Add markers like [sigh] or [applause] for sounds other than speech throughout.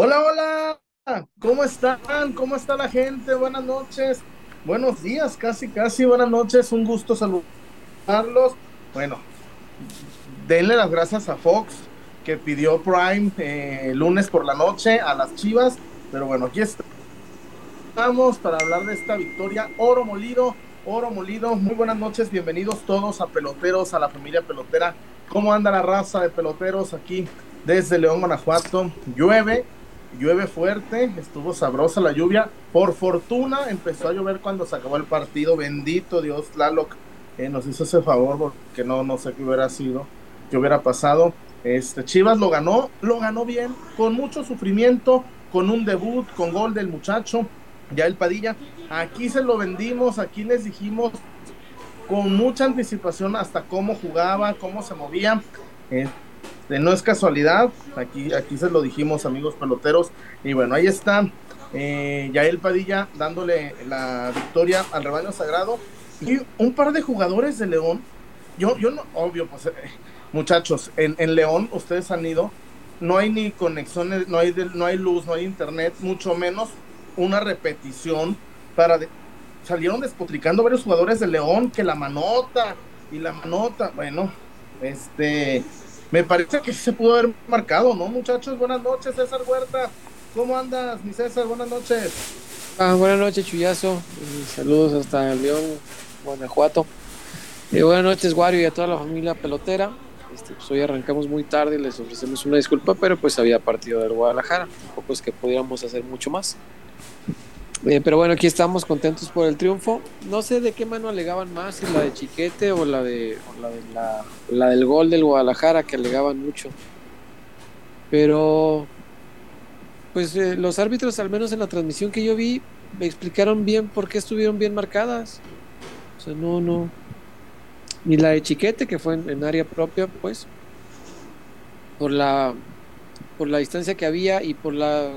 Hola, hola, ¿cómo están? ¿Cómo está la gente? Buenas noches, buenos días, casi, casi, buenas noches, un gusto saludarlos. Bueno, denle las gracias a Fox que pidió Prime eh, lunes por la noche a las Chivas, pero bueno, aquí estamos para hablar de esta victoria, oro molido, oro molido, muy buenas noches, bienvenidos todos a peloteros, a la familia pelotera, ¿cómo anda la raza de peloteros aquí? Desde León, Guanajuato, llueve, llueve fuerte, estuvo sabrosa la lluvia. Por fortuna empezó a llover cuando se acabó el partido. Bendito Dios, Tlaloc eh, nos hizo ese favor porque no, no sé qué hubiera sido, qué hubiera pasado. Este, Chivas lo ganó, lo ganó bien, con mucho sufrimiento, con un debut, con gol del muchacho, ya el Padilla. Aquí se lo vendimos, aquí les dijimos con mucha anticipación hasta cómo jugaba, cómo se movía. Eh, no es casualidad, aquí, aquí se lo dijimos amigos peloteros, y bueno, ahí está eh, Yael Padilla dándole la victoria al rebaño sagrado, y un par de jugadores de León, yo, yo no, obvio, pues eh, muchachos, en, en, León ustedes han ido, no hay ni conexiones, no hay, no hay luz, no hay internet, mucho menos una repetición para... salieron despotricando varios jugadores de León que la manota y la manota, bueno, este me parece que se pudo haber marcado, ¿no, muchachos? Buenas noches, César Huerta. ¿Cómo andas, mi César? Buenas noches. Ah, buenas noches, Chuyazo. saludos hasta León, Guanajuato. Y buenas noches, Wario, y a toda la familia pelotera. Este, pues hoy arrancamos muy tarde y les ofrecemos una disculpa, pero pues había partido del Guadalajara. Tampoco es que pudiéramos hacer mucho más. Eh, pero bueno, aquí estamos contentos por el triunfo. No sé de qué mano alegaban más, si la de Chiquete o la de, la, del gol del Guadalajara, que alegaban mucho. Pero, pues eh, los árbitros, al menos en la transmisión que yo vi, me explicaron bien por qué estuvieron bien marcadas. O sea, no, no. Ni la de Chiquete, que fue en, en área propia, pues, por la, por la distancia que había y por la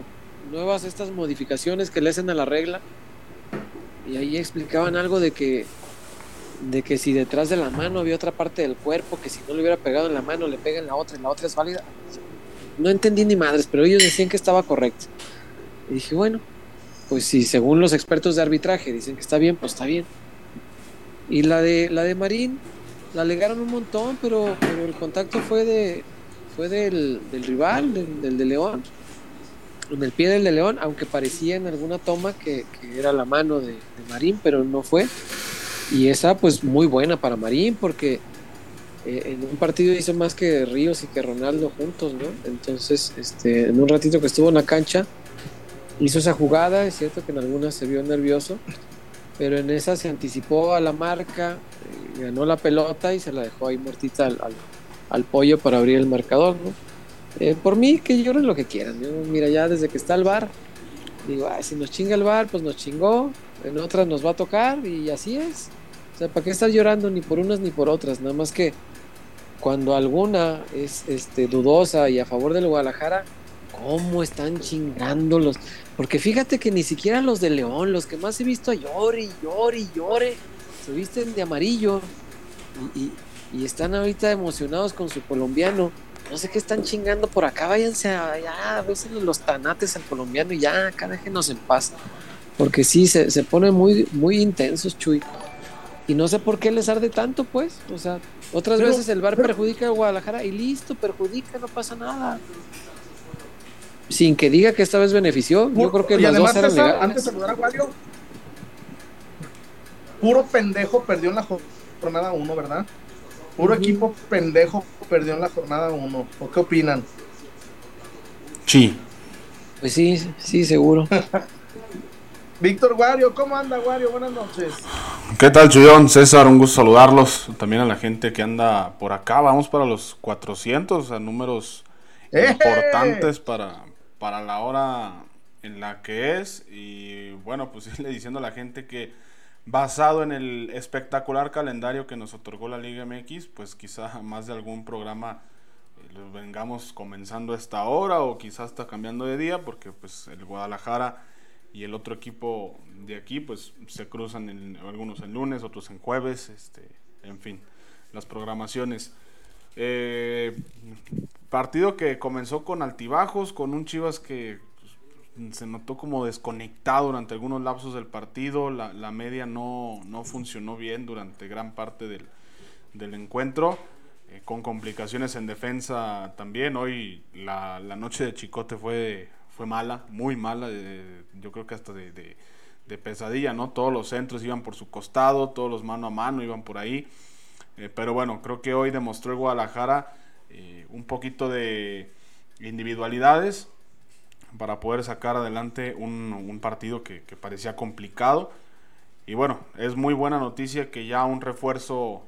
nuevas estas modificaciones que le hacen a la regla. Y ahí explicaban algo de que de que si detrás de la mano había otra parte del cuerpo, que si no le hubiera pegado en la mano, le pega en la otra y la otra es válida. No entendí ni madres, pero ellos decían que estaba correcto. Y dije, bueno, pues si según los expertos de arbitraje dicen que está bien, pues está bien. Y la de la de Marín, la alegaron un montón, pero, pero el contacto fue de fue del, rival, del de León en el pie del de León, aunque parecía en alguna toma que, era la mano de, Marín, pero no fue. Y esa pues muy buena para Marín porque eh, en un partido hizo más que Ríos y que Ronaldo juntos, ¿no? Entonces, este, en un ratito que estuvo en la cancha, hizo esa jugada, es cierto que en algunas se vio nervioso, pero en esa se anticipó a la marca, eh, ganó la pelota y se la dejó ahí muertita al, al pollo para abrir el marcador, ¿no? Eh, por mí, que lloren lo que quieran. mira, ya desde que está el bar, digo, si nos chinga el bar, pues nos chingó. En otras nos va a tocar y así es. O sea, ¿para qué estar llorando ni por unas ni por otras? Nada más que cuando alguna es este, dudosa y a favor del Guadalajara, ¿cómo están chingando los? Porque fíjate que ni siquiera los de León, los que más he visto llore y llore y llore, se visten de amarillo y, y están ahorita emocionados con su colombiano no sé qué están chingando por acá, váyanse a, ya, a veces los tanates al colombiano y ya, acá déjenos en paz. Porque sí, se, se ponen muy, muy intensos, Chuy. Y no sé por qué les arde tanto, pues. O sea, otras veces el bar perjudica a Guadalajara y listo, perjudica, no pasa nada. Sin que diga que esta vez benefició, yo creo que además, dos Antes de saludar a Wario, puro pendejo perdió en la jornada 1, ¿verdad? Puro equipo pendejo perdió en la jornada 1. ¿O qué opinan? Sí. Pues sí, sí, seguro. [laughs] Víctor Wario, ¿cómo anda Wario? Buenas noches. ¿Qué tal, Chuyón? César, un gusto saludarlos. También a la gente que anda por acá. Vamos para los 400, a números ¡Eh! importantes para, para la hora en la que es. Y bueno, pues [laughs] irle diciendo a la gente que basado en el espectacular calendario que nos otorgó la Liga MX, pues quizá más de algún programa eh, lo vengamos comenzando a esta hora o quizás está cambiando de día porque pues el Guadalajara y el otro equipo de aquí pues se cruzan en, algunos en lunes, otros en jueves, este, en fin, las programaciones. Eh, partido que comenzó con altibajos, con un Chivas que se notó como desconectado durante algunos lapsos del partido, la, media no, funcionó bien durante gran parte del, encuentro, eh, con complicaciones en defensa también. Hoy la, noche de Chicote fue, fue mala, muy mala, yo creo que hasta de, pesadilla, ¿no? Todos los centros iban por su costado, todos los mano a mano iban por ahí. Eh, pero bueno, creo que hoy demostró el Guadalajara eh, un poquito de individualidades para poder sacar adelante un, partido que, parecía complicado. Y bueno, es muy buena noticia que ya un refuerzo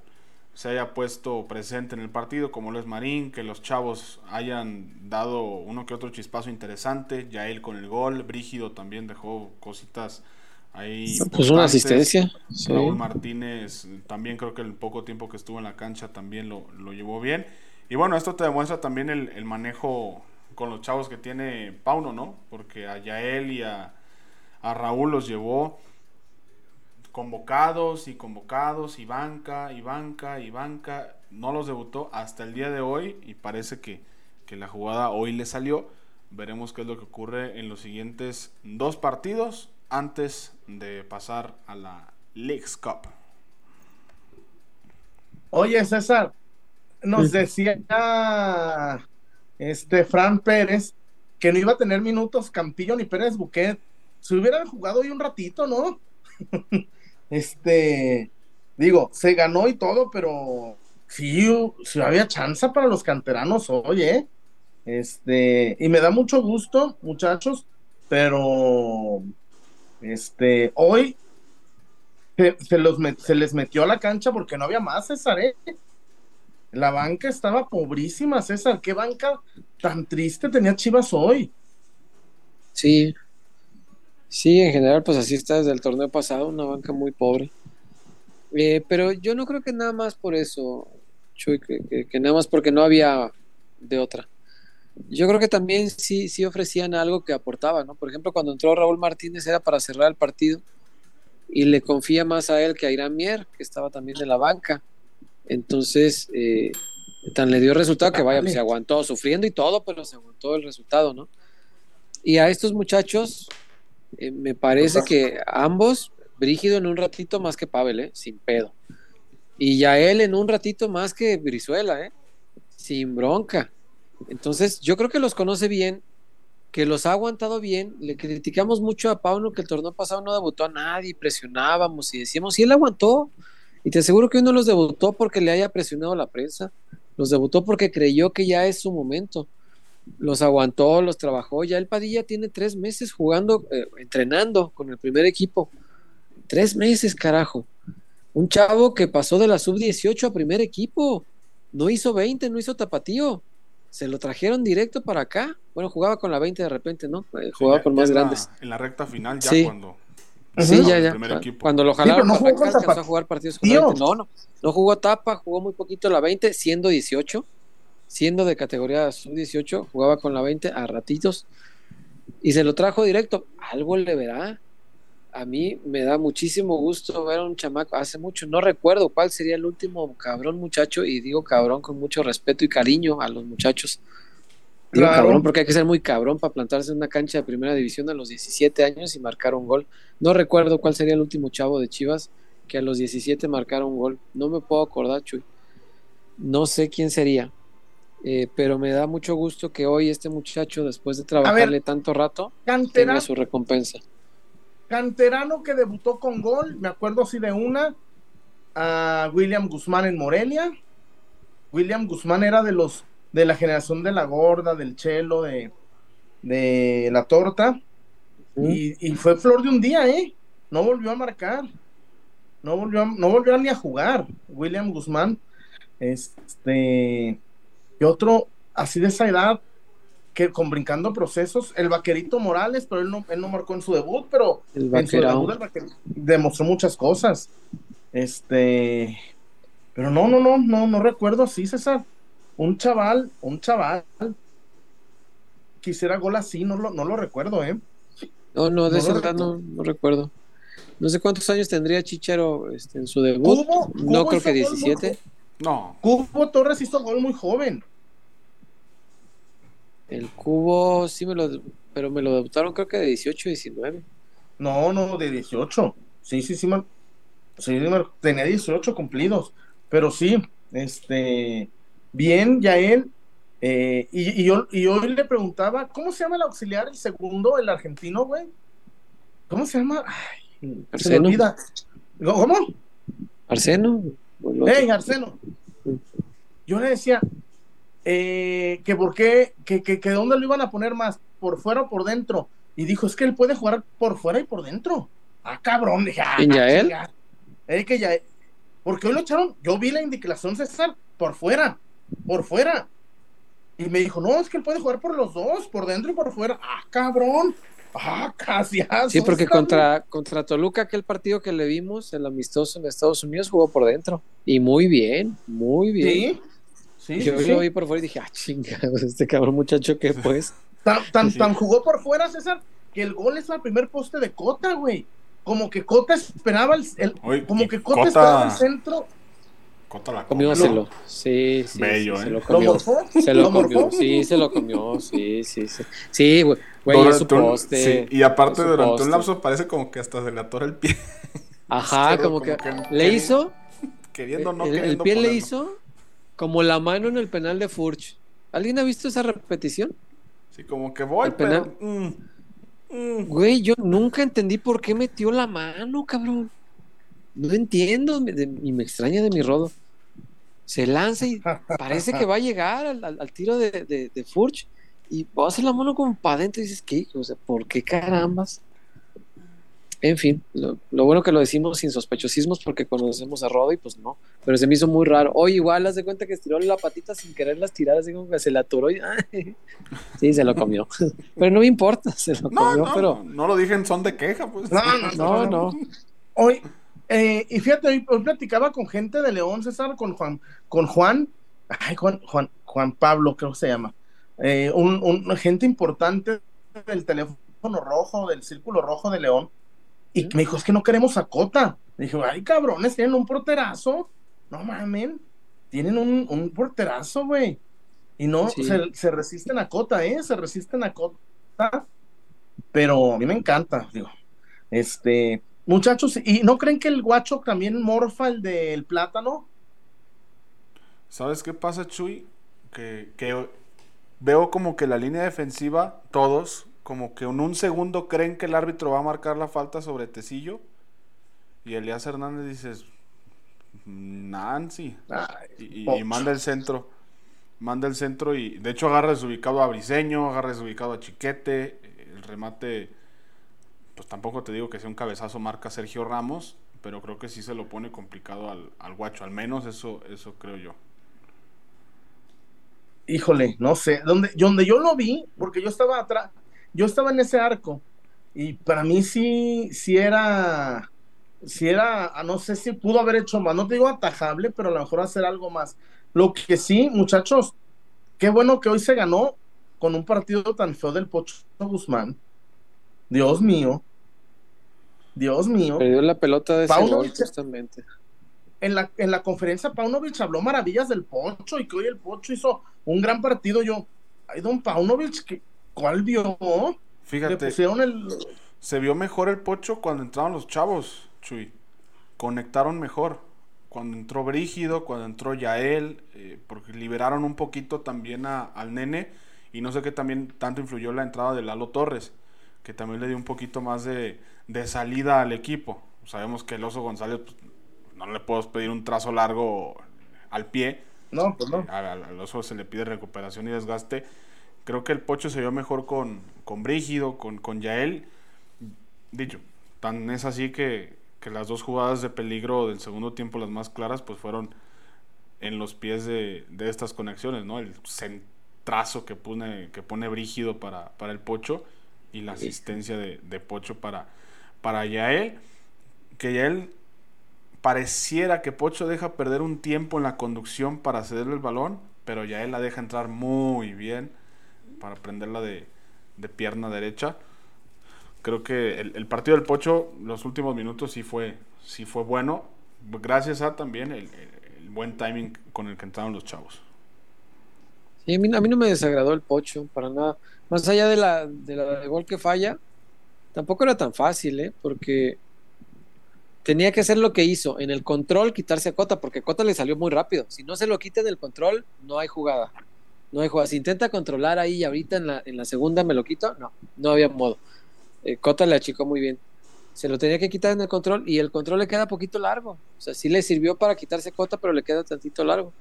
se haya puesto presente en el partido, como lo es Marín, que los chavos hayan dado uno que otro chispazo interesante, ya él con el gol, Brígido también dejó cositas ahí. Pues una asistencia. Raúl Martínez también creo que el poco tiempo que estuvo en la cancha también lo, llevó bien. Y bueno, esto te demuestra también el, el manejo con los chavos que tiene Pauno, ¿no? Porque a Yael y a, Raúl los llevó convocados y convocados y banca y banca y banca. No los debutó hasta el día de hoy y parece que, que la jugada hoy le salió. Veremos qué es lo que ocurre en los siguientes dos partidos antes de pasar a la Leagues Cup. Oye, César, nos decía este Fran Pérez, que no iba a tener minutos Campillo ni Pérez Buquet. Si hubieran jugado hoy un ratito, ¿no? [laughs] este, digo, se ganó y todo, pero sí, sí había chance para los canteranos hoy, ¿eh? Este, y me da mucho gusto, muchachos, pero este, hoy se, los se les metió a la cancha porque no había más, César, ¿eh? La banca estaba pobrísima, César. ¿Qué banca tan triste tenía Chivas hoy? Sí. Sí, en general, pues así está desde el torneo pasado, una banca muy pobre. Eh, pero yo no creo que nada más por eso, Chuy, que, nada más porque no había de otra. Yo creo que también sí, sí ofrecían algo que aportaba, ¿no? Por ejemplo, cuando entró Raúl Martínez era para cerrar el partido y le confía más a él que a Irán Mier, que estaba también en la banca. Entonces, eh, tan le dio resultado que vaya, pues, se aguantó sufriendo y todo, pero se aguantó el resultado, ¿no? Y a estos muchachos, eh, me parece que ambos, Brígido en un ratito más que Pavel, ¿eh? Sin pedo. Y ya él en un ratito más que Brizuela, ¿eh? Sin bronca. Entonces, yo creo que los conoce bien, que los ha aguantado bien. Le criticamos mucho a Pauno que el torneo pasado no debutó a nadie, presionábamos y decíamos, y él aguantó. Y te aseguro que uno los debutó porque le haya presionado la prensa, los debutó porque creyó que ya es su momento, los aguantó, los trabajó. Ya el Padilla tiene tres meses jugando, eh, entrenando con el primer equipo. Tres meses, carajo. Un chavo que pasó de la sub-18 a primer equipo. No hizo 20, no hizo tapatío. Se lo trajeron directo para acá. Bueno, jugaba con la 20 de repente, ¿no? Eh, jugaba con más grandes. En la recta final, ya cuando Sí, ya, ya. Cuando lo jalaron, no jugó a jugar partidos con No, no. No jugó tapa, jugó muy poquito la 20, siendo 18. Siendo de categoría sub-18, jugaba con la 20 a ratitos. Y se lo trajo directo. Algo le verá. A mí me da muchísimo gusto ver a un chamaco. Hace mucho, no recuerdo cuál sería el último cabrón muchacho. Y digo cabrón con mucho respeto y cariño a los muchachos Digo cabrón porque hay que ser muy cabrón para plantarse en una cancha de primera división a los 17 años y marcar un gol. No recuerdo cuál sería el último chavo de Chivas que a los 17 marcara un gol. No me puedo acordar, Chuy. No sé quién sería. Eh, pero me da mucho gusto que hoy este muchacho, después de trabajarle tanto rato, tenga su recompensa. Canterano que debutó con gol, me acuerdo así de una, a William Guzmán en Morelia. William Guzmán era de los de la generación de la gorda, del chelo, de, de la torta. Y, fue flor de un día, ¿eh? No volvió a marcar. No volvió, no volvió ni a jugar. William Guzmán. Este. Y otro, así de esa edad, que con brincando procesos, el vaquerito Morales, pero él no, él no marcó en su debut, pero en su debut demostró muchas cosas. Este. Pero no, no, no, no, no recuerdo así, César un chaval, un chaval quisiera gol así, no lo, no lo recuerdo, ¿eh? No, no, de esa edad no, no, recuerdo. No sé cuántos años tendría Chichero este, en su debut. no creo que 17. No. Cubo Torres hizo gol muy joven. El Cubo, sí me lo. pero me lo debutaron creo que de 18 19. No, no, de 18. Sí, sí, sí, sí tenía 18 cumplidos. Pero sí, este, bien, ya él. Eh, y, yo, y hoy le preguntaba, ¿cómo se llama el auxiliar, el segundo, el argentino, güey? ¿Cómo se llama? Ay, se me olvida. ¿Cómo? Arseno. ¡Ey, Arseno! Yo le decía eh, que por qué, que, que, que dónde lo iban a poner más, por fuera o por dentro. Y dijo, es que él puede jugar por fuera y por dentro. Ah, cabrón, dije, ah, él? Eh, que ya, porque hoy lo echaron, yo vi la indicación César por fuera, por fuera. Y me dijo, no, es que él puede jugar por los dos, por dentro y por fuera. Ah, cabrón. Ah, casi. Sí, porque contra, contra Toluca, aquel partido que le vimos, el amistoso en Estados Unidos, jugó por dentro. Y muy bien, muy bien. Sí, sí. Yo lo vi por fuera y dije, ah, chingados, este cabrón muchacho que pues. Tan, tan, jugó por fuera, César, que el gol es al primer poste de Cota, güey. Como que Cota esperaba el. como que Cota, esperaba el centro. Cota la comió. Comióselo. Sí, sí. Bello, ¿eh? Se lo comió. Se lo, comió. Sí, se lo comió. Sí, sí, sí. Sí, güey. Güey, es su poste. Sí. Y aparte, durante un lapso parece como que hasta se le atora el pie. Ajá, [laughs] como, que, le hizo. Queriendo no el, el pie le hizo como la mano en el penal de Furch. ¿Alguien ha visto esa repetición? Sí, como que voy, pero. Mm, mm. Güey, yo nunca entendí por qué metió la mano, cabrón. No entiendo y me extraña de mi rodo. Se lanza y parece que va a llegar al, tiro de, de, de, Furch y va a hacer la mano como para adentro y dices, ¿qué? O sea, ¿por qué carambas? En fin, lo, bueno que lo decimos sin sospechosismos porque conocemos a Rodo y pues no, pero se me hizo muy raro. Hoy igual, haz de cuenta que estiró la patita sin querer las tirar, así como que se la aturó y sí, se lo comió. [laughs] pero no me importa, se lo comió, pero... No, lo dije en son de queja, pues. No, no, no. Hoy, eh, y fíjate, hoy, platicaba con gente de León, César, con Juan, con Juan, ay, Juan, Juan, Juan Pablo, creo que se llama, eh, un, un gente importante del teléfono rojo, del círculo rojo de León y me dijo, es que no queremos a Cota. Me dijo, ay, cabrones, tienen un porterazo. No mamen, tienen un, un porterazo, güey. Y no, se, resisten a Cota, ¿eh? Se resisten a Cota. Pero a mí me encanta, digo. Este, muchachos, ¿y no creen que el guacho también morfa el del plátano? ¿Sabes qué pasa, Chuy? Que, que veo como que la línea defensiva, todos, como que en un segundo creen que el árbitro va a marcar la falta sobre Tecillo. Y Elías Hernández dices, Nancy. y, manda el centro. Manda el centro y de hecho agarra desubicado a Briseño, agarra desubicado a Chiquete. El remate, pues tampoco te digo que sea un cabezazo marca Sergio Ramos, pero creo que sí se lo pone complicado al, al guacho. Al menos eso, eso creo yo. Híjole, no sé. Donde, donde yo lo vi, porque yo estaba atrás yo estaba en ese arco y para mí sí, sí era, sí era, ah, no sé si pudo haber hecho más, no te digo atajable, pero a lo mejor hacer algo más. Lo que sí, muchachos, qué bueno que hoy se ganó con un partido tan feo del Pocho Guzmán. Dios mío. Dios mío. Perdió la pelota de Paunovic, justamente. En la, en la conferencia Paunovic habló maravillas del Pocho y que hoy el Pocho hizo un gran partido. Yo, ay, don Paunovic, que ¿Cuál vio? Fíjate. Se vio mejor el pocho cuando entraron los chavos, Chuy. Conectaron mejor. Cuando entró Brígido, cuando entró Yael, eh, porque liberaron un poquito también al nene. Y no sé qué también tanto influyó la entrada de Lalo Torres, que también le dio un poquito más de, salida al equipo. Sabemos que el Oso González pues, no le puedo pedir un trazo largo al pie. No, pues no. al Oso se le pide recuperación y desgaste Creo que el Pocho se vio mejor con, con Brígido, con, con Yael. Dicho, tan es así que, las dos jugadas de peligro del segundo tiempo, las más claras, pues fueron en los pies de, estas conexiones, ¿no? El centrazo que pone, que pone Brígido para, para el Pocho y la asistencia de, Pocho para, para Yael. Que Yael pareciera que Pocho deja perder un tiempo en la conducción para cederle el balón, pero Yael la deja entrar muy bien para prenderla de, de pierna derecha. Creo que el, partido del Pocho, los últimos minutos sí fue, sí fue bueno, gracias a también el, buen timing con el que entraron los chavos. Sí, a mí, a mí no me desagradó el pocho, para nada. Más allá de la, de la gol que falla, tampoco era tan fácil, ¿eh? Porque tenía que hacer lo que hizo, en el control quitarse a Cota, porque Cota le salió muy rápido. Si no se lo quita en el control, no hay jugada. No hay jugada. Si intenta controlar ahí ahorita en la, en la segunda me lo quito, no, no había modo. Eh, Cota le achicó muy bien. Se lo tenía que quitar en el control y el control le queda poquito largo. O sea, sí le sirvió para quitarse Cota, pero le queda tantito largo.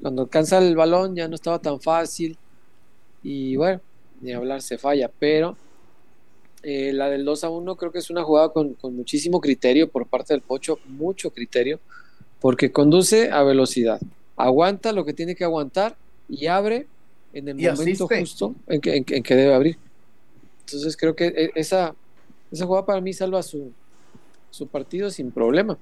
Cuando alcanza el balón ya no estaba tan fácil. Y bueno, ni hablar se falla, pero eh, la del 2 a 1 creo que es una jugada con, con, muchísimo criterio por parte del Pocho, mucho criterio, porque conduce a velocidad, aguanta lo que tiene que aguantar y abre en el momento asiste. justo en que, en que- en que debe abrir. Entonces creo que e- esa, esa jugada para mí salva su, su partido sin problema.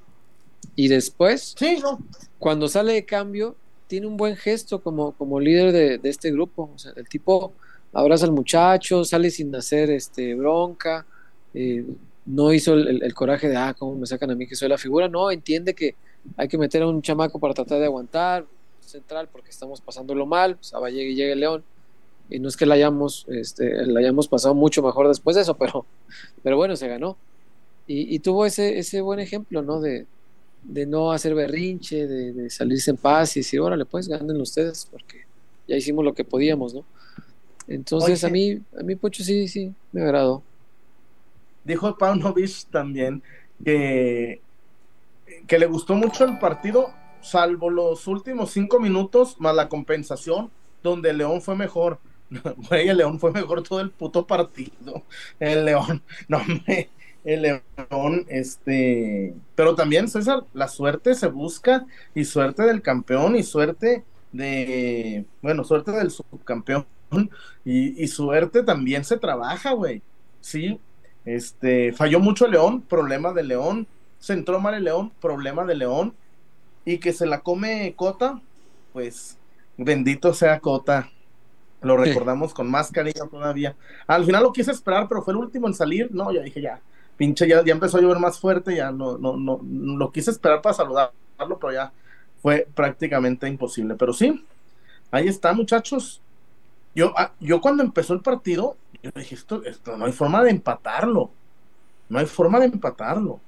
Y después, Sí, no. cuando sale de cambio, tiene un buen gesto como, como líder de, de este grupo. O sea, el tipo abraza al muchacho, sale sin hacer este, bronca, eh, no hizo el, coraje de, ah, ¿cómo me sacan a mí que soy la figura? No, entiende que hay que meter a un chamaco para tratar de aguantar, central, porque estamos pasándolo mal, ah, llegue y llegue el León. Y no es que la hayamos, este, la hayamos pasado mucho mejor después de eso, [laughs] pero, pero bueno, se ganó. Y, y tuvo ese, ese buen ejemplo, ¿no? De, de no hacer berrinche, de, de salirse en paz y decir, órale, pues ganen ustedes, porque ya hicimos lo que podíamos, ¿no? Entonces Oye. a mí, a mí Pocho sí, sí, me agradó. Dijo Paunovic también que, que le gustó mucho el partido, salvo los últimos cinco minutos, más la compensación, donde el León fue mejor. [laughs] Güey, el León fue mejor todo el puto partido. El León, [laughs] no me. El León, este. Pero también, César, la suerte se busca, y suerte del campeón, y suerte de. Bueno, suerte del subcampeón, y, y suerte también se trabaja, güey. Sí, este, falló mucho León, problema de León. Se entró mal el León, problema de León. Y que se la come Cota, pues bendito sea Cota. Lo recordamos con más cariño todavía. Al final lo quise esperar, pero fue el último en salir. No, ya dije ya, pinche, ya, ya empezó a llover más fuerte. Ya no, no, no, lo quise esperar para saludarlo, pero ya fue prácticamente imposible. Pero sí, ahí está, muchachos. Yo, ah, yo cuando empezó el partido, yo dije, esto, esto no hay forma de empatarlo. No hay forma de empatarlo.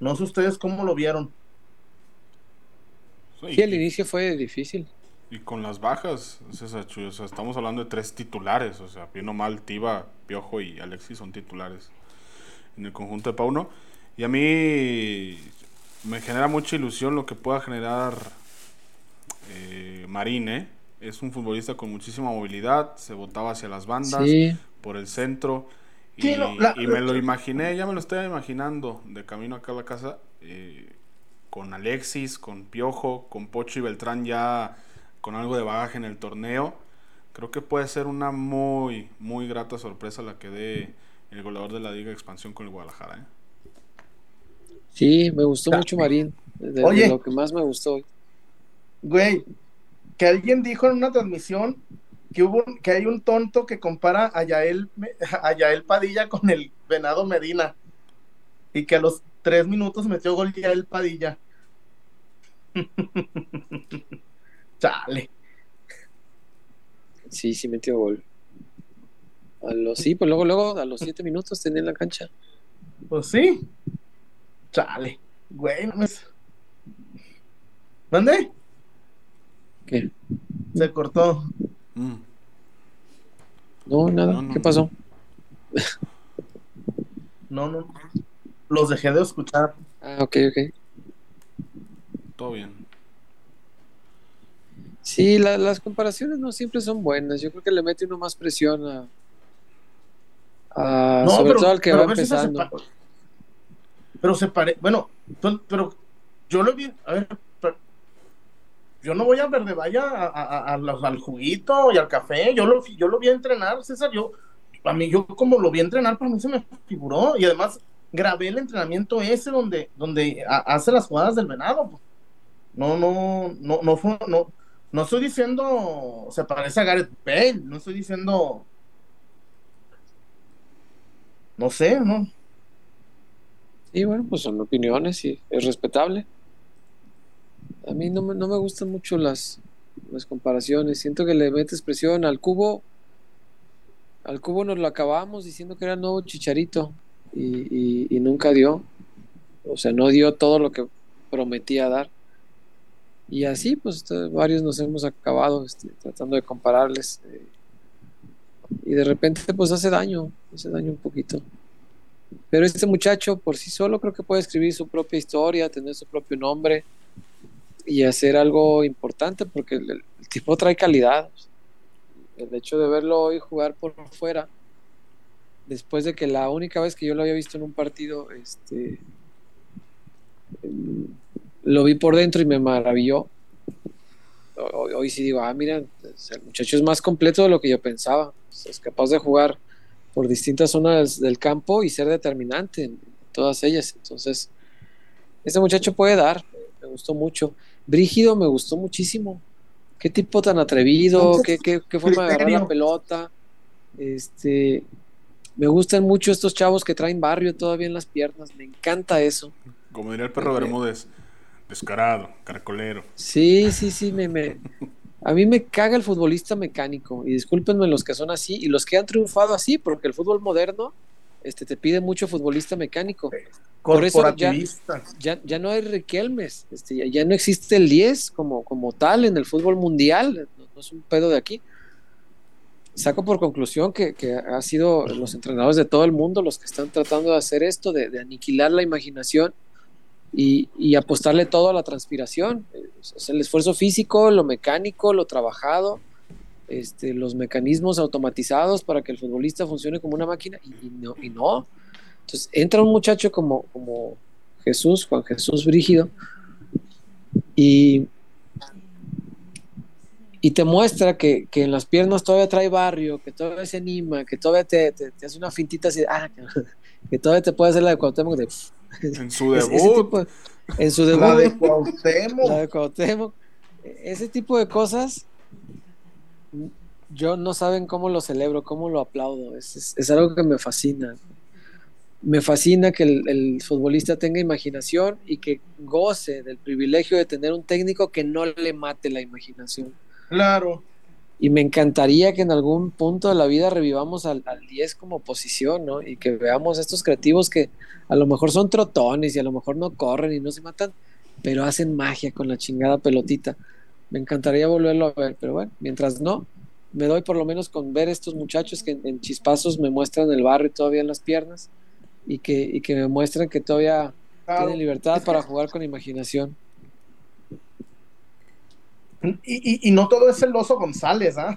No sé ustedes cómo lo vieron. Sí, el inicio fue difícil. Y con las bajas, César Chuy, o sea, estamos hablando de tres titulares, o sea, bien o mal, Tiva, Piojo y Alexis son titulares en el conjunto de Pauno. Y a mí me genera mucha ilusión lo que pueda generar eh, Marín, ¿eh? Es un futbolista con muchísima movilidad, se botaba hacia las bandas, Sí, por el centro. Y, Sí, no, la- y me lo imaginé, ya me lo estoy imaginando de camino acá a la casa, eh, con Alexis, con Piojo, con Pocho y Beltrán ya con algo de bagaje en el torneo. Creo que puede ser una muy, muy grata sorpresa la que dé el goleador de la Liga de Expansión con el Guadalajara. ¿eh? sí, me gustó mucho Marín. De, de Oye. lo que más me gustó. Güey, que alguien dijo en una transmisión que hubo que hay un tonto que compara a Yael, a Yael Padilla con el Venado Medina y que a los tres minutos metió gol Yael Padilla. [laughs] Chale. Sí, sí metió gol. A los, sí, pues luego, luego, a los siete minutos tenía en la cancha. Pues sí. Chale. Güey, no me... ¿Mande? ¿Qué? Se cortó. Mm, No, nada. No, no, ¿Qué pasó? No, no. Los dejé de escuchar. Ah, ok, ok. todo bien. Sí, la- las comparaciones no siempre son buenas. Yo creo que le mete uno más presión a, a- No, sobre pero, todo al que va si se empezando. Pero se pare, bueno, pero, yo lo vi, a ver, yo no voy a Verde Vaya a, a- a- a al juguito y al café, yo lo, yo lo vi entrenar, César, yo, a mí, yo como lo vi entrenar, para mí se me figuró, y además grabé el entrenamiento ese donde, donde ha- hace las jugadas del venado, no, no, no, no fue, no, no estoy diciendo, se parece a Gareth Bale, no estoy diciendo, no sé, no, Sí, bueno, pues son opiniones y es respetable. A mí no me, no me gustan mucho las, las comparaciones. Siento que le metes presión al cubo. Al cubo nos lo acabamos diciendo que era nuevo chicharito y, nunca dio. O sea, no dio todo lo que prometía dar. Y así, pues varios nos hemos acabado este, tratando de compararles. Eh, y de repente, pues hace daño, hace daño un poquito. Pero este muchacho por sí solo creo que puede escribir su propia historia, tener su propio nombre y hacer algo importante porque el, tipo trae calidad. El hecho de verlo hoy jugar por fuera, después de que la única vez que yo lo había visto en un partido, este, lo vi por dentro y me maravilló. Hoy, sí digo, ah, mira, el muchacho es más completo de lo que yo pensaba. Es capaz de jugar por distintas zonas del campo y ser determinante en todas ellas. Entonces, este muchacho puede dar, me gustó mucho. Brígido me gustó muchísimo. Qué tipo tan atrevido, qué, qué, qué forma de agarrar la pelota. Este, me gustan mucho estos chavos que traen barrio todavía en las piernas, me encanta eso. Como diría el perro eh, Bermúdez, descarado, caracolero. Sí, sí, sí, me, me, a mí me caga el futbolista mecánico, y discúlpenme los que son así, y los que han triunfado así, porque el fútbol moderno este, te pide mucho futbolista mecánico. Por eso ya, ya, no hay Riquelmes, este, ya, no existe el 10 como, como tal en el fútbol mundial, no, es un pedo de aquí. Saco por conclusión que, que ha sido los entrenadores de todo el mundo los que están tratando de hacer esto, de, de aniquilar la imaginación y, apostarle todo a la transpiración. Es el esfuerzo físico, lo mecánico, lo trabajado, este, los mecanismos automatizados para que el futbolista funcione como una máquina y, no, y no. Entonces entra un muchacho como, como Jesús, Juan Jesús Brígido, y, y te muestra que, en las piernas todavía trae barrio, que todavía se anima, que todavía te, hace una fintita así, ah, [laughs] que, todavía te puede hacer la de Cuauhtémoc de... [laughs] En su debut. en su debut. La de Cuauhtémoc. La de Cuauhtémoc. Ese tipo de cosas, yo no saben cómo lo celebro, cómo lo aplaudo. Es, algo que me fascina. Me fascina que el, futbolista tenga imaginación y que goce del privilegio de tener un técnico que no le mate la imaginación. Claro. Y me encantaría que en algún punto de la vida revivamos al, al 10 como posición, ¿no? Y que veamos estos creativos que a lo mejor son trotones y a lo mejor no corren y no se matan, pero hacen magia con la chingada pelotita. Me encantaría volverlo a ver, pero bueno, mientras no, me doy por lo menos con ver estos muchachos que en, chispazos me muestran el barrio todavía en las piernas y que, y que me muestran que todavía tienen libertad para jugar con imaginación. Y, y, no todo es el oso González, ¿ah?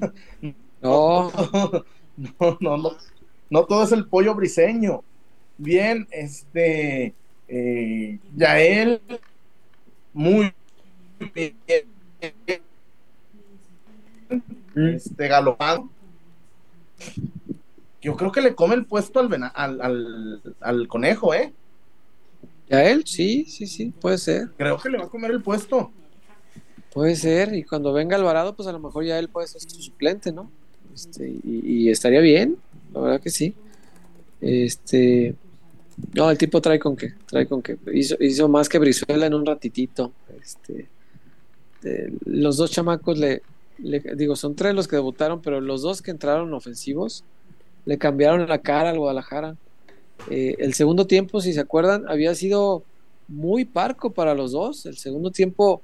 No. [laughs] No, no, no, no, todo es el pollo briseño bien, este, eh, Yael, muy bien, este, galopado. Yo creo que le come el puesto al, al, al, conejo, ¿eh? Yael, sí, sí, sí, puede ser. Creo que le va a comer el puesto. Puede ser, y cuando venga Alvarado, pues a lo mejor ya él puede ser su suplente, ¿no? Este, y, y, estaría bien, la verdad que sí. Este, no, el tipo trae con qué, trae con qué. Hizo, más que Brizuela en un ratitito. Este, los dos chamacos le, digo, son tres los que debutaron, pero los dos que entraron ofensivos le cambiaron la cara al Guadalajara. Eh, el segundo tiempo, si se acuerdan, había sido muy parco para los dos. El segundo tiempo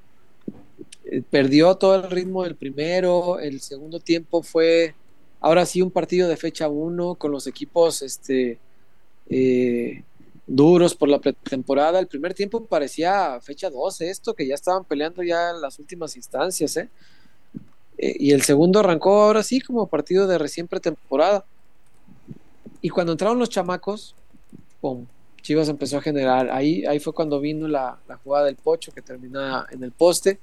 eh, perdió todo el ritmo del primero. El segundo tiempo fue ahora sí un partido de fecha uno con los equipos este, eh, duros por la pretemporada. El primer tiempo parecía fecha 12 esto, que ya estaban peleando ya en las últimas instancias. ¿eh? Eh, y el segundo arrancó ahora sí como partido de recién pretemporada. Y cuando entraron los chamacos, ¡pum! Chivas empezó a generar. Ahí, ahí fue cuando vino la, jugada del Pocho que termina en el poste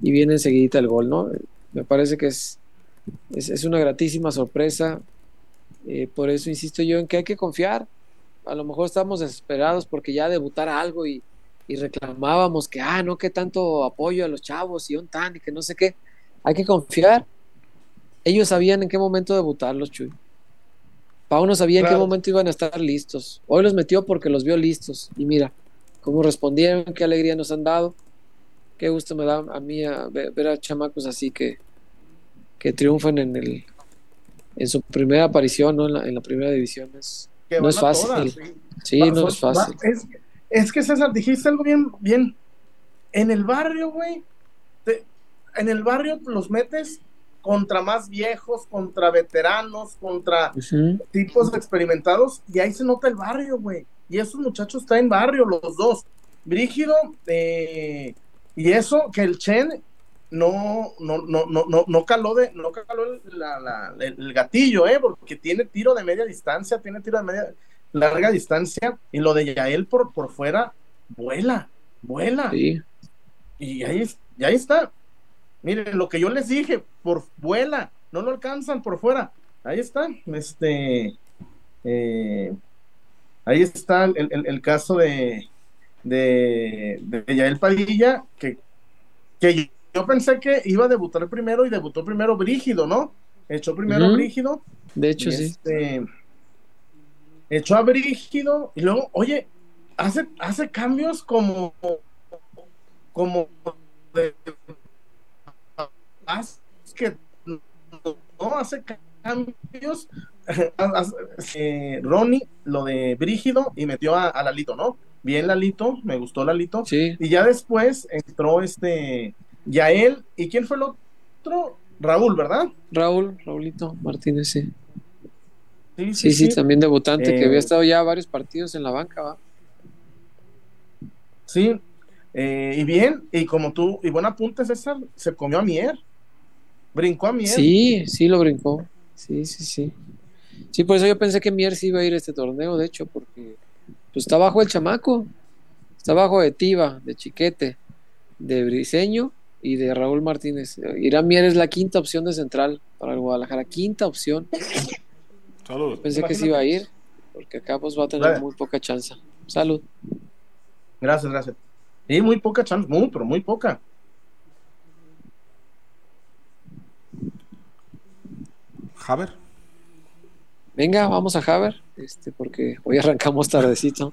y viene enseguida el gol, ¿no? Me parece que es, es, una gratísima sorpresa. por eso insisto yo en que hay que confiar a lo mejor estábamos desesperados porque ya debutara algo y, reclamábamos que, ah, no, que tanto apoyo a los chavos y un tan y que no sé qué. Hay que confiar. Ellos sabían en qué momento debutarlos, Chuy. Pau no sabía en qué momento iban a estar listos. Hoy los metió porque los vio listos. Y mira, cómo respondieron, qué alegría nos han dado. qué gusto me da a mí a ver, ver a chamacos así que, que triunfan en el en su primera aparición ¿no? en, la, en la primera división. Es, Que no es fácil. todas, sí. No es fácil. va- es, es que César, dijiste algo bien, bien. En el barrio, güey, te- en el barrio los metes contra más viejos, contra veteranos, contra tipos experimentados, y ahí se nota el barrio, güey. Y esos muchachos están en barrio, los dos. Brígido, eh, y eso, que el Chen no, no, no, no, no, no caló de, no caló el, la- la- el- gatillo, eh, porque tiene tiro de media distancia, tiene tiro de media larga distancia, y lo de Yael por, por fuera, vuela, vuela. Sí. Y ahí, y ahí está. Miren, lo que yo les dije, por vuela, no lo alcanzan por fuera. Ahí está. Este, eh, ahí está el, el- el caso de, de, de Yael Padilla, que, que yo, pensé que iba a debutar primero y debutó primero Brígido, ¿no? Echó primero. Brígido. De hecho, sí. este, echó a Brígido y luego, oye, hace, hace cambios como como de que no hace cambios [laughs] eh, Ronnie lo de Brígido y metió a, a Lalito, ¿no? Bien Lalito, me gustó Lalito. Sí. Y ya después entró este Yael, ¿y quién fue el otro? Raúl, ¿verdad? Raúl, Raulito Martínez, sí. Sí, Sí, sí, también debutante que Eh, había estado ya varios partidos en la banca, ¿va? Sí, eh, y bien, y como tú, y buen apunte, César, se comió a Mier, brincó a Mier. Sí, sí lo brincó. Sí, sí, sí. Sí, por eso yo pensé que Mier sí iba a ir a este torneo, de hecho, porque pues está bajo el chamaco. Está bajo de Tiva, de Chiquete, de Briseño y de Raúl Martínez. Irán Mier es la quinta opción de central para el Guadalajara. Quinta opción. Saludos. Pensé que sí iba a ir, porque acá pues va a tener Vale. muy poca chance. Salud. Gracias, gracias. Y muy poca chance, muy, pero muy poca. Javer. Venga, vamos a Javer, este, porque hoy arrancamos tardecito.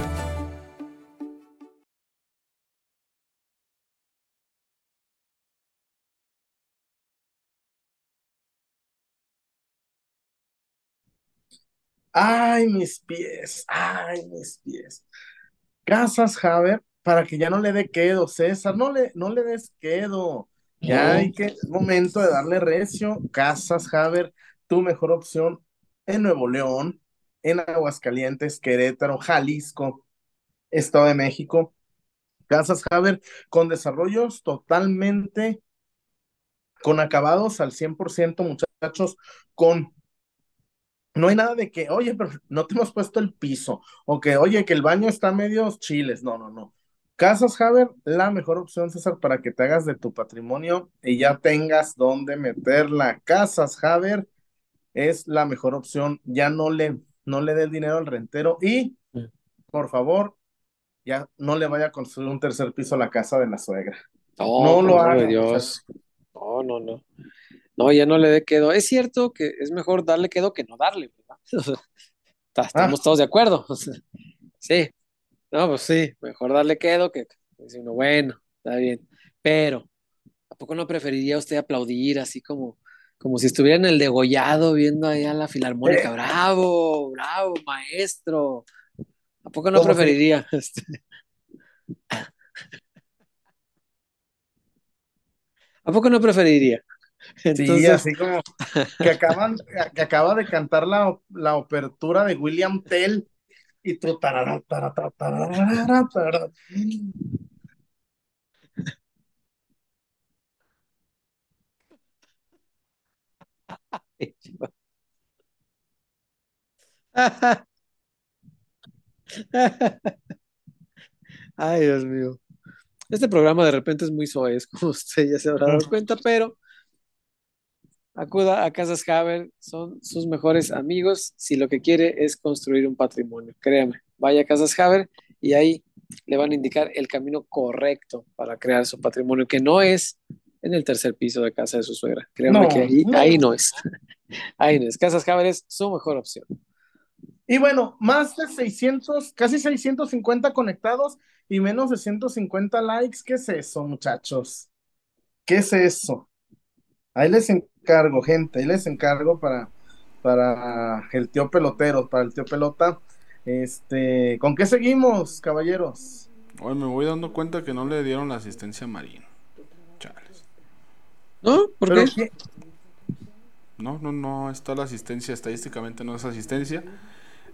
Ay, mis pies, ay, mis pies. Casas, Javer, para que ya no le dé quedo, César, no le, no le des quedo. Ya hay que, es momento de darle recio. Casas, Javer, tu mejor opción en Nuevo León, en Aguascalientes, Querétaro, Jalisco, Estado de México. Casas, Javer, con desarrollos totalmente, con acabados al 100%, muchachos, con no hay nada de que, oye, pero no te hemos puesto el piso, o que, oye, que el baño está medio chiles. No, no, no. Casas Haber, la mejor opción, César, para que te hagas de tu patrimonio y ya tengas dónde meterla. Casas Haber es la mejor opción. Ya no le, no le dé el dinero al rentero y, por favor, ya no le vaya a construir un tercer piso a la casa de la suegra. No, No lo hagan, Dios. No, no, no. No, ya no le dé quedo. Es cierto que es mejor darle quedo que no darle, ¿verdad? [laughs] Está- Estamos Ah. todos de acuerdo. [laughs] Sí. No, pues sí, mejor darle quedo que uno, bueno, está bien. Pero, ¿a poco no preferiría usted aplaudir así como, como si estuviera en el degollado viendo allá la filarmónica? Eh. Bravo, bravo, maestro. ¿A poco no preferiría? [laughs] Este, ¿A poco no preferiría? [laughs] Sí, así como que [laughs] acaban, que acaba de cantar la, la apertura de William Tell y tú tarara, tarara, tarara, tarara. Ay, Dios mío. Este programa de repente es muy soez, [laughs] como usted ya se habrá dado cuenta, pero acuda a Casas Haber, son sus mejores amigos si lo que quiere es construir un patrimonio. Créame, vaya a Casas Haber y ahí le van a indicar el camino correcto para crear su patrimonio, que no es en el tercer piso de casa de su suegra. Créame No, que ahí no. ahí no es. [laughs] Ahí no es. Casas Haber es su mejor opción. Y bueno, más de 600, casi 650 conectados y menos de 150 likes. ¿Qué es eso, muchachos? ¿Qué es eso? Ahí les encargo, gente, ahí les encargo para, para el tío pelotero, para el tío pelota. Este, ¿con qué seguimos, caballeros? Hoy me voy dando cuenta que no le dieron la asistencia a Marín. Chales. ¿No? ¿Por qué? ¿qué? No, no, no está la asistencia, estadísticamente no es asistencia.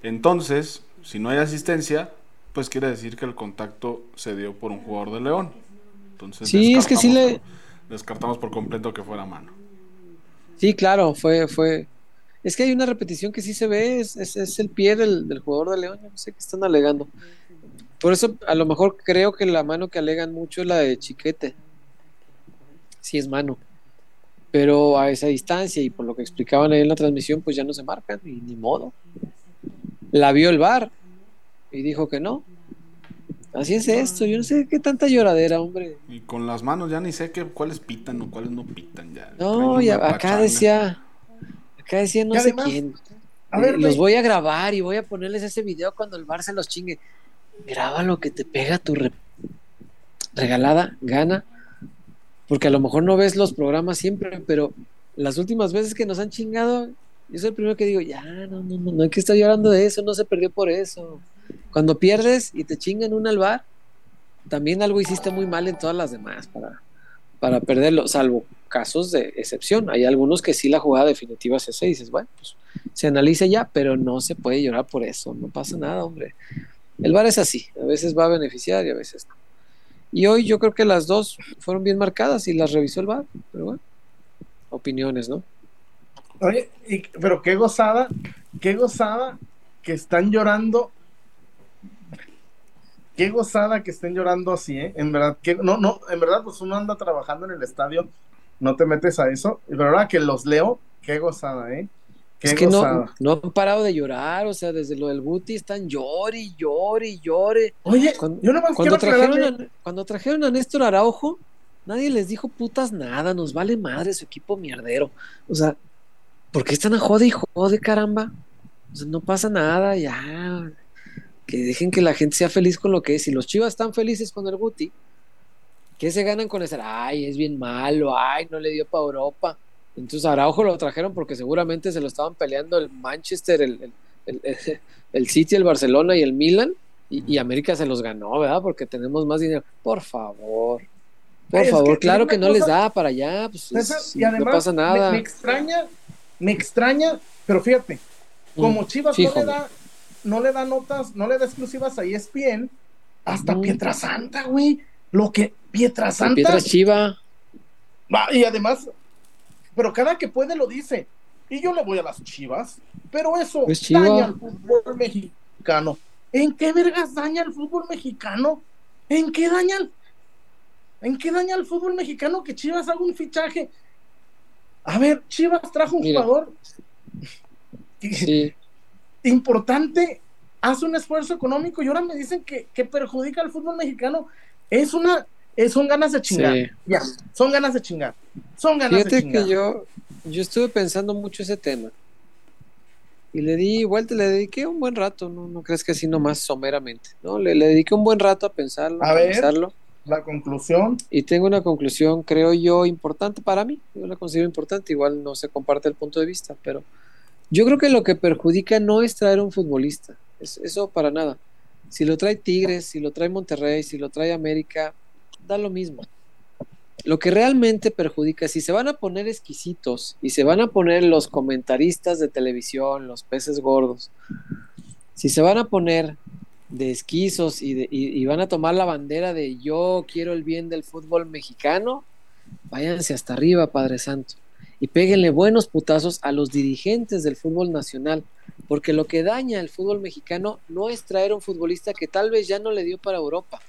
Entonces, si no hay asistencia, pues quiere decir que el contacto se dio por un jugador de León. Entonces, Sí, es que sí le- descartamos por completo que fuera mano. Sí, claro, fue, fue. Es que hay una repetición que sí se ve, es, es, es el pie del, del jugador de León, no sé qué están alegando. Por eso, a lo mejor creo que la mano que alegan mucho es la de Chiquete. Sí es mano. Pero a esa distancia y por lo que explicaban ahí en la transmisión, pues ya no se marcan y ni modo. La vio el VAR y dijo que no. Así es esto, yo no sé qué tanta lloradera, hombre. Y con las manos ya ni sé qué, cuáles pitan o cuáles no pitan ya. No, ya, acá pachanga. decía, acá decía no Y sé además, quién. A ver, los voy a grabar y voy a ponerles ese video cuando el bar se los chingue. Graba lo que te pega tu re- regalada gana. Porque a lo mejor no ves los programas siempre, pero las últimas veces que nos han chingado, yo soy el primero que digo, ya, no, no, no, no hay que estar llorando de eso, no se perdió por eso. Cuando pierdes y te chingan una al bar, también algo hiciste muy mal en todas las demás para, para perderlo, salvo casos de excepción. Hay algunos que sí la jugada definitiva es esa y dices, bueno, pues se analiza ya, pero no se puede llorar por eso, no pasa nada, hombre. El VAR es así, a veces va a beneficiar y a veces no. Y hoy yo creo que las dos fueron bien marcadas y las revisó el VAR, pero bueno, opiniones, ¿no? Oye, pero qué gozada, qué gozada que están llorando. Qué gozada que estén llorando así, ¿eh? En verdad, que no, no, en verdad, pues uno anda trabajando en el estadio, no te metes a eso. Pero ahora que los leo, qué gozada, ¿eh? Qué es que no, no han parado de llorar, o sea, desde lo del Guti están llore y llore y llore. Oye, Cuando, yo nomás cuando trajeron a, cuando trajeron a Néstor Araujo, nadie les dijo putas nada, nos vale madre su equipo mierdero. O sea, ¿por qué están a jode y jode, caramba? O sea, no pasa nada, ya. Que dejen que la gente sea feliz con lo que es. Si los chivas están felices con el Guti, ¿qué se ganan con ese? Ay, es bien malo, ay, no le dio para Europa. Entonces Araujo lo trajeron porque seguramente se lo estaban peleando el Manchester, el, el, el, el- City, el Barcelona y el Milan. Y, y América se los ganó, ¿verdad? Porque tenemos más dinero. Por favor. Por Ay, es favor, que claro que no les da para allá. Pues, César, es- y además, no pasa nada. Me, me extraña, me extraña, pero fíjate, como Mm, Chivas no, le da, no le da notas, no le da exclusivas a ESPN, hasta Ujú. Pietrasanta, güey. Lo que Pietrasanta. Pietras Chiva. Va, y además, pero cada que puede lo dice. Y yo le voy a las chivas, pero eso Pues Chiva. daña al fútbol mexicano. ¿En qué vergas daña el fútbol mexicano? ¿En qué daña el, ¿En qué daña el fútbol mexicano que Chivas haga un fichaje? A ver, Chivas trajo un Mira. jugador Sí. Importante, hace un esfuerzo económico y ahora me dicen que, que perjudica al fútbol mexicano. Es una, es- son ganas de chingar. Sí. Ya, son ganas de chingar. Son ganas de Fíjate chingar. que yo, yo estuve pensando mucho ese tema. Y le di vuelta, le dediqué un buen rato, no, no crees que así nomás someramente, ¿no? Le, le dediqué un buen rato a pensarlo, A a ver. pensarlo. La conclusión. Y tengo una conclusión, creo yo, importante para mí. Yo la considero importante, igual no se comparte el punto de vista, pero yo creo que lo que perjudica no es traer un futbolista, es, eso para nada. Si lo trae Tigres, si lo trae Monterrey, si lo trae América, da lo mismo. Lo que realmente perjudica, si se van a poner exquisitos y se van a poner los comentaristas de televisión, los peces gordos, si se van a poner de esquizos y, de- y- y van a tomar la bandera de yo quiero el bien del fútbol mexicano, váyanse hasta arriba, Padre Santo, y péguenle buenos putazos a los dirigentes del fútbol nacional, porque lo que daña al fútbol mexicano no es traer un futbolista que tal vez ya no le dio para Europa,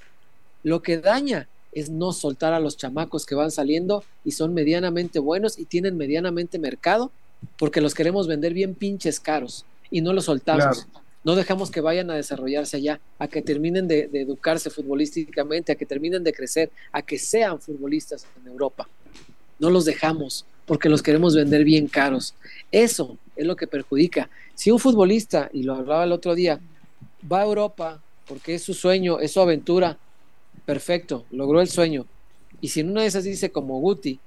Lo que daña es no soltar a los chamacos que van saliendo y son medianamente buenos y tienen medianamente mercado, porque los queremos vender bien pinches caros y no los soltamos. No dejamos que vayan a desarrollarse allá, a que terminen de, de, educarse futbolísticamente, a que terminen de crecer, a que sean futbolistas en Europa. No los dejamos porque los queremos vender bien caros. Eso es lo que perjudica. Si un futbolista, y lo hablaba el otro día, va a Europa porque es su sueño, es su aventura, perfecto, logró el sueño. Y si en una de esas dice como Guti,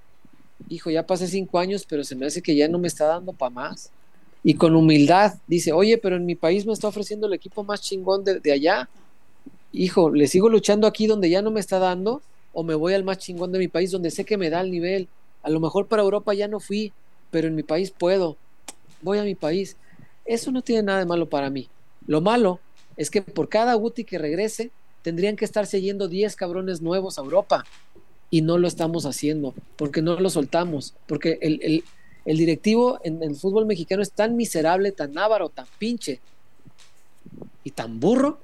hijo, ya pasé cinco años, pero se me hace que ya no me está dando para más y con humildad dice, oye, pero en mi país me está ofreciendo el equipo más chingón de, de, allá. Hijo, ¿le sigo luchando aquí donde ya no me está dando? ¿O me voy al más chingón de mi país donde sé que me da el nivel? A lo mejor para Europa ya no fui, pero en mi país puedo. Voy a mi país. Eso no tiene nada de malo para mí. Lo malo es que por cada Guti que regrese, tendrían que estarse yendo 10 cabrones nuevos a Europa. Y no lo estamos haciendo, porque no lo soltamos, porque el, el el directivo en el fútbol mexicano es tan miserable, tan ávaro, tan pinche y tan burro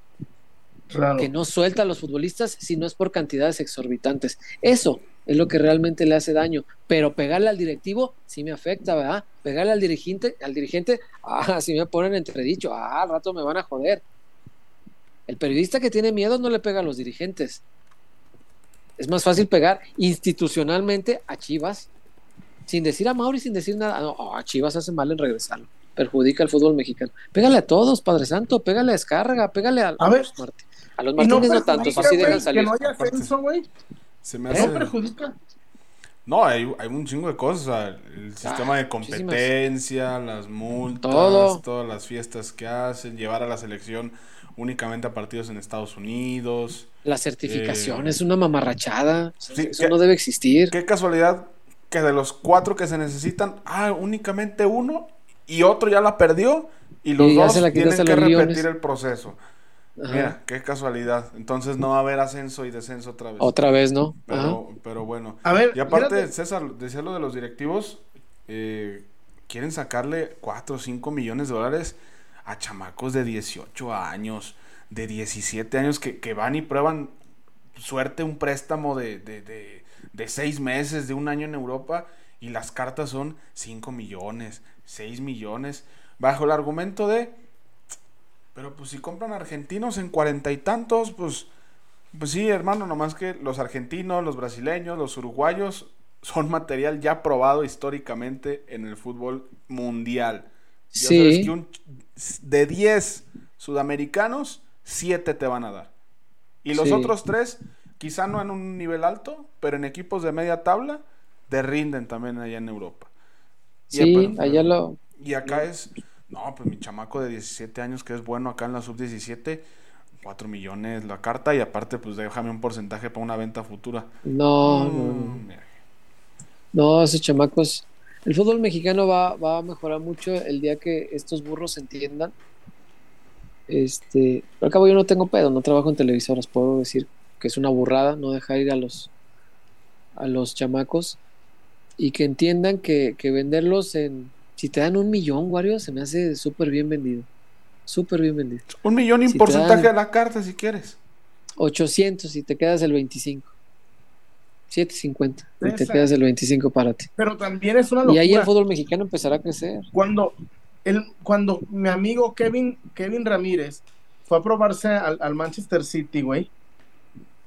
claro. que no suelta a los futbolistas si no es por cantidades exorbitantes. Eso es lo que realmente le hace daño. Pero pegarle al directivo sí me afecta, ¿verdad? Pegarle al dirigente, al dirigente, ah, [laughs] si me ponen entredicho, ah, al rato me van a joder. El periodista que tiene miedo no le pega a los dirigentes. Es más fácil pegar institucionalmente a Chivas, sin decir a Mauri, sin decir nada. No, oh, Chivas hace mal en regresarlo. Perjudica al fútbol mexicano. Pégale a todos, Padre Santo. Pégale a Descarga. Pégale a, a, ver, los Martínez. A los Martínez no, no tanto, así dejan salir. Que no haya ascenso, güey. Se me hace... No perjudica. No, hay, hay, un chingo de cosas. El sistema ah, de competencia, las multas, Todo. todas las fiestas que hacen, llevar a la selección únicamente a partidos en Estados Unidos. La certificación eh, es una mamarrachada. Sí, Eso no debe existir. Qué casualidad que de los cuatro que se necesitan, ah, únicamente uno y otro ya la perdió y los Y dos tienen que repetir el proceso. Ajá. Mira, qué casualidad. Entonces no va a haber ascenso y descenso otra vez. Otra vez, ¿no? Ajá. Pero, pero bueno. A ver, Y aparte, fíjate. César, decía lo de los directivos, eh, quieren sacarle 4 o 5 millones de dólares a chamacos de 18 años, de 17 años que, que van y prueban suerte un préstamo de, de, de, de 6 meses, de un año en Europa, y las cartas son 5 millones, 6 millones, bajo el argumento de, pero pues si compran argentinos en cuarenta y tantos, pues, pues sí, hermano, nomás que los argentinos, los brasileños, los uruguayos son material ya probado históricamente en el fútbol mundial. Ya Sí. sabes que un- de 10 sudamericanos, 7 te van a dar. Y los Sí. otros 3, quizá no en un nivel alto, pero en equipos de media tabla, te rinden también allá en Europa. Y Sí, allá lo. y acá es, no, pues mi chamaco de 17 años que es bueno acá en la sub-17, 4 millones la carta y aparte pues déjame un porcentaje para una venta futura. No, no, Mm, no. No, esos chamacos. El fútbol mexicano va, va a mejorar mucho el día que estos burros entiendan. Este, al cabo yo no tengo pedo, no trabajo en televisoras, puedo decir que es una burrada no dejar ir a los a los chamacos y que entiendan que, que venderlos en si te dan un millón, Wario, se me hace súper bien vendido. Súper bien vendido. Un millón y Si porcentaje de la carta si quieres. 800 y te quedas el 25. 750 y te quedas el 25 para ti. Pero también es una Y locura. ahí el fútbol mexicano empezará a crecer. cuando, el, cuando mi amigo Kevin, Kevin Ramírez fue a probarse al, al Manchester City, güey,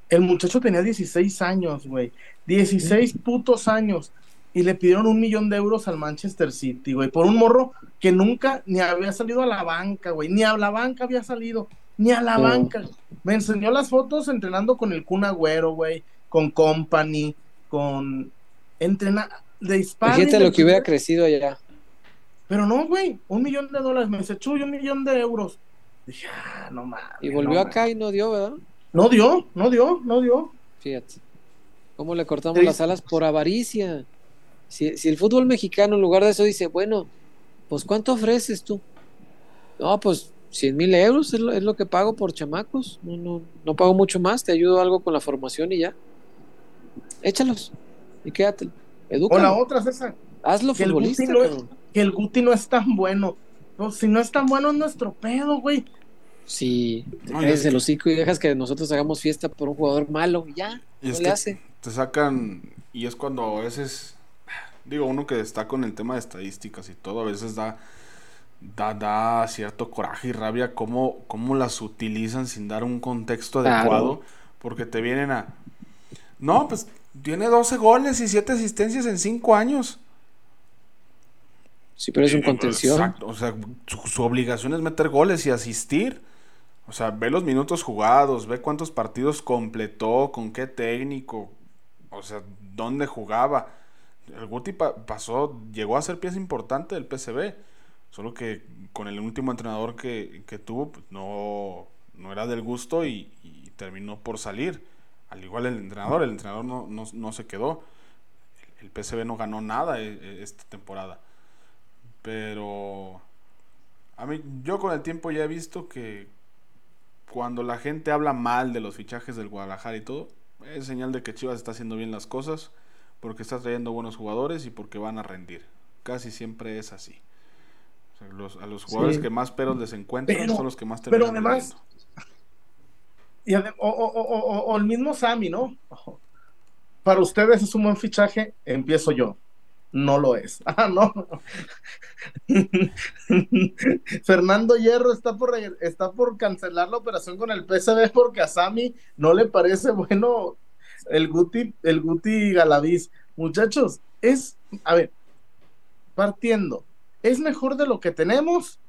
el muchacho tenía 16 años, güey. 16 putos años. Y le pidieron un millón de euros al Manchester City, güey, por un morro que nunca ni había salido a la banca, güey. Ni a la banca había salido, ni a la banca. Me enseñó las fotos entrenando con el Kun Agüero, güey, con Company, con... Entrena... De sparring Fíjate lo que hubiera crecido allá. Pero no, güey, un millón de dólares. Me dice, Chuy, un millón de euros. Dije, ah, no mames. Y volvió no, acá y no dio, ¿verdad? No dio, no dio, no dio. Fíjate. ¿Cómo le cortamos Sí. las alas por avaricia? Si, si el fútbol mexicano en lugar de eso dice, bueno, pues ¿cuánto ofreces tú? No, pues 100 mil euros es lo, es lo que pago por chamacos. No, no, no pago mucho más, te ayudo algo con la formación y ya. Échalos y quédate. O la Edúcalo. otra, César, Hazlo que el futbolista, Guti no es- que el Guti no es tan bueno. Pues si no es tan bueno es nuestro pedo, güey. Sí, te No, es el que- hocico y dejas que nosotros hagamos fiesta por un jugador malo y ya, Y no le hace. Te sacan, y es cuando a veces, digo, uno que está con el tema de estadísticas y todo, a veces da, da, da cierto coraje y rabia cómo, cómo las utilizan sin dar un contexto Claro. adecuado, porque te vienen a, no, pues tiene 12 goles y 7 asistencias en 5 años. Sí, pero es un Eh, contención. Exacto, o sea, su, su obligación es meter goles y asistir. O sea, ve los minutos jugados, ve cuántos partidos completó, con qué técnico, o sea, dónde jugaba. El Guti pa- pasó, llegó a ser pieza importante del PSV, solo que con el último entrenador que, que tuvo, pues, no, no era del gusto y, terminó por salir. Al igual el entrenador, el entrenador no, no, no se quedó. El, el PSV no ganó nada eh, eh, esta temporada. Pero a mí, yo con el tiempo ya he visto que cuando la gente habla mal de los fichajes del Guadalajara y todo, es señal de que Chivas está haciendo bien las cosas, porque está trayendo buenos jugadores y porque van a rendir. Casi siempre es así. O sea, los- a los jugadores Sí. que más peros les encuentran Pero- son los que más pero terminan además- rindiendo. Y ade- o, o- o- el mismo Sammy, ¿no? Para ustedes es un buen fichaje, empiezo yo. No lo es. [laughs] Ah, no. [laughs] Fernando Hierro está por, está por cancelar la operación con el PSV porque a Sammy no le parece bueno el Guti, el Guti Galaviz. Muchachos, es, a ver, partiendo, ¿es mejor de lo que tenemos?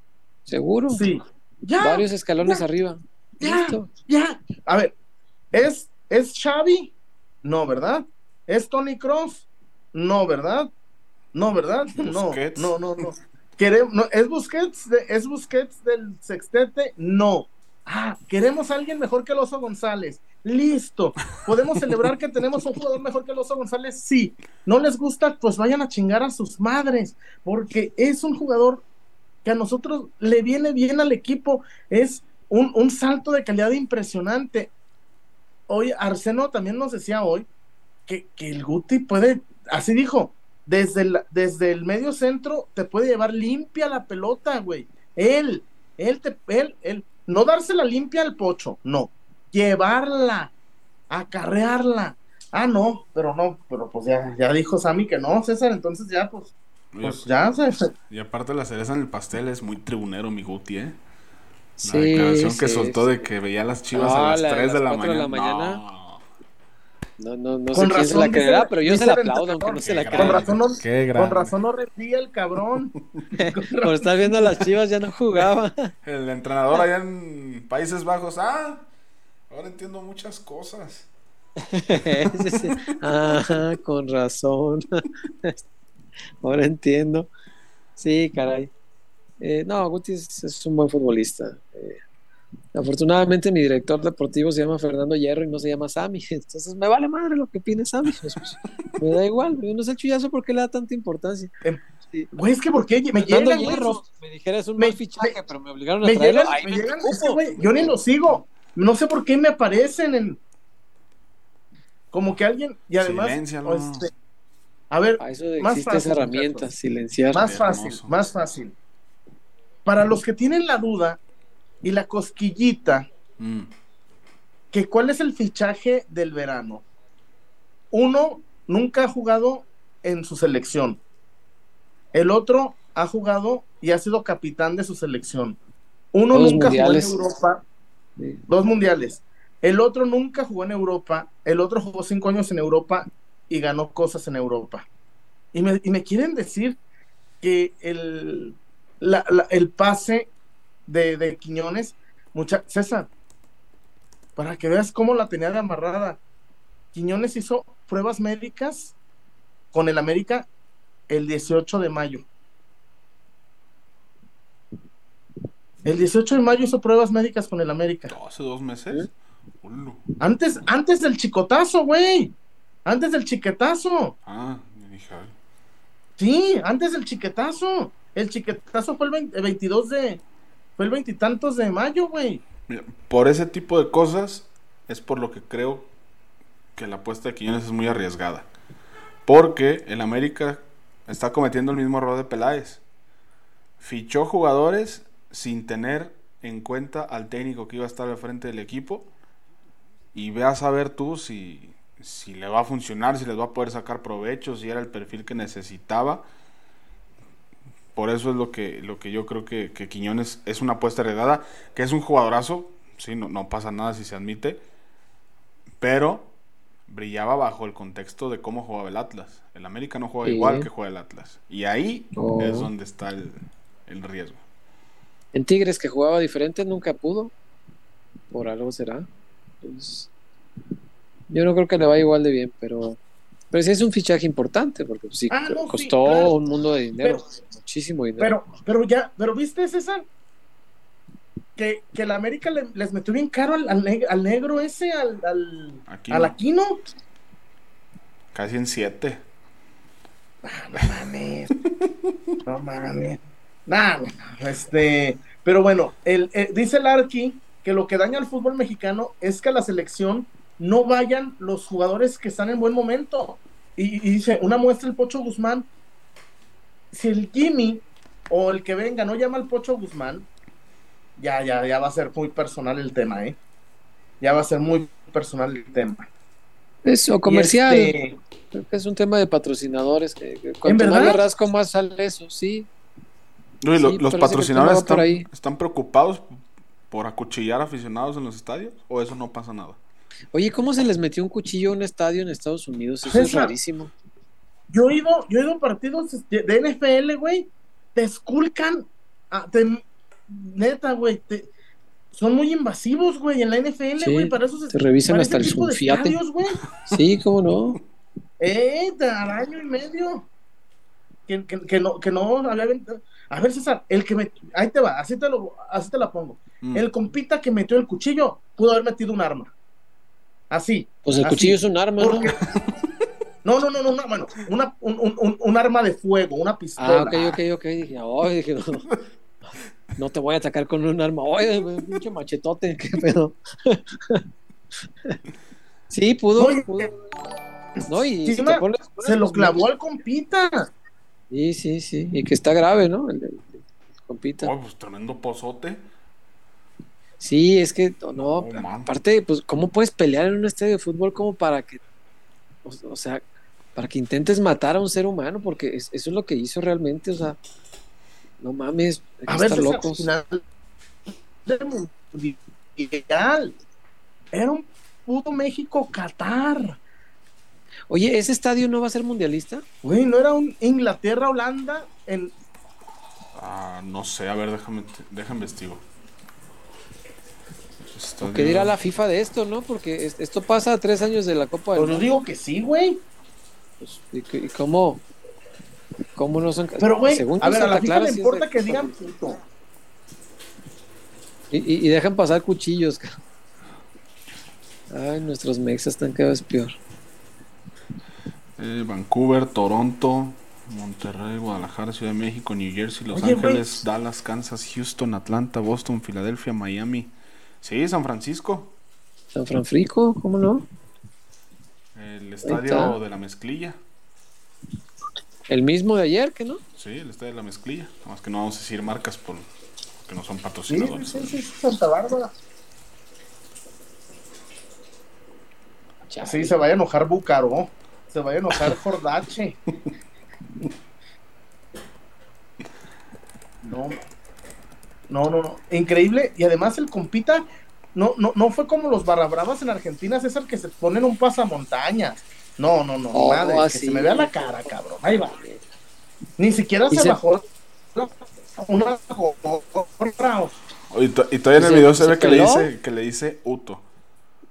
Seguro. Sí. Ya, Varios escalones ya. arriba. ya, Listo. ya. A ver, ¿es, ¿es Xavi? No, ¿verdad? ¿Es Tony Cross? No, ¿verdad? No, ¿verdad? No, no, no, no. Queremos, no, ¿Es Busquets, de- ¿Es Busquets del sextete? No. Ah, queremos a alguien mejor que el Oso González. Listo. ¿Podemos celebrar que tenemos un jugador mejor que el Oso González? Sí. ¿No les gusta? Pues vayan a chingar a sus madres, porque es un jugador que a nosotros le viene bien al equipo. Es un, un salto de calidad impresionante. Hoy Arseno también nos decía hoy que, que el Guti puede, así dijo, desde el, desde el medio centro te puede llevar limpia la pelota, güey. Él, él, te, él, él, no dársela limpia al pocho, no, llevarla, acarrearla. Ah, no, pero no, pero pues ya, ya dijo Sammy que no, César, entonces ya, pues, pues ya, César. Y aparte la cereza en el pastel es muy tribunero mi Guti, ¿eh? La Sí, declaración que soltó sí. de que veía las chivas a las la- 3 de las la cuatro de la mañana. mañana. No. No, no, no sé Con quién se razón la creerá, pero yo se la aplaudo, aunque no se la crea. Con razón no, con razón no rendía el cabrón. [laughs] Por estar viendo a las chivas ya no jugaba. El entrenador allá en Países Bajos, ah, ahora entiendo muchas cosas. [laughs] Ah, con razón. [laughs] Ahora entiendo. Sí, caray. Eh, no, Guti es, es un buen futbolista. Eh, afortunadamente mi director deportivo se llama Fernando Hierro y no se llama Sammy. [laughs] Entonces me vale madre lo que opine Sammy. Pues, pues, me da igual. Yo no sé el chullazo por qué le da tanta importancia. Güey, es que ¿por qué me Fernando llegan, Hierro, me dijera es un me- mal fichaje, me- pero me obligaron a me traerlo. llegan, me llegan, es que, güey, yo ni lo sigo. No sé por qué me aparecen en como que alguien y además Siléncialo. este, a ver, Para eso Más existe esa fácil, herramienta, silenciar. más fácil, hermoso. más fácil. Para los que tienen la duda y la cosquillita, Mm. que cuál es el fichaje del verano. Uno nunca ha jugado en su selección. El otro ha jugado y ha sido capitán de su selección. Uno nunca jugó en Europa, Dos mundiales. El otro nunca jugó en Europa. El otro jugó cinco años en Europa y ganó cosas en Europa. Y me, y me quieren decir que el, la- el pase de, de Quiñones, mucha, César, para que veas cómo la tenía de amarrada. Quiñones hizo pruebas médicas con el América el 18 de mayo. El 18 de mayo hizo pruebas médicas con el América. ¿Hace dos meses? Ulu. Antes, antes del chicotazo, güey. Antes del chiquetazo. Ah, dije, Sí, antes del chiquetazo. El chiquetazo fue el 20 el 22 de. Fue el veintitantos de mayo, güey. Por ese tipo de cosas es por lo que creo que la apuesta de Quiñones es muy arriesgada. Porque el América está cometiendo el mismo error de Peláez. Fichó jugadores sin tener en cuenta al técnico que iba a estar al frente del equipo y ve a saber tú si, si le va a funcionar, si les va a poder sacar provecho, si era el perfil que necesitaba. Por eso es lo que, lo que yo creo que, que Quiñones es una apuesta heredada, que es un jugadorazo, sí, no, no pasa nada si se admite, pero brillaba bajo el contexto de cómo jugaba el Atlas. El América no juega Sí. igual que juega el Atlas. Y ahí Oh. es donde está el, el riesgo. En Tigres que jugaba diferente nunca pudo. Por algo será. Pues, yo no creo que le vaya igual de bien, pero pero sí es un fichaje importante porque pues, sí Ah, no, sí, costó claro. un mundo de dinero, muchísimo dinero. Pero, pero ya, pero viste, César, que, que la América le- les metió bien caro al, al neg- al negro ese, al, al, Aquí al Aquino. casi en 7. No mames. No mames. Nah, este, pero bueno, el, eh, dice el Arqui que lo que daña al fútbol mexicano es que a la selección no vayan los jugadores que están en buen momento. Y, y dice, una muestra el Pocho Guzmán. Si el Jimmy o el que venga no llama al Pocho Guzmán, ya, ya, ya va a ser muy personal el tema, ¿eh? Ya va a ser muy personal el tema. Eso, comercial. este, Creo que es un tema de patrocinadores. Que, cuanto verdad? más le rasco, más sale eso, sí. No, y lo- Sí, los patrocinadores están, ahí. están preocupados por acuchillar aficionados en los estadios o eso no pasa nada. Oye, ¿cómo se les metió un cuchillo a un estadio en Estados Unidos? Eso es rarísimo. Yo he ido, yo he ido a partidos de NFL, güey. Te esculcan. ah, te- neta, güey. te- son muy invasivos, güey, en la NFL, Sí, güey. Para eso se te revisan hasta el güey. Sí, ¿cómo no? Eh, al año y medio. Que, que- que no, que no había. A ver, César, el que me. Ahí te va, así te, lo, así te la pongo. Mm. El compita que metió el cuchillo pudo haber metido un arma. Así. Pues el Así. cuchillo es un arma, ¿no? Porque- No, no, no, no, una, bueno, una, un, un- un- arma de fuego, una pistola. Ah, ok, ok, ok. Dije, dije, no, no te voy a atacar con un arma. Oye, pinche machetote, qué pedo. Sí, pudo, Oye, pudo. No, y Sí, si pones- pones Se lo clavó al compita. Sí, sí, sí. Y que está grave, ¿no? El, el- el compita. Oh, pues tremendo pozote. Sí, es que, no, No, man. aparte, pues, ¿cómo puedes pelear en un estadio de fútbol como para que, o, o sea, para que intentes matar a un ser humano? Porque es- eso es lo que hizo realmente, o sea, no mames, hay que A ver, estar César, locos. final del mundial. Era un puto México-Qatar. Oye, ¿ese estadio no va a ser mundialista? Güey, no era un Inglaterra-Holanda en. Ah, no sé, a ver, déjame, déjame investigo. Estadio- ¿Qué dirá la FIFA de esto, no? Porque es- esto pasa a tres años de la Copa del Pues Mundo. digo que sí, güey. Pues, ¿y, cómo? ¿Cómo no son? Pero, güey, según a ver, a la FIFA Clara le sí importa de- que digan puto. Y, y- y dejan pasar cuchillos. cara. Ay, nuestros mexas están cada vez peor. Eh, Vancouver, Toronto, Monterrey, Guadalajara, Ciudad de México, New Jersey, Los Oye. Ángeles, Dallas, Kansas, Houston, Atlanta, Boston, Filadelfia, Miami. Sí, San Francisco. San Francisco, ¿cómo no? El estadio de la mezclilla. El mismo de ayer, ¿que no? Sí, el estadio de la mezclilla. Nada más que no vamos a decir marcas por, porque no son patrocinadores. sí, sí, sí, Santa Bárbara. Así se vaya a enojar Bucaró. Se vaya a enojar Jordache. No, no, no, no. Increíble. Y además el compita no, no, no fue como los barrabravas en Argentina, César, que se ponen un pasamontañas. No, no, no, Oh, madre, que se me vea la cara, cabrón. Ahí va. Ni siquiera se se- bajó una gorra. Y, to- y todavía en ¿Se- el video se, se ve que le, dice, que le dice Uto.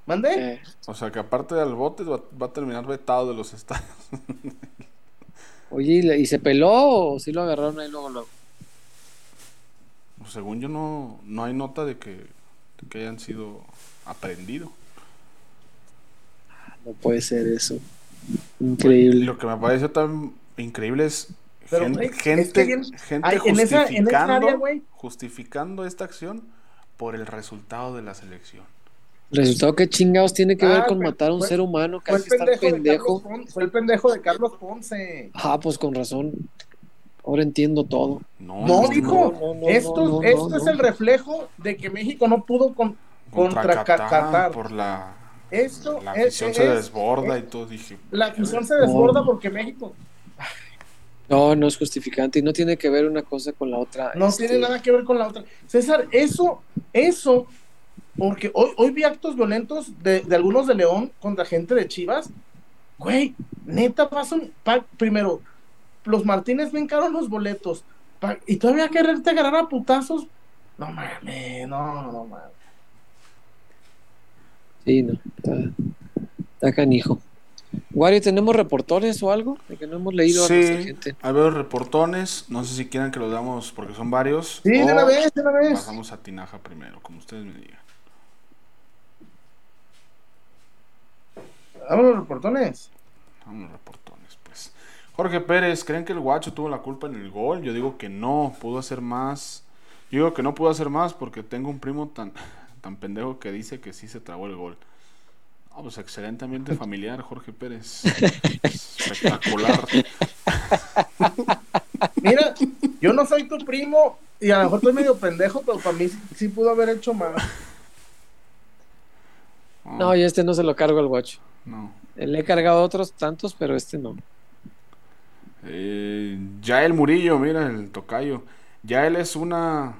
¿Mande? Eh, O sea que aparte del bote va, va a terminar vetado de los estadios. [laughs] oye, ¿y, se peló o sí lo agarraron ahí luego? luego? Pues, Según yo no, no hay nota de que, de que hayan sido aprendidos. No puede ser eso. Increíble. Lo que me parece tan increíble es Pero, gente, que bien- gente ay, en esa- en esa justificando, área, justificando esta acción por el resultado de la selección. Resultado que chingados tiene que ver Ah, con fue- matar a un fue- ser humano que Fue hay el que estar pendejo, de pendejo. Carlos Ponce, fue el pendejo de Carlos Ponce. Ah, pues con razón. Ahora entiendo todo. No, No, no, dijo, no, no, esto, esto no, es no. el reflejo de que México no pudo con, contra, contra Qatar, Qatar. por la, esto. la es- afición se es- desborda es- y todo. Dije, La afición se desborda porque México No, no es justificante y no tiene que ver una cosa con la otra. no este, tiene nada que ver con la otra. César, eso, eso, porque hoy, hoy vi actos violentos de, de algunos de León contra gente de Chivas. Güey, neta, pasan, pa- primero, los Martínez bien caros los boletos. pa- y todavía quererte agarrar a putazos. No mames, no, no mames. Sí, no. Está, está canijo. Wario, ¿tenemos reportones o algo? De que no hemos leído a nuestra gente. hay varios reportones. No sé si quieren que los damos porque son varios. Sí, de una vez, de una vez. Pasamos a Tinaja primero, como ustedes me digan. Vámonos, reportones. Vamos reportones, pues. Jorge Pérez, ¿creen que el guacho tuvo la culpa en el gol? Yo digo que no, pudo hacer más. Yo digo que no pudo hacer más porque tengo un primo tan, tan pendejo que dice que sí se trabó el gol. Ah, pues excelente ambiente familiar, Jorge Pérez. [laughs] Espectacular. Mira, yo no soy tu primo y a lo mejor estoy medio pendejo, pero para mí sí, sí pudo haber hecho más. No, y este no se lo cargo al guacho. no. Le he cargado otros tantos, pero este no. Eh, ya el Murillo, mira, el tocayo. Ya él es una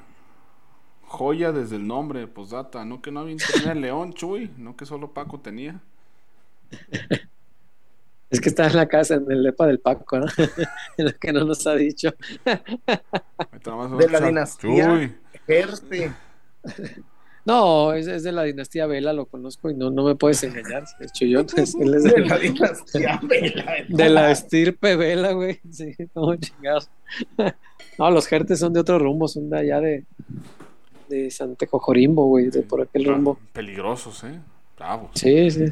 joya desde el nombre, posdata. No que no había internet León, [laughs] Chuy. No que solo Paco tenía. Es que está en la casa, en el lepa del Paco, ¿no? [laughs] en lo que no nos ha dicho. De la dinastía. Chuy. No, es, es de la dinastía Vela, lo conozco y no, no me puedes engañar. De hecho, yo pues, él es de, De la dinastía [laughs] Vela. de la estirpe Vela, güey. Sí, no, chingados. [laughs] No, los Jertes son de otro rumbo, son de allá de, de Santecojorimbo, güey, de por aquel rumbo. Peligrosos, ¿eh? Bravos. Sí, sí.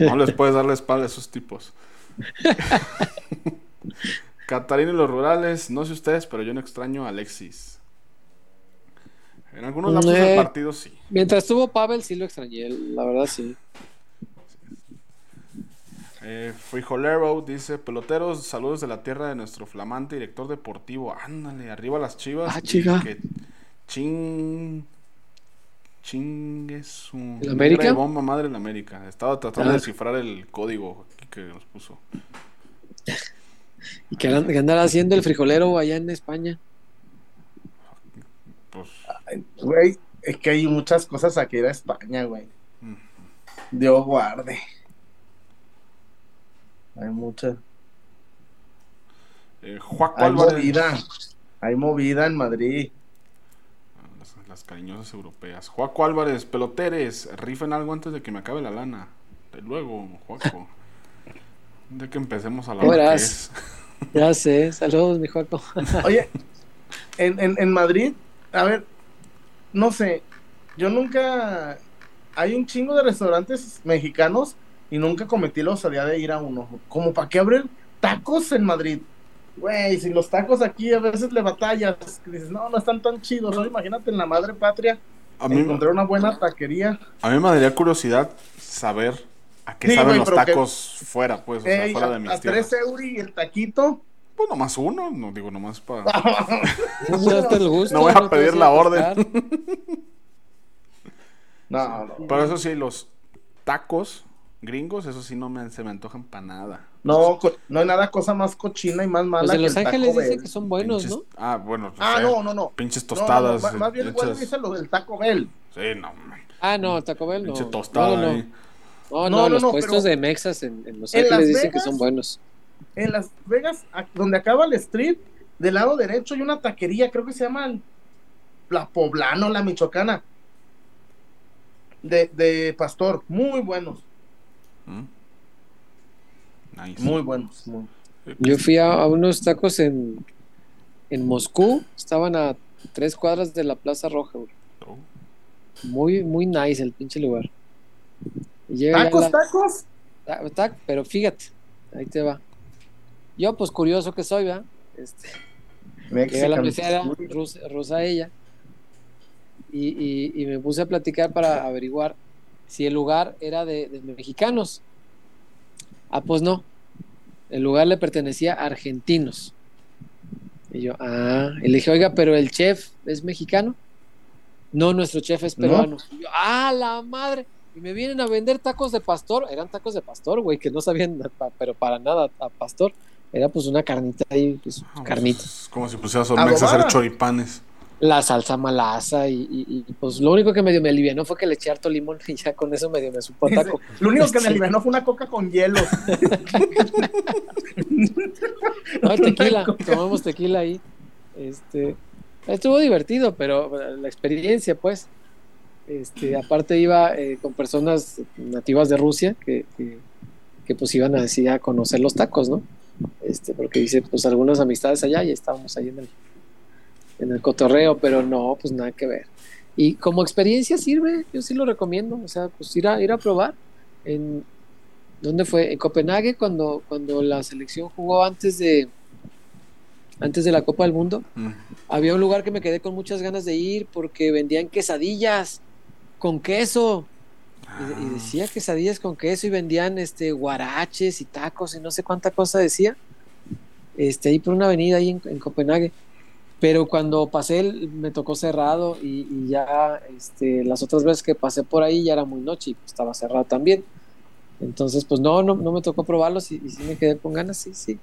No les puedes dar la espalda a esos tipos. [laughs] Catarina y los rurales, no sé ustedes, pero yo no extraño a Alexis. En algunos lapsos Eh. del partido sí. Mientras estuvo Pavel, sí lo extrañé, la verdad sí. Eh, Frijolero dice: Peloteros, saludos de la tierra de nuestro flamante director deportivo. Ándale, arriba las chivas. Ah, chica. Que ching. Chingue su. ¿El América? bomba madre en América. Estaba tratando Ah. de descifrar el código que nos puso. [laughs] ¿Y qué andará haciendo el frijolero allá en España? Güey, es que hay muchas cosas a que ir a España, güey. Mm. Dios guarde. Hay muchas. eh, Juaco Hay Álvarez. movida. Hay movida en Madrid. Las, las cariñosas europeas. Juaco Álvarez, peloteres, rifen algo antes de que me acabe la lana. De luego, Juaco. De que empecemos a la hora que Verás. es. Ya sé, saludos, mi Juaco. Oye, en, en, en Madrid, a ver, no sé, yo nunca. Hay un chingo de restaurantes mexicanos y nunca cometí la osadía de ir a uno. Como para qué abrir tacos en Madrid. Güey, si los tacos aquí a veces le batallas, dices, no, no están tan chidos. Ahora imagínate en la madre patria A mí, encontrar una buena taquería. a mí me daría curiosidad saber a qué Sí, saben los que- tacos fuera, pues, o sea, Ey, fuera a, de mis a. 3 euros y el taquito. Pues nomás uno, no digo nomás para. [laughs] No, gusto, voy a pedir la atascar. no, no. Pero eso sí, los tacos gringos, eso sí no me, se me antojan para nada. No, no hay nada cosa más cochina y más mala Los de que Los el Ángeles dicen que son buenos, Pinches- ¿no? Ah, bueno. Ah, no, no, no. Pinches No, no, no, tostadas. más, bien hechas- igual dice lo del Taco Bell. Sí, no, man, Ah, no, el Taco Bell no. pinche No, tostada no, no. No, No, no, no, los no, puestos pero- de Mexas en, en Los En Ángeles dicen que son buenos. En Las Vegas, donde acaba el street, del lado derecho hay una taquería, creo que se llama el- La Poblano, la Michoacana. De, de Pastor, muy buenos, Mm. Nice. muy buenos. muy- Yo fui a, a unos tacos en, en Moscú, estaban a tres cuadras de la Plaza Roja, güey. Oh. Muy, muy nice el pinche lugar. Llega ¿Tacos, la- tacos? ta- tac, pero fíjate, ahí te va. Yo, pues curioso que soy, ¿verdad? Este, la mesera, rusa, rusa ella, y, y- y me puse a platicar para averiguar si el lugar era de, de mexicanos. Ah, pues no. El lugar le pertenecía a argentinos. Y yo, ah, y le dije, oiga, pero el chef es mexicano. No, nuestro chef es peruano. Y yo, ah, la madre. Y me vienen a vender tacos de pastor. Eran tacos de pastor, güey, que no sabían, [laughs] pero para nada a pastor. Era pues una carnita ahí, pues, Ah, carnita. pues, es como si pusieras a Ormex a hacer choripanes. La salsa malaza y, y- y, pues lo único que medio me alivianó fue que le eché harto limón [laughs] y ya con eso medio me supo a taco. Lo único que me alivianó fue una coca con hielo. [laughs] No, tequila, tomamos tequila ahí. Este, estuvo divertido, pero la experiencia, pues. Este, aparte iba eh, con personas nativas de Rusia que, que, que, pues iban así a conocer los tacos, ¿no? Este, porque hice pues algunas amistades allá y estábamos ahí en el, en el cotorreo, pero no, pues nada que ver. Y como experiencia sirve, yo sí lo recomiendo, o sea, pues ir a, ir a probar. En, ¿Dónde fue? En Copenhague, cuando, cuando la selección jugó antes de, antes de la Copa del Mundo, Mm. había un lugar que me quedé con muchas ganas de ir porque vendían quesadillas con queso. Y, y decía quesadillas con queso y vendían este guaraches y tacos y no sé cuánta cosa decía. Este, ahí por una avenida ahí en, en Copenhague. Pero cuando pasé me tocó cerrado y, y ya este, las otras veces que pasé por ahí ya era muy noche y pues, estaba cerrado también. Entonces, pues no, no, no me tocó probarlos y, y sí me quedé con ganas, sí, sí.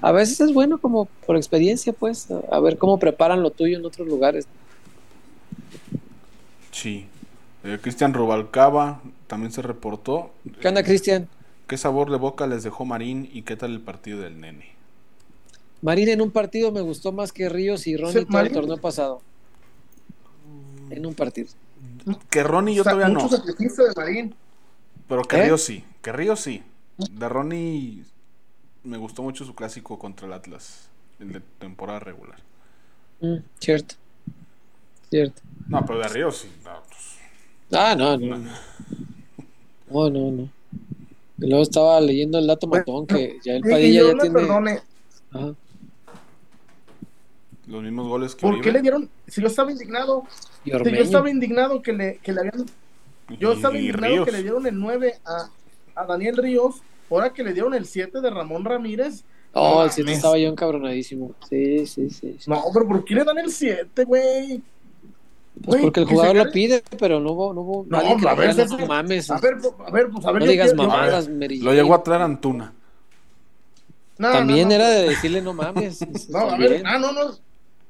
A veces es bueno como por experiencia, pues, a, a ver cómo preparan lo tuyo en otros lugares. Sí. Eh, Cristian Rubalcaba también se reportó. ¿Qué onda, Cristian? ¿Qué sabor de boca les dejó Marín y qué tal el partido del nene? Marín en un partido me gustó más que Ríos y Ronnie Sí, todo el torneo pasado. En un partido. Que Ronnie yo O sea, todavía no, mucho sacrificio de Marín. pero que ¿Eh? Ríos sí. Que Ríos sí. De Ronnie me gustó mucho su clásico contra el Atlas, el de temporada regular. Mm, cierto. Cierto. No, pero de Ríos sí. Ah, no, no. No, no, no. Y luego estaba leyendo el dato matón que ya el y Padilla ya tiene. perdone, Ajá. los mismos goles que ¿por Oribe. qué le dieron? Si yo estaba indignado, si yo estaba indignado que le, que le habían Yo estaba y indignado Ríos. que le dieron el 9 a, a Daniel Ríos, ahora que le dieron el 7 de Ramón Ramírez. Oh, No el 7 mames. estaba yo encabronadísimo. Sí, sí, sí. sí. No, pero ¿por qué le dan el 7, güey? Pues porque el jugador lo pide, pero no hubo, no hubo No, nadie que a ver, no mames. A ver, a ver, pues a ver. no digas quiero- mamadas, Lo llegó a traer Antuna. No, También no, era no. de decirle no mames. [laughs] No, a ver, ah, no, no.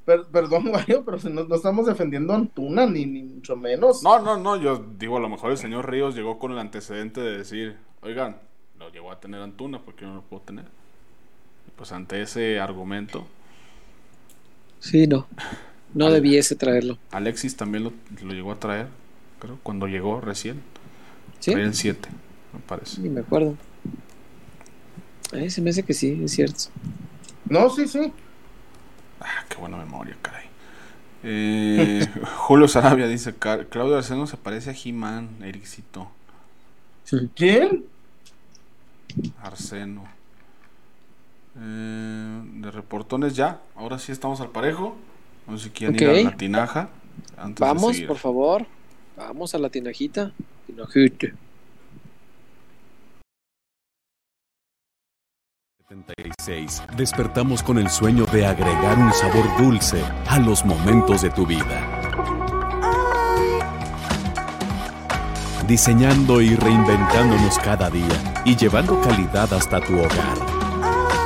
Per- perdón, [laughs] Mario, pero si no, no estamos defendiendo a Antuna, ni, ni mucho menos. No, no, no, yo digo, a lo mejor el señor Ríos llegó con el antecedente de decir, oigan, lo llegó a tener Antuna, porque no lo puedo tener? Y Pues ante ese argumento, Sí, no. No Ale- debiese traerlo. Alexis también lo, lo llegó a traer, creo, cuando llegó recién. ¿Sí? Traía el 7, me parece. Ni me acuerdo. Eh, se me hace que sí, es cierto. No, sí, sí. Ah, qué buena memoria, caray. Eh, [laughs] Julio Sarabia dice, "Ca- Claudio Arseno se parece a He-Man, Ericito. ¿Quién? Arseno. Eh, de reportones ya. Ahora sí estamos al parejo. No sé si quieren ir Ok. a la tinaja. Antes Vamos, por favor. Vamos a la tinajita. Tinajita. 76. Despertamos con el sueño de agregar un sabor dulce a los momentos de tu vida. Diseñando y reinventándonos cada día y llevando calidad hasta tu hogar.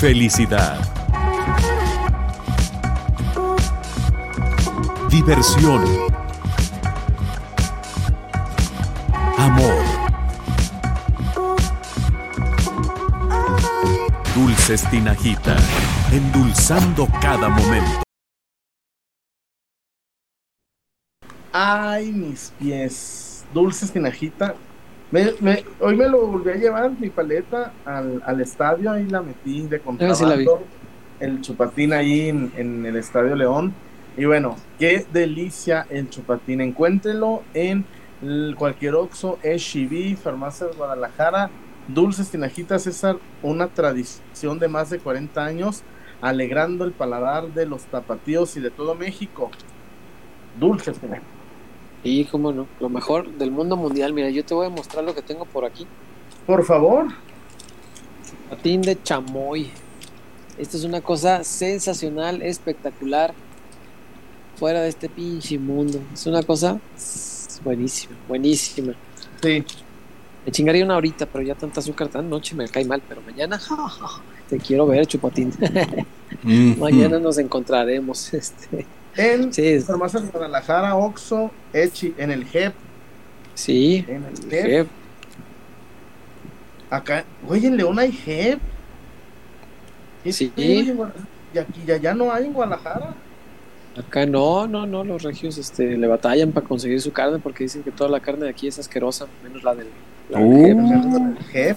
Felicidad. diversión, amor. Dulces Tinajita, endulzando cada momento. Ay, mis pies. Dulces tinajita. Me, me- hoy me lo volví a llevar mi paleta al, al estadio, ahí la metí de sí la vi. contrabando. el chupatín ahí en, en el Estadio León. Y bueno, qué delicia el chupatín. Encuéntrelo en cualquier Oxxo, HEB, Farmacias Guadalajara. Dulces Tinajitas, César, una tradición de más de 40 años, alegrando el paladar de los tapatíos y de todo México. Dulces Tinajitas. Y cómo no, lo mejor del mundo mundial. Mira, yo te voy a mostrar lo que tengo por aquí. Por favor. Patín de chamoy. Esto es una cosa sensacional, espectacular. Fuera de este pinche mundo. Es una cosa buenísima, buenísima. Sí. Me chingaría una horita, pero ya tanta azúcar tan noche me cae mal. Pero mañana, [laughs] ja, ja, te quiero ver, chupatín. Mm, mañana nos encontraremos. [laughs] Este. En Sí, Farmacias Guadalajara, Oxxo, Echi, en el JEP. sí. En el JEP. Jefe, Acá, oye, en León hay JEP. ¿Qué Sí. Y aquí ya, ya no hay en Guadalajara. Acá no, no, no, los regios este, le batallan para conseguir su carne porque dicen que toda la carne de aquí es asquerosa, menos la del, la del Uh. Jefe. En el JEP.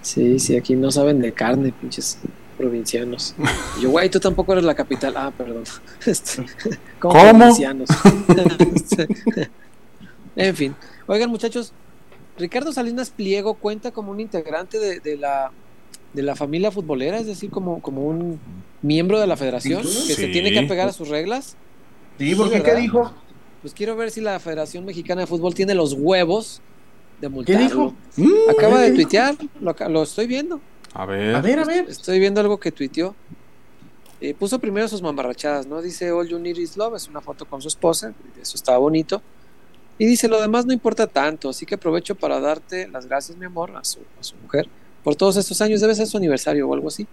Sí, sí, aquí no saben de carne, pinches provincianos. Y yo, güey, tú tampoco eres la capital. Ah, perdón. [laughs] Este, [laughs] ¿Cómo? ¿Cómo? provincianos? [laughs] en fin. Oigan, muchachos, Ricardo Salinas Pliego cuenta como un integrante de, de la, de la familia futbolera, es decir, como, como un miembro de la federación que se tiene que apegar a sus reglas. Sí, porque. ¿qué dijo? Pues quiero ver si la Federación Mexicana de Fútbol tiene los huevos de ¿Qué multarlo. dijo? Mm, Acaba de ¿Qué dijo? tuitear, lo, aca- lo estoy viendo. A ver. A ver, a ver. Estoy viendo algo que tuiteó. Eh, puso primero sus mamarrachadas, ¿no? Dice All You Need Is Love, es una foto con su esposa, eso estaba bonito. Y dice, lo demás no importa tanto, así que aprovecho para darte las gracias, mi amor, a su, a su mujer, por todos estos años, debe ser su aniversario o algo así.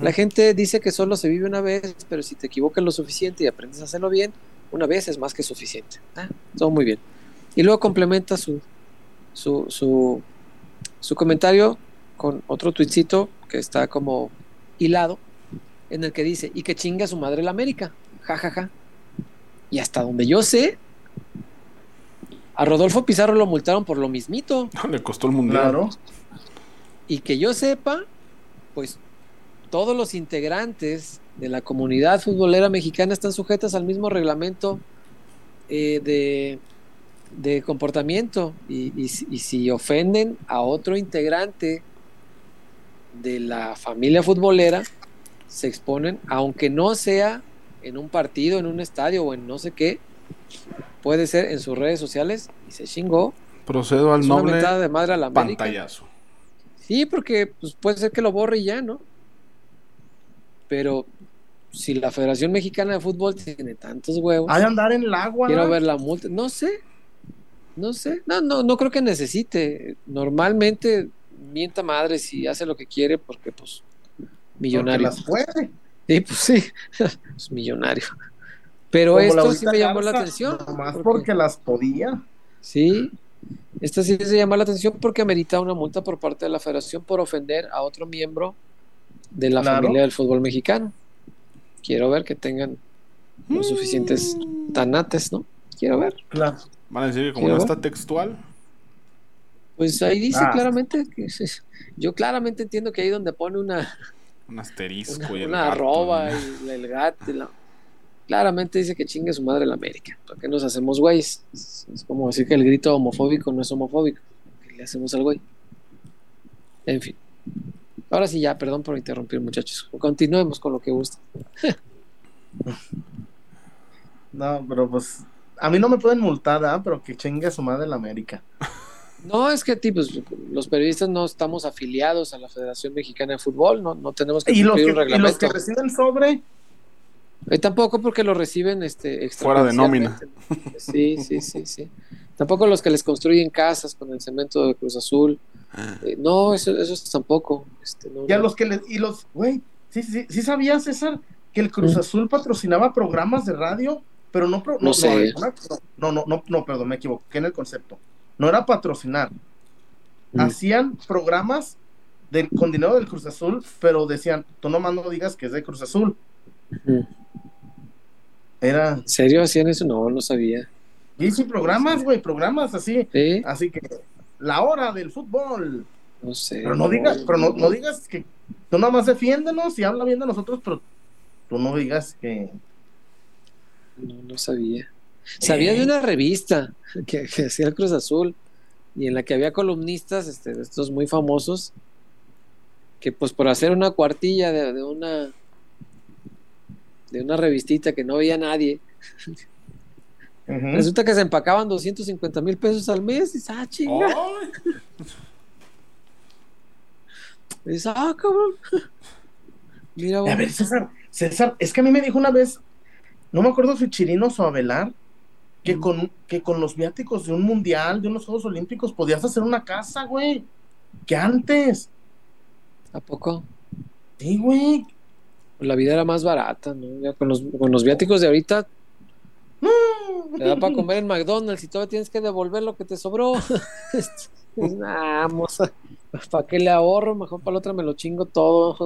La gente dice que solo se vive una vez, pero si te equivocas lo suficiente y aprendes a hacerlo bien, una vez es más que suficiente. Ah, todo muy bien. Y luego complementa su, su, su, su comentario con otro tuitcito que está como hilado, en el que dice, y que chinga su madre la América. Ja, ja, ja. Y hasta donde yo sé, a Rodolfo Pizarro lo multaron por lo mismito. [laughs] Le costó el mundial. Claro. Y que yo sepa, pues todos los integrantes de la comunidad futbolera mexicana están sujetas al mismo reglamento eh, de, de comportamiento. Y, y si- y si ofenden a otro integrante de la familia futbolera, se exponen, aunque no sea en un partido, en un estadio o en no sé qué, puede ser en sus redes sociales y se chingó. Procedo al Es una noble mentada de madre a la América. pantallazo. Sí, porque pues, puede ser que lo borre y ya, ¿no? Pero si la Federación Mexicana de Fútbol tiene tantos huevos, Ha de andar en el agua. quiero ¿no? ver la multa. No sé, no sé. No, no, no creo que necesite. Normalmente mienta madre si hace lo que quiere porque, pues, Porque millonario. las puede. Sí, pues sí, [laughs] es millonario. Pero Como esto sí me llamó la atención. Nomás porque- porque las podía. Sí, esta sí se llama la atención porque amerita una multa por parte de la federación por ofender a otro miembro de la Claro. familia del fútbol mexicano. Quiero ver que tengan los suficientes tanates, ¿no? Quiero ver. Claro. Van a decir que como no está textual, Pues ahí dice Ah. claramente que yo claramente entiendo que ahí donde pone una, un asterisco una, y el una gato, arroba ¿no? y el gato, y la- claramente dice que chingue su madre la América. ¿Por qué nos hacemos güeyes? Es, es como decir que el grito homofóbico no es homofóbico. ¿Qué le hacemos al güey? En fin. Ahora sí, ya, perdón por interrumpir, muchachos. Continuemos con lo que gusta. [laughs] No, pero pues. A mí no me pueden multar, ¿ah? Pero que chingue su madre la América. [laughs] No, es que tipos, los periodistas no estamos afiliados a la Federación Mexicana de Fútbol, no, no tenemos que Y los, cumplir que, un y los reglamento. que reciben sobre. Eh, tampoco porque lo reciben este, Fuera de nómina. Sí, sí, sí, sí. Tampoco los que les construyen casas con el cemento de Cruz Azul. Eh, no, eso, eso tampoco. Este, no, Y a no. los que les. Y los. Güey, sí, sí, sí sabías, César, que el Cruz Mm. Azul patrocinaba programas de radio pero no, pro- No sé. no, no, no, no, perdón, me equivoqué en el concepto. No era patrocinar. Mm. Hacían programas de, con dinero del Cruz Azul, pero decían, tú nomás no digas que es de Cruz Azul. Era, ¿En serio hacían eso? No, no sabía. y sí, programas, güey, programas así. ¿Sí? Así que, la hora del fútbol. No sé. Pero no digas, pero no, no digas que tú nada más defiéndenos y habla bien de nosotros, pero tú no digas que. No, no sabía. Sabía Eh. de una revista que, que hacía el Cruz Azul y en la que había columnistas, este, estos muy famosos, que pues por hacer una cuartilla de, de una de una revistita que no veía nadie, resulta que se empacaban 250 mil pesos al mes y ah, chinga, Ay, Y dices, ah, cabrón. Mira, A ver, César, César, es que a mí me dijo una vez, no me acuerdo si Chirinos o Avelar, que, con, que con los viáticos de un mundial, de unos Juegos Olímpicos, podías hacer una casa, güey. Que antes. ¿a poco? Sí, güey. La vida era más barata, ¿no? Ya con los, con los viáticos de ahorita te da para comer en McDonald's y todavía tienes que devolver lo que te sobró. [laughs] Este, nah, moza, ¿para qué le ahorro? Mejor para la otra me lo chingo todo.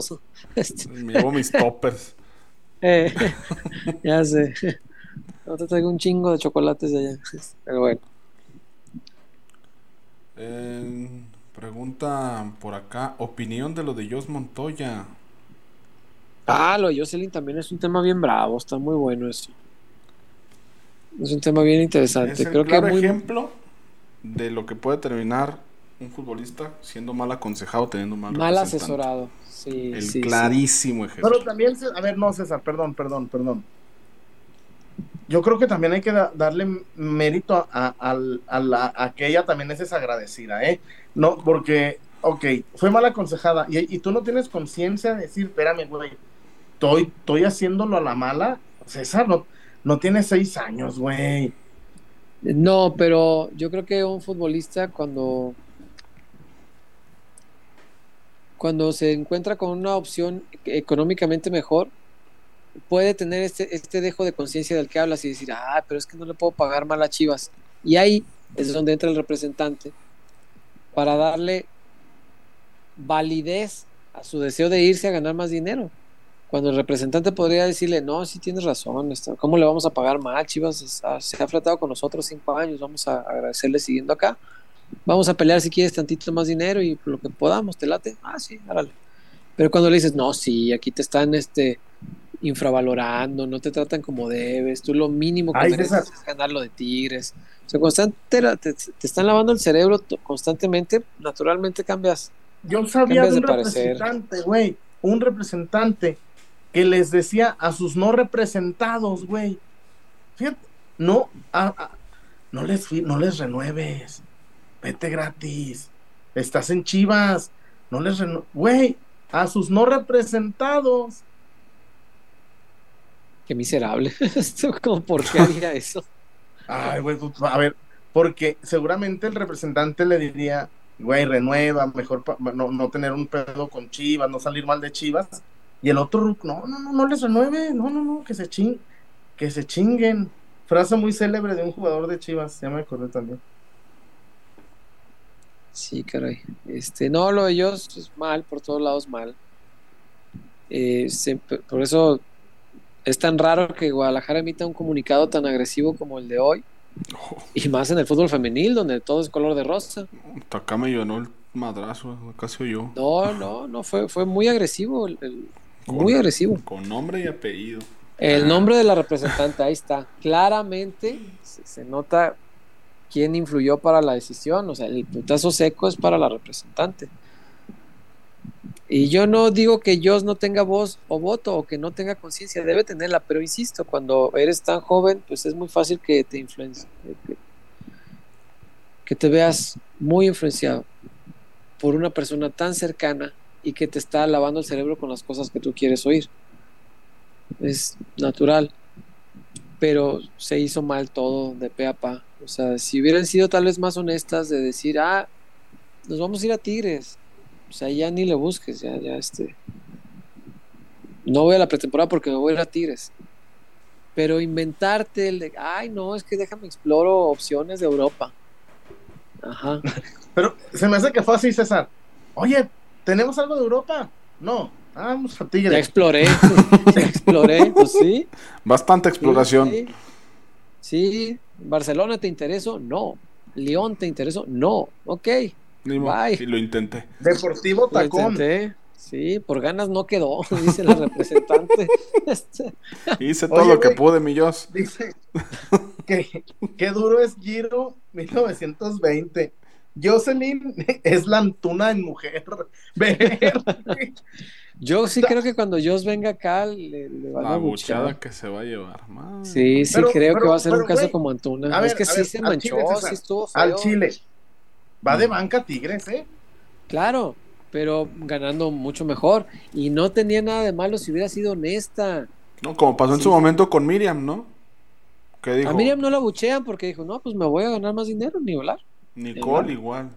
Me llevo mis toppers. [laughs] eh, ya sé. No te traigo un chingo de chocolates de allá. Pero bueno. Eh, pregunta por acá, opinión de lo de Jos Montoya. Ah, lo de Jocelyn también es un tema bien bravo. Está muy bueno eso. Es un tema bien interesante. Es el Creo que claro muy. ejemplo de lo que puede terminar un futbolista siendo mal aconsejado, teniendo mal asesorado. Sí, El sí, sí. clarísimo ejemplo. Pero también, a ver, no, César, perdón, perdón, perdón. Yo creo que también hay que da- darle mérito a, a- a la- a que ella también es desagradecida, ¿eh? No, porque, ok, fue mal aconsejada y, y tú no tienes conciencia de decir, espérame, güey, estoy, estoy haciéndolo a la mala. César no, no tiene seis años, güey. No, pero yo creo que un futbolista cuando cuando se encuentra con una opción económicamente mejor puede tener este este dejo de conciencia del que hablas y decir, ah, pero es que no le puedo pagar mal a Chivas. Y ahí es donde entra el representante para darle validez a su deseo de irse a ganar más dinero. Cuando el representante podría decirle, no, sí tienes razón, está- ¿cómo le vamos a pagar mal? Chivas está- se ha fletado con nosotros cinco años, vamos a agradecerle siguiendo acá. Vamos a pelear si quieres tantito más dinero y lo que podamos, te late. Ah, sí, árale. Pero cuando le dices, no, sí, aquí te están este, infravalorando, no te tratan como debes, tú lo mínimo que Ay, mereces César. es ganar lo de Tigres. O sea, constante, te, te están lavando el cerebro constantemente, naturalmente cambias. Yo sabía Cambias de un parecer. representante, güey, un representante que les decía a sus no representados, güey, fíjate, no, a- a- no les no les renueves, vete gratis, estás en Chivas, no les renueves, güey, a sus no representados, Qué miserable. [laughs] Como, ¿Por qué haría eso? [laughs] ay, güey, pues, a ver, porque seguramente el representante le diría, güey, renueva, mejor no, no tener un pedo con Chivas, no salir mal de Chivas. Y el otro, no, no, no, no les renueve, no, no, no, que se ching, que se chinguen. Frase muy célebre de un jugador de Chivas, ya me acordé también. Sí, caray. Este, no, lo de ellos es mal, por todos lados mal. Eh, se- por eso es tan raro que Guadalajara emita un comunicado tan agresivo como el de hoy. Y más en el fútbol femenil, donde todo es color de rosa. Acá me llenó el madrazo, casi oyó. No, no, no, fue, fue muy agresivo. el- el- muy agresivo. Con nombre y apellido. El nombre de la representante, ahí está. Claramente se, se nota quién influyó para la decisión. O sea, el putazo seco es para la representante. Y yo no digo que Dios no tenga voz o voto o que no tenga conciencia, debe tenerla, pero insisto, cuando eres tan joven, pues es muy fácil que te influencie, que, te veas muy influenciado por una persona tan cercana y que te está lavando el cerebro con las cosas que tú quieres oír es natural. Pero se hizo mal todo de pe a pa. O sea, si hubieran sido tal vez más honestas de decir, ah, nos vamos a ir a Tigres. O sea, ya ni le busques, ya, ya este. No voy a la pretemporada porque me voy a ir a Tigres. Pero inventarte el de, ay, no, es que déjame exploro opciones de Europa. Ajá. [laughs] Pero se me hace que fue así, César. Oye, ¿tenemos algo de Europa? No. Ah, vamos a Ya Tigre. exploré, [laughs] ya exploré, pues sí. Bastante exploración. Sí, sí. ¿Barcelona te interesó? No. ¿León te interesó? No. Ok. Ni modo, Bye. Y lo intenté. Deportivo Lo Tacón. intenté. Sí, por ganas no quedó, [laughs] dice la representante. Este, Hice todo Oye, lo que pude, mi Dios. Dice que qué duro es Giro 1920. Jocelyn [laughs] es la Antuna en mujer. [laughs] Yo sí creo que cuando Joss venga acá le, le van a La buchada que se va a llevar. madre. Sí, sí Pero- creo que va a ser un caso güey, como Antuna. a ver, es que a sí ver, se manchó, Chile, César, sí estuvo feo. Al Chile. Va de Mm. banca Tigres, ¿eh? Claro, pero ganando mucho mejor. Y no tenía nada de malo si hubiera sido honesta. No, como pasó en Sí, su momento con Miriam, ¿no? Que dijo, A Miriam no la buchean porque dijo, no, pues me voy a ganar más dinero, ni hablar. Nicole igual.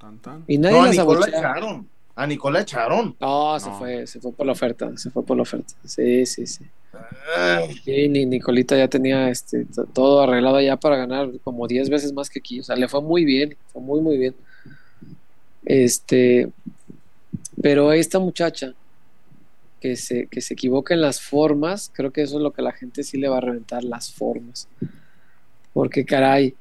Tan, tan. Y nadie No, a las Nicola abuchea. echaron. A Nicola echaron. No, se No. fue, se fue por la oferta, se fue por la oferta. Sí, sí, sí. Ay, Sí, ni Nicolita ya tenía este todo arreglado ya para ganar como 10 veces más que aquí. O sea, le fue muy bien, fue muy, muy bien. Este, pero esta muchacha que se, que se equivoca en las formas, creo que eso es lo que la gente sí le va a reventar, las formas. Porque, caray,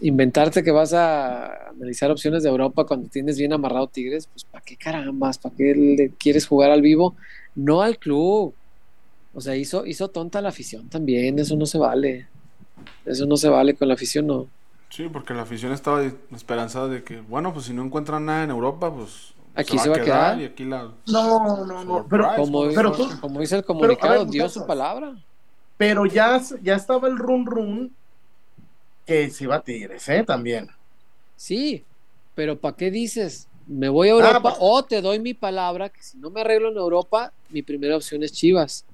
inventarte que vas a analizar opciones de Europa cuando tienes bien amarrado Tigres, pues ¿para qué carambas? ¿Para qué le quieres jugar al vivo? No al club. O sea, hizo, hizo tonta la afición también, eso no se vale. Eso no se vale con la afición, no. Sí, porque la afición estaba esperanzada de que, bueno, pues si no encuentran nada en Europa, pues Aquí se va a quedar. Y aquí la... No, no, no. Pero. Como, pero, como dice el comunicado, ver, dio su palabra. pero ya, ya estaba el run run que se iba a Tigres, ¿eh? También. Sí, pero ¿para qué dices? Me voy a Europa pues- o te doy mi palabra que si no me arreglo en Europa, mi primera opción es Chivas.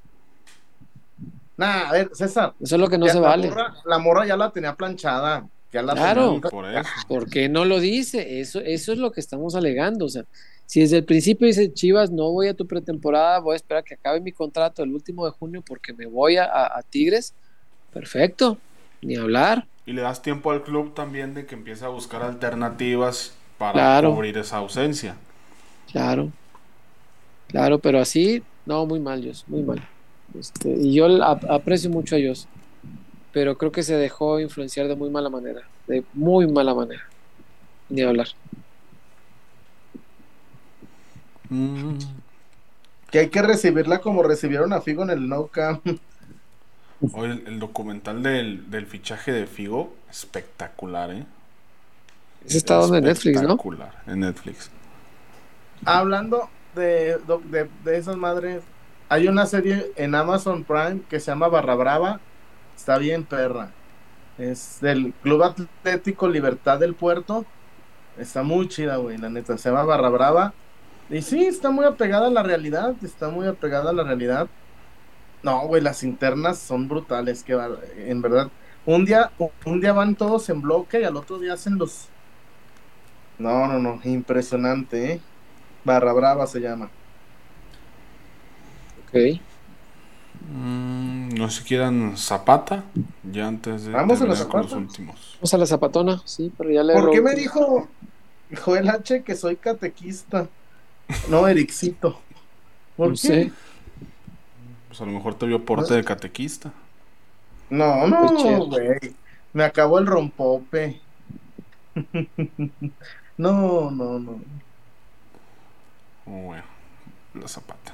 Nah, a ver, César. Eso es lo que no se la vale. morra- la morra ya la tenía planchada. Ya la Claro. tenía- Por eso. ¿Por qué no lo dice? Eso, eso es lo que estamos alegando. O sea, si desde el principio dice Chivas, no voy a tu pretemporada, voy a esperar que acabe mi contrato el último de junio porque me voy a, a- a Tigres, perfecto, ni hablar. Y le das tiempo al club también de que empiece a buscar alternativas para Claro. cubrir esa ausencia. Claro, claro, pero así, no, muy mal, Dios, muy mal. Este, y yo aprecio mucho a Dios, pero creo que se dejó influenciar de muy mala manera, de muy mala manera, ni hablar. Mm. Que hay que recibirla como recibieron a Figo en el No Camp. [laughs] El, el documental del, del fichaje de Figo, espectacular, ¿eh? Ese está donde en Netflix, ¿no? Espectacular, en Netflix. Hablando de, de, de esas madres, hay una serie en Amazon Prime que se llama Barra Brava. Está bien, perra. Es del Club Atlético Libertad del Puerto. Está muy chida, güey, la neta. Se llama Barra Brava. Y sí, está muy apegada a la realidad. Está muy apegada a la realidad. No, güey, las internas son brutales. Que en verdad, un día, un día van todos en bloque y al otro día hacen los. No, no, no, impresionante, ¿eh? Barra Brava se llama. Ok. Mm, no sé si quieran Zapata, ya antes de Vamos a la terminar con los Zapata. últimos. Vamos a la zapatona, sí, pero ya le ¿Por qué me dijo Joel H que soy catequista? No, Ericito. ¿Por No qué? sé. Pues a lo mejor te vio porte de catequista. No, Muy no, güey. Me acabó el rompope. [laughs] No, no, no. Bueno, la Zapata.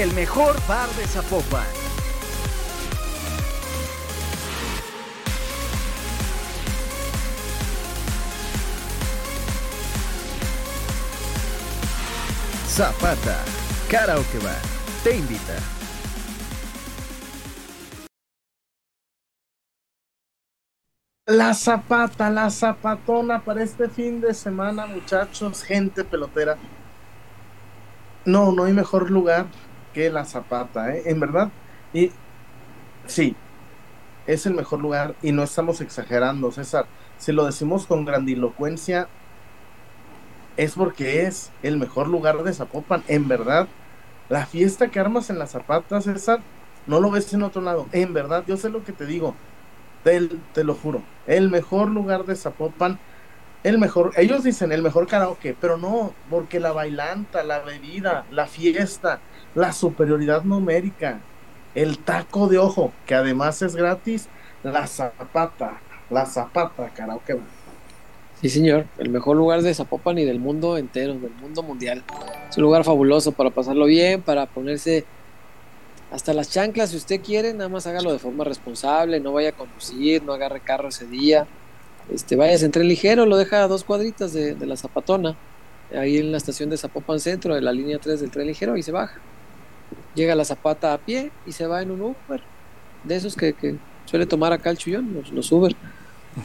el mejor bar de Zapopan. Zapata, Karaoke Bar, te invita. La zapata, la zapatona para este fin de semana, muchachos, gente pelotera. No, no hay mejor lugar que la zapata, ¿eh? En verdad. Y sí, es el mejor lugar y no estamos exagerando, César. Si lo decimos con grandilocuencia, es porque es el mejor lugar de Zapopan. En verdad, la fiesta que armas en la zapata, César, no lo ves en otro lado. En verdad, yo sé lo que te digo. Te, te, lo juro. El mejor lugar de Zapopan. El mejor. Ellos dicen el mejor karaoke, pero no, porque la bailanta, la bebida, la fiesta, la superioridad numérica, el taco de ojo, que además es gratis, la zapata, la zapata, karaoke. Sí, señor. El mejor lugar de Zapopan y del mundo entero, del mundo mundial. Es un lugar fabuloso para pasarlo bien, para ponerse hasta las chanclas, si usted quiere, nada más hágalo de forma responsable, no vaya a conducir, no agarre carro ese día. Este, vaya en tren ligero, lo deja a dos cuadritas de, de, la Zapatona, ahí en la estación de Zapopan Centro, de la línea 3 del tren ligero, y se baja. Llega la Zapata a pie y se va en un Uber, de esos que, que suele tomar acá el chullón, los, los Uber.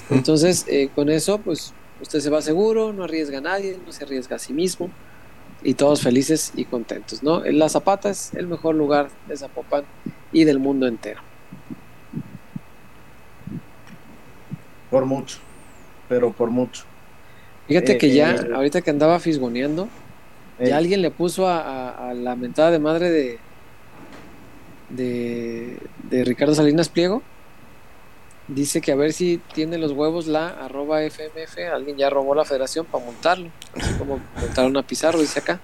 Entonces, eh, con eso, pues usted se va seguro, no arriesga a nadie, no se arriesga a sí mismo y todos felices y contentos, ¿no? La Zapata es el mejor lugar de Zapopan y del mundo entero. Por mucho, pero por mucho. Fíjate eh, que ya, eh, ahorita que andaba fisgoneando, ya alguien le puso a, a, a, la mentada de madre de, de, de Ricardo Salinas Pliego. Dice que a ver si tiene los huevos la arroba FMF. Alguien ya robó la federación para montarlo. Así como montaron a Pizarro, dice acá.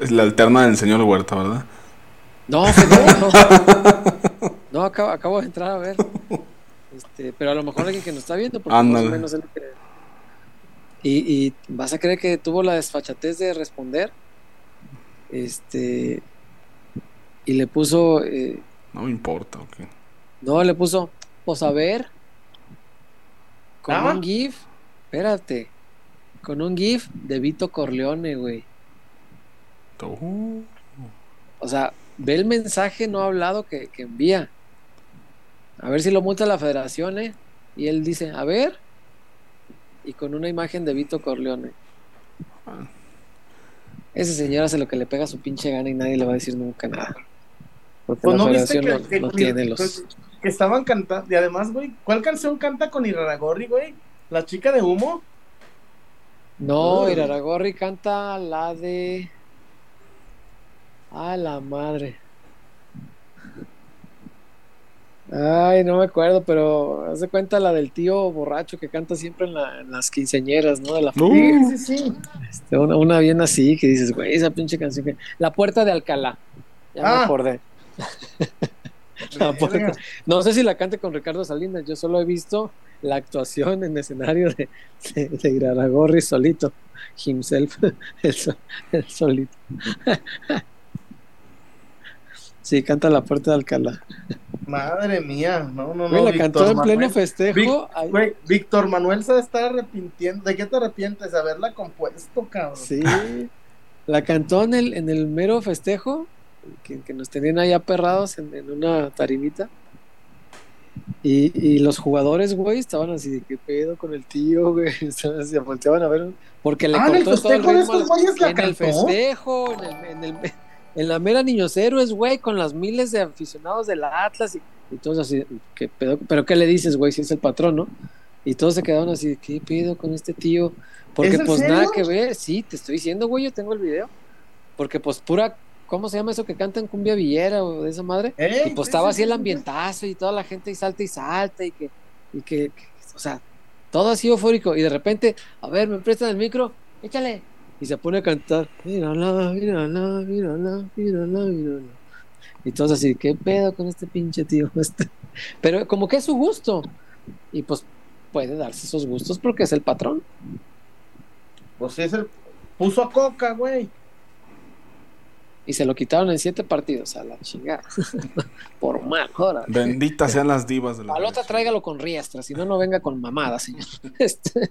Es la alterna del señor Huerta, ¿verdad? No, no. [laughs] No, acabo, acabo, de entrar a ver. Este, pero a lo mejor alguien que nos está viendo, porque más o menos que. Y, y vas a creer que tuvo la desfachatez de responder. Este. Y le puso. Eh, no me importa, ok. No, le puso. Pues a ver. Con ¿Ah? un GIF. Espérate. Con un GIF de Vito Corleone, güey. O sea, ve el mensaje no hablado que, que, envía. A ver si lo multa la federación, ¿eh? Y él dice, a ver. Y con una imagen de Vito Corleone. Ah. Ese señor hace lo que le pega a su pinche gana y nadie le va a decir nunca nada. Porque Pues la no viste federación que, no, que- no tiene los. que- que estaban cantando. Y además, güey, ¿cuál canción canta con Iraragorri, güey? ¿La chica de humo? No, Uy. Iraragorri canta la de. A la madre. Ay, no me acuerdo, pero haz de cuenta la del tío borracho que canta siempre en, la- en las quinceañeras, ¿no? De la Uh. Sí, sí, sí. Este, una, una bien así que dices, güey, esa pinche canción que. La puerta de Alcalá. Ya me Ah. acordé. [laughs] La puerta- Verga. No sé si la cante con Ricardo Salinas, yo solo he visto la actuación en escenario de, de, de Iraragorri solito, himself, [laughs] el, el solito. [laughs] Sí, canta la puerta de Alcalá. Madre mía, no, no, no. Güey, la Víctor cantó en Manuel. pleno festejo. Vic- Ay, Güey, Víctor Manuel se está arrepintiendo. ¿De qué te arrepientes? De haberla compuesto, cabrón. Sí, la cantó en el, en el mero festejo, que, que nos tenían ahí aperrados en, en una tarimita. Y, y los jugadores, güey, estaban así de qué pedo con el tío, güey. [laughs] Estaban así, volteaban a ver. Porque le Ah, ¿en el cortó todo el festejo de ritmo estos güeyes la en el festejo, en, el, en, el- en la mera Niños Héroes, güey, con las miles de aficionados de la Atlas y, y todos así, ¿qué pedo? ¿Pero qué le dices, güey, si es el patrón, no? Y todos se quedaron así, ¿qué pedo con este tío? Porque ¿Es en pues serio? nada que ver, sí, te estoy diciendo, güey, yo tengo el video. Porque pues pura, ¿cómo se llama eso que cantan cumbia villera o de esa madre? Y pues estaba sí, así el ambientazo y toda la gente y salta y salta y que, y que, que- o sea, todo así eufórico y de repente, a ver, me prestan el micro, échale. Y se pone a cantar, mírala, mírala, mírala, mírala, mírala. Y todos así, ¿qué pedo con este pinche tío? Este- [laughs] Pero como que es su gusto. Y pues puede darse esos gustos porque es el patrón. Pues es el. Puso a Coca, güey. Y se lo quitaron en siete partidos, a la chingada. [laughs] Por mal, joder. Benditas sean las divas de la A la otra selección. tráigalo con riestra, si no, no venga con mamada, señor. [laughs] Este,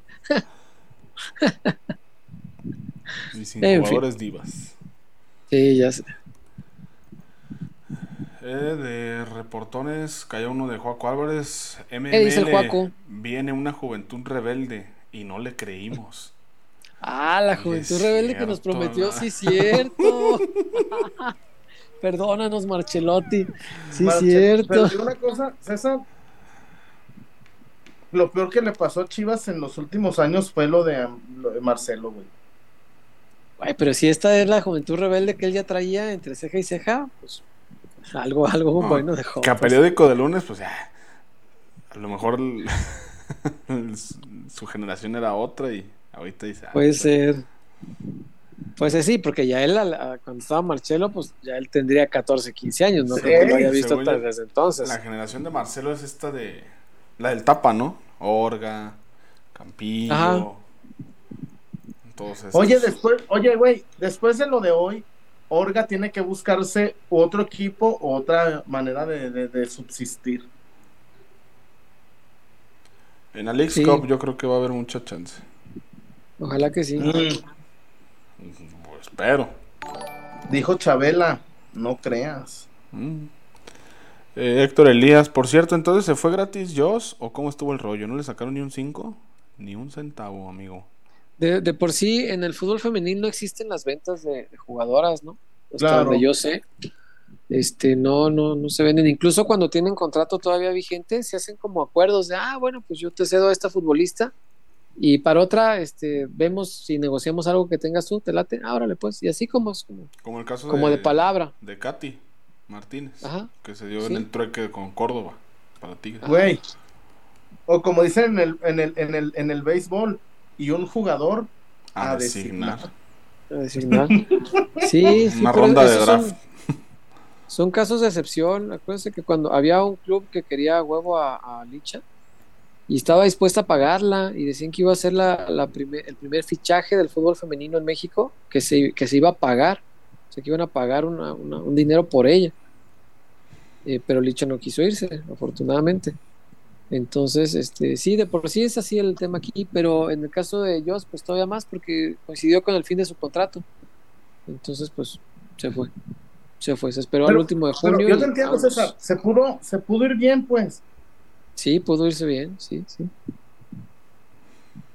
Y sin En fin. jugadores divas. Sí, ya sé. Eh, de reportones, cayó uno de Joaco Álvarez. MML, ¿Qué dice el? Viene una juventud rebelde y no le creímos. Ah, la juventud rebelde que nos prometió, ¿no? sí, cierto. [laughs] Perdónanos, Marcelotti. Sí, Marche- cierto. Pero una cosa, César. Lo peor que le pasó a Chivas en los últimos años fue lo de, lo de Marcelo, güey. Ay, pero si esta es la juventud rebelde que él ya traía entre ceja y ceja, pues algo, algo No, bueno dejó. Que a periódico de lunes, pues ya. A lo mejor el- [laughs] el- su generación era otra y ahorita dice. ah, Puede pues, ser. Pues sí, porque ya él, cuando estaba Marcelo, pues ya él tendría 14, 15 años, no Sí, creo que lo haya visto hasta desde entonces. La generación de Marcelo es esta de. La del Tapa, ¿no? Orga, Campillo. Ajá. Todos esos. Oye, después, oye, güey, después de lo de hoy, Orga tiene que buscarse otro equipo, otra manera de, de- de subsistir. En Alex Sí. Cup yo creo que va a haber mucha chance. Ojalá que sí. Mm, Pues, espero. dijo Chabela, no creas. Mm. Eh, Héctor Elías, por cierto, entonces se fue gratis Joss o cómo estuvo el rollo? ¿No le sacaron ni un 5? Ni un centavo, amigo. De, de por sí, en el fútbol femenil no existen las ventas de, de jugadoras, ¿no? Hasta Claro. donde yo sé. Este, no, no, no se venden. Incluso cuando tienen contrato todavía vigente, se hacen como acuerdos de, ah, bueno, pues yo te cedo a esta futbolista y para otra, este, vemos si negociamos algo que tengas tú, te late, ah, órale, pues. Y así como es, como, Como el caso como de palabra. de Katy Martínez, Ajá. que se dio Sí. en el trueque con Córdoba para Tigres. Güey. O como dicen en el, en el, en el, en el béisbol, y un jugador a a designar. a designar. Sí, [laughs] sí, Una ronda de son- draft. Son casos de excepción. Acuérdense que cuando había un club que quería huevo a, a Licha y estaba dispuesta a pagarla y decían que iba a ser la, la primer- el primer fichaje del fútbol femenino en México que se, que se iba a pagar. O sea, que iban a pagar una- una- un dinero por ella. Eh, pero Licha no quiso irse, afortunadamente. Entonces, este, sí, de por sí es así el tema aquí, pero en el caso de Joss, pues todavía más porque coincidió con el fin de su contrato. Entonces, pues se fue. Se fue, se esperó al último de Pero junio. yo te entiendo. César. Se pudo, se pudo ir bien, pues. Sí, pudo irse bien, sí, sí.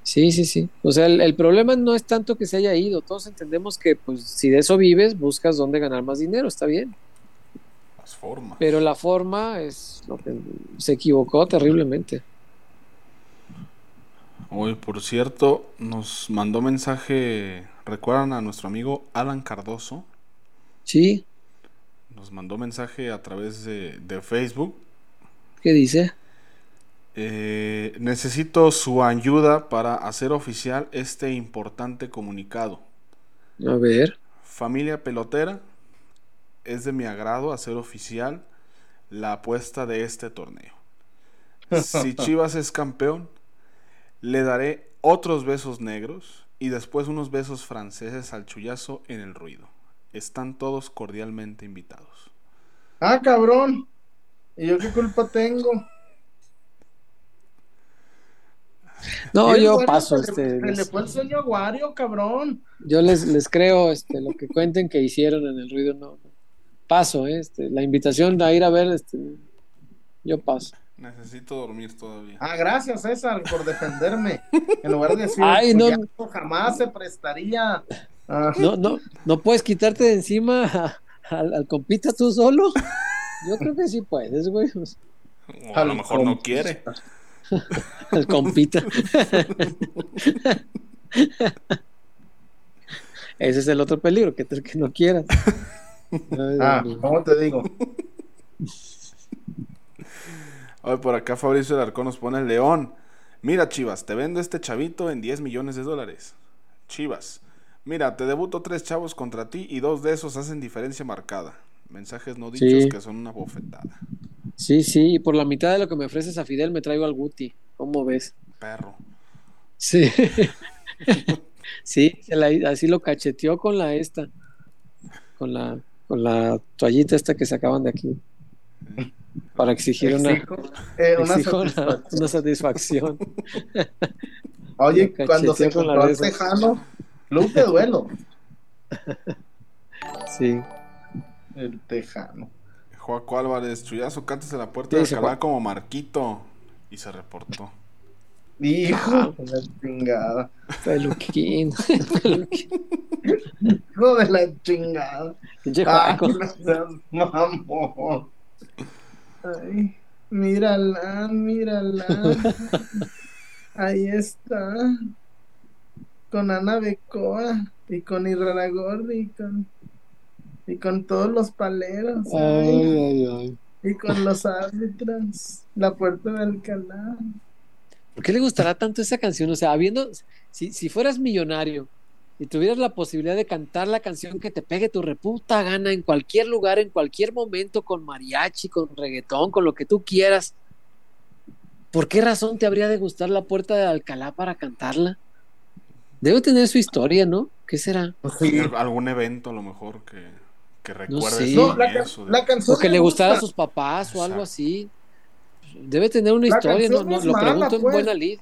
Sí, sí, sí. O sea, el, el problema no es tanto que se haya ido. Todos entendemos que, pues, si de eso vives, buscas dónde ganar más dinero, está bien. Las formas. Pero la forma es lo que se equivocó terriblemente. Hoy, por cierto, nos mandó mensaje. ¿Recuerdan a nuestro amigo Alan Cardoso? Sí, Nos mandó mensaje a través de, de Facebook. ¿qué dice? Eh, necesito su ayuda para hacer oficial este importante comunicado. A ver. Familia pelotera, es de mi agrado hacer oficial la apuesta de este torneo. [laughs] Si Chivas es campeón, le daré otros besos negros y después unos besos franceses al chullazo en el ruido. Están todos cordialmente invitados. Ah, cabrón. ¿Y yo qué culpa tengo? No, yo bueno, paso. se Este, se le fue el sueño a Wario, cabrón. yo les, les creo este, lo que cuenten que hicieron en el ruido. No. Paso, eh, este, la invitación a ir a ver, este, yo paso. Necesito dormir todavía. Ah, gracias, César, por defenderme. [laughs] En lugar de decir, Ay, no. "Collazo jamás se prestaría. Ah, No, no, no puedes quitarte de encima a- al, al compita tú solo. Yo creo que sí puedes, güey. O a lo mejor no quiere. [laughs] Al compita. [laughs] Ese es el otro peligro, que que no quieras. Ah. ¿cómo te digo? [laughs] Hoy por acá Fabricio Alarcón nos pone el león. Mira, Chivas, te vendo este chavito en 10 millones de dólares. Chivas, mira, te debuto tres chavos contra ti y dos de esos hacen diferencia marcada. Mensajes no dichos Sí. que son una bofetada. Sí, sí, y por la mitad de lo que me ofreces a Fidel me traigo al Guti. ¿Cómo ves? Perro. Sí. [laughs] sí, se la- así lo cacheteó con la esta. Con la, con la toallita esta que sacaban de aquí. Para exigir una, eh, una satisfacción. una satisfacción. Oye, cuando se con esas. Tejano, club de duelo. Sí. El tejano. Joaco Álvarez, Chuyazo, cántese la puerta ¿Qué de Alcalá como Marquito. Y se reportó. Hijo de la chingada. Peluquín. [laughs] Peluquín. Hijo de la chingada. Ay, no seas mamón. Ay, mírala, mírala. Ahí está. Con Ana Becoa y con Iraragorri y con, y con todos los paleros. Ay, ay, ay. y con los árbitros. La puerta de Alcalá. ¿Por qué le gustará tanto esa canción? O sea, habiendo, si, si fueras millonario y tuvieras la posibilidad de cantar la canción que te pegue tu reputa gana en cualquier lugar, en cualquier momento, con mariachi, con reggaetón, con lo que tú quieras, ¿por qué razón te habría de gustar la puerta de Alcalá para cantarla? Debe tener su historia, ¿no? ¿Qué será? Sí. Al- Algún evento a lo mejor que, que recuerde sé. su No, la, de- la canción. O que le gustara a sus papás o algo así. Debe tener una La historia, no, no, lo mala, pregunto en pues. buena lid.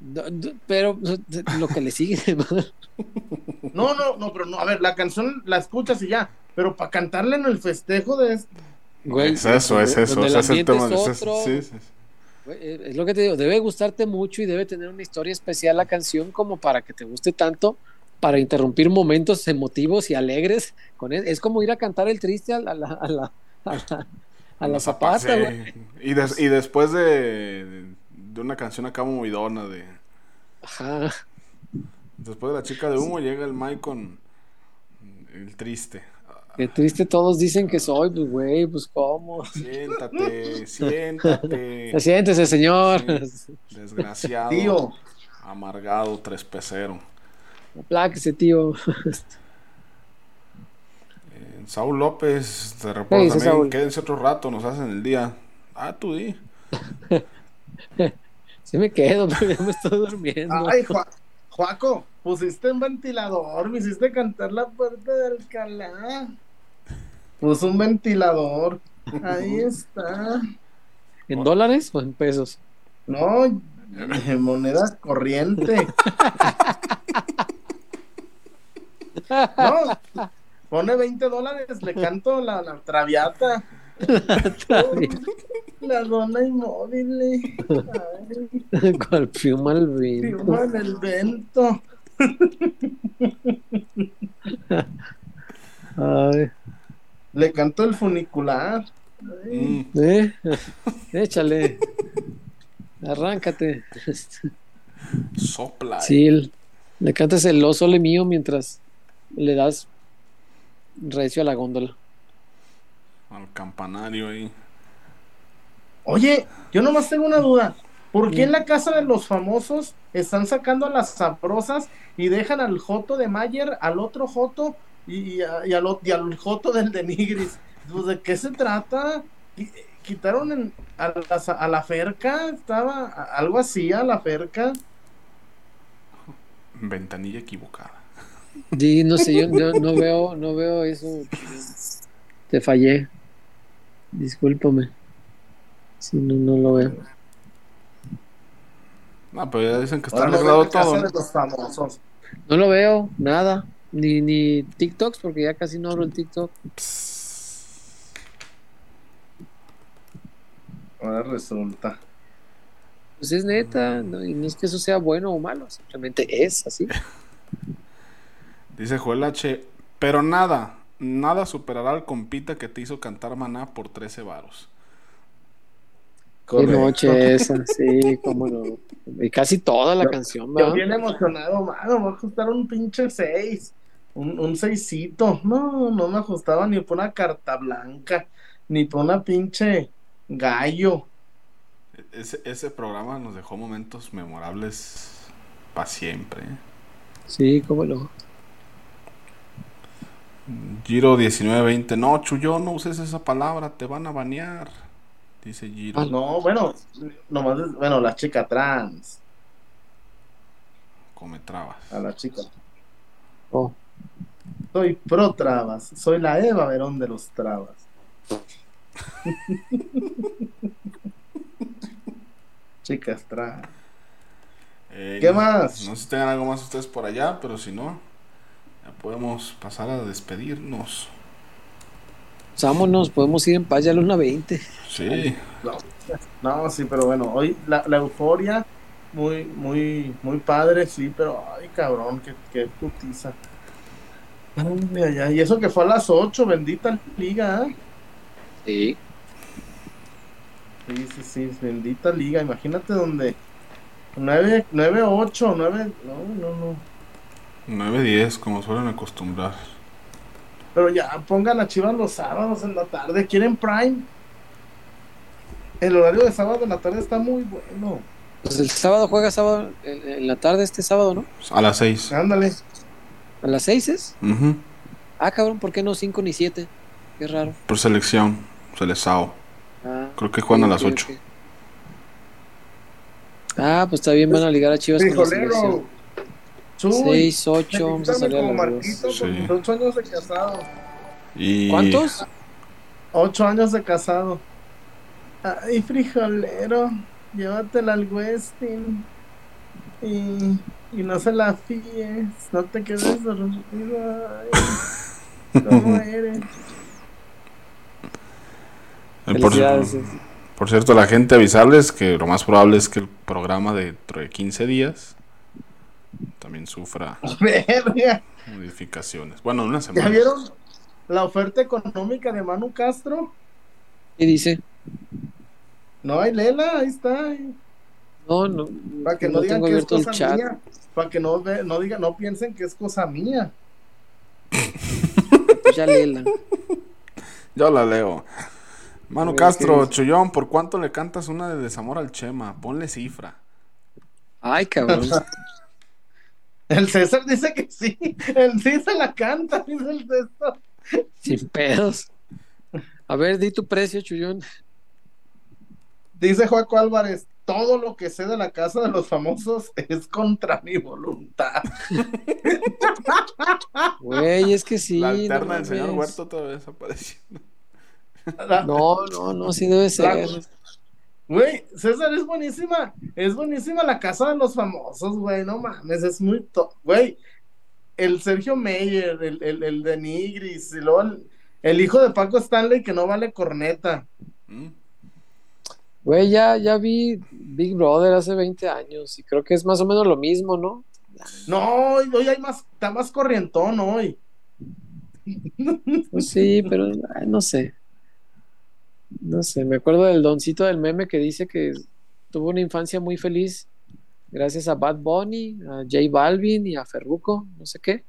No, no, Pero lo que le sigue. [laughs] No, no, no, pero no. A ver, la canción la escuchas y ya. Pero para cantarla en el festejo de. este- Güey, es eso, es eso, es el tema. es otro. sí, sí, sí. Güey, eh, Es lo que te digo, debe gustarte mucho y debe tener una historia especial la canción como para que te guste tanto, para interrumpir momentos emotivos y alegres. Con él. Es como ir a cantar el triste a la, a la, a la, a la- a la Zapa- zapata, sí. güey. Y, des- y después de, de una canción acá movidona de Ajá. después de la chica de humo llega el Mike con el triste. Qué triste todos dicen que soy, pues güey, pues cómo. Siéntate, siéntate. [laughs] Siéntese, señor. Sí. Desgraciado. Tío. Amargado, tres pecero. Apláquese, tío. [laughs] Saúl López, te ¿Qué reporta también. Saúl? Quédense otro rato, nos hacen el día. Ah, tú di. [laughs] Sí me quedo, pero [laughs] ya me estoy durmiendo. Ay, Jua- Juaco, pusiste un ventilador, me hiciste cantar la puerta de Alcalá. Puso un ventilador. Ahí [laughs] está. ¿En dólares o en pesos? No, en moneda corriente. No, pone 20 dólares, le canto la, la traviata. [laughs] La dona inmóvil. [laughs] Cual pluma al viento. en el vento. [laughs] Ay, Le canto el funicular. Mm, ¿eh? Échale. Arráncate. sopla. Sí, le cantas el oso le mío mientras le das recio a la góndola. Al campanario ahí. Oye, yo nomás tengo una duda. ¿Por qué en la casa de los famosos están sacando a las sabrosas y dejan al Joto de Mayer, al otro Joto y, y a- y al, y al Joto del de Nigris? Pues, ¿De qué se trata? Qui- Quitaron en- a, las- a la Ferca, estaba algo así, a la Ferca. Ventanilla equivocada. Sí, no sé, yo no, no veo, no veo eso. Te fallé. Discúlpame. Si no, no lo veo. No, pero ya dicen que está arreglado todo. ¿no? los famosos. No lo veo, nada. Ni, ni TikToks, porque ya casi no abro el TikTok. Ahora resulta. Pues es neta, no, y no es que eso sea bueno o malo, simplemente es así. [laughs] Dice Joel H. Pero nada, nada superará al compita que te hizo cantar maná por 13 varos. Qué noche esa, sí, cómo no. Y casi toda la Yo- canción, Yo ¿verdad? bien emocionado, mano, va a costar un pinche 6, un, un seisito. No, no me ajustaba ni por una carta blanca, ni por una pinche gallo. Ese, ese programa nos dejó momentos memorables para siempre. ¿eh? Sí, cómo no. Giro 1920. No, Chuyo, no uses esa palabra, te van a banear. Dice Giro. Ah, No, bueno, nomás, bueno, la chica trans, Come trabas. a la chica. Oh, Soy pro trabas, soy la Eva Verón de los trabas. [laughs] Chicas trans. Eh, ¿Qué no- más? No sé si tengan algo más ustedes por allá, pero si no, podemos pasar a despedirnos. Vámonos, podemos ir en paz ya a la 1.20. Sí. No, sí, pero bueno, hoy la, la euforia, muy, muy, muy padre, sí, pero ay, cabrón, qué, qué putiza. Ay, ay, ay, y eso que fue a las 8, bendita liga, ¿eh? Sí. Sí, sí, sí, bendita liga, imagínate donde 9, 9 8, 9, no, no, no. 9-10, como suelen acostumbrar. Pero ya pongan a Chivas los sábados en la tarde, ¿quieren Prime? El horario de sábado en la tarde está muy bueno. Pues el sábado juega sábado en, en la tarde este sábado, ¿no? A las 6. Ándale. ¿A las 6 es? Ujú. Ah, cabrón, ¿por qué no 5 ni 7? Qué raro. Por selección, Selezao. Ah, Creo que juegan a las ok, 8. ok. Ah, pues está bien, van a ligar a Chivas con la Frijolero. selección. Chuy, 6, 8, vamos a felicítame salir a como las 2. Marquito Sí. con sus ocho años de casado. Y... ¿Cuántos? Ocho años de casado. Ay, frijolero, llévatela al Westin. Y, y no se la fíes, no te quedes dormido. Ay, ¿Cómo [laughs] eres? Eh, por, por cierto, la gente avisarles que lo más probable es que el programa de 15 días también sufra Verga. modificaciones. Bueno, una ¿Ya semana. vieron la oferta económica de Manu Castro? ¿Qué dice? No hay lela, ahí está. No, no. Para que no, digan tengo que es abierto el cosa chat. mía. Para que no, ve- no, digan, no piensen que es cosa mía. Pues ya léela. [laughs] Yo la leo. Manu Castro. Chullón, ¿por cuánto le cantas una de desamor al Chema? Ponle cifra. Ay, cabrón. [laughs] El César dice que sí. El sí se la canta, dice el César. Sin pedos. A ver, di tu precio, Chullón. Dice Joaco Álvarez, todo lo que sé de la casa de los famosos es contra mi voluntad. [laughs] Güey, es que sí. la no alterna del señor. Huerto otra vez apareciendo. No, no, no, sí debe ser. Güey, César es buenísima. Es buenísima la casa de los famosos, güey. No mames, es muy top. Güey, el Sergio Meyer, el, el, el de Nigris, y luego el, el hijo de Paco Stanley que no vale corneta. ¿Mm? Güey, ya, ya vi Big Brother hace 20 años y creo que es más o menos lo mismo, ¿no? No, hoy hoy hay más, está más corrientón hoy. Pues sí, pero ay, no sé. No sé, me acuerdo del doncito del meme que dice que tuvo una infancia muy feliz gracias a Bad Bunny, a J Balvin y a Ferruco, no sé qué.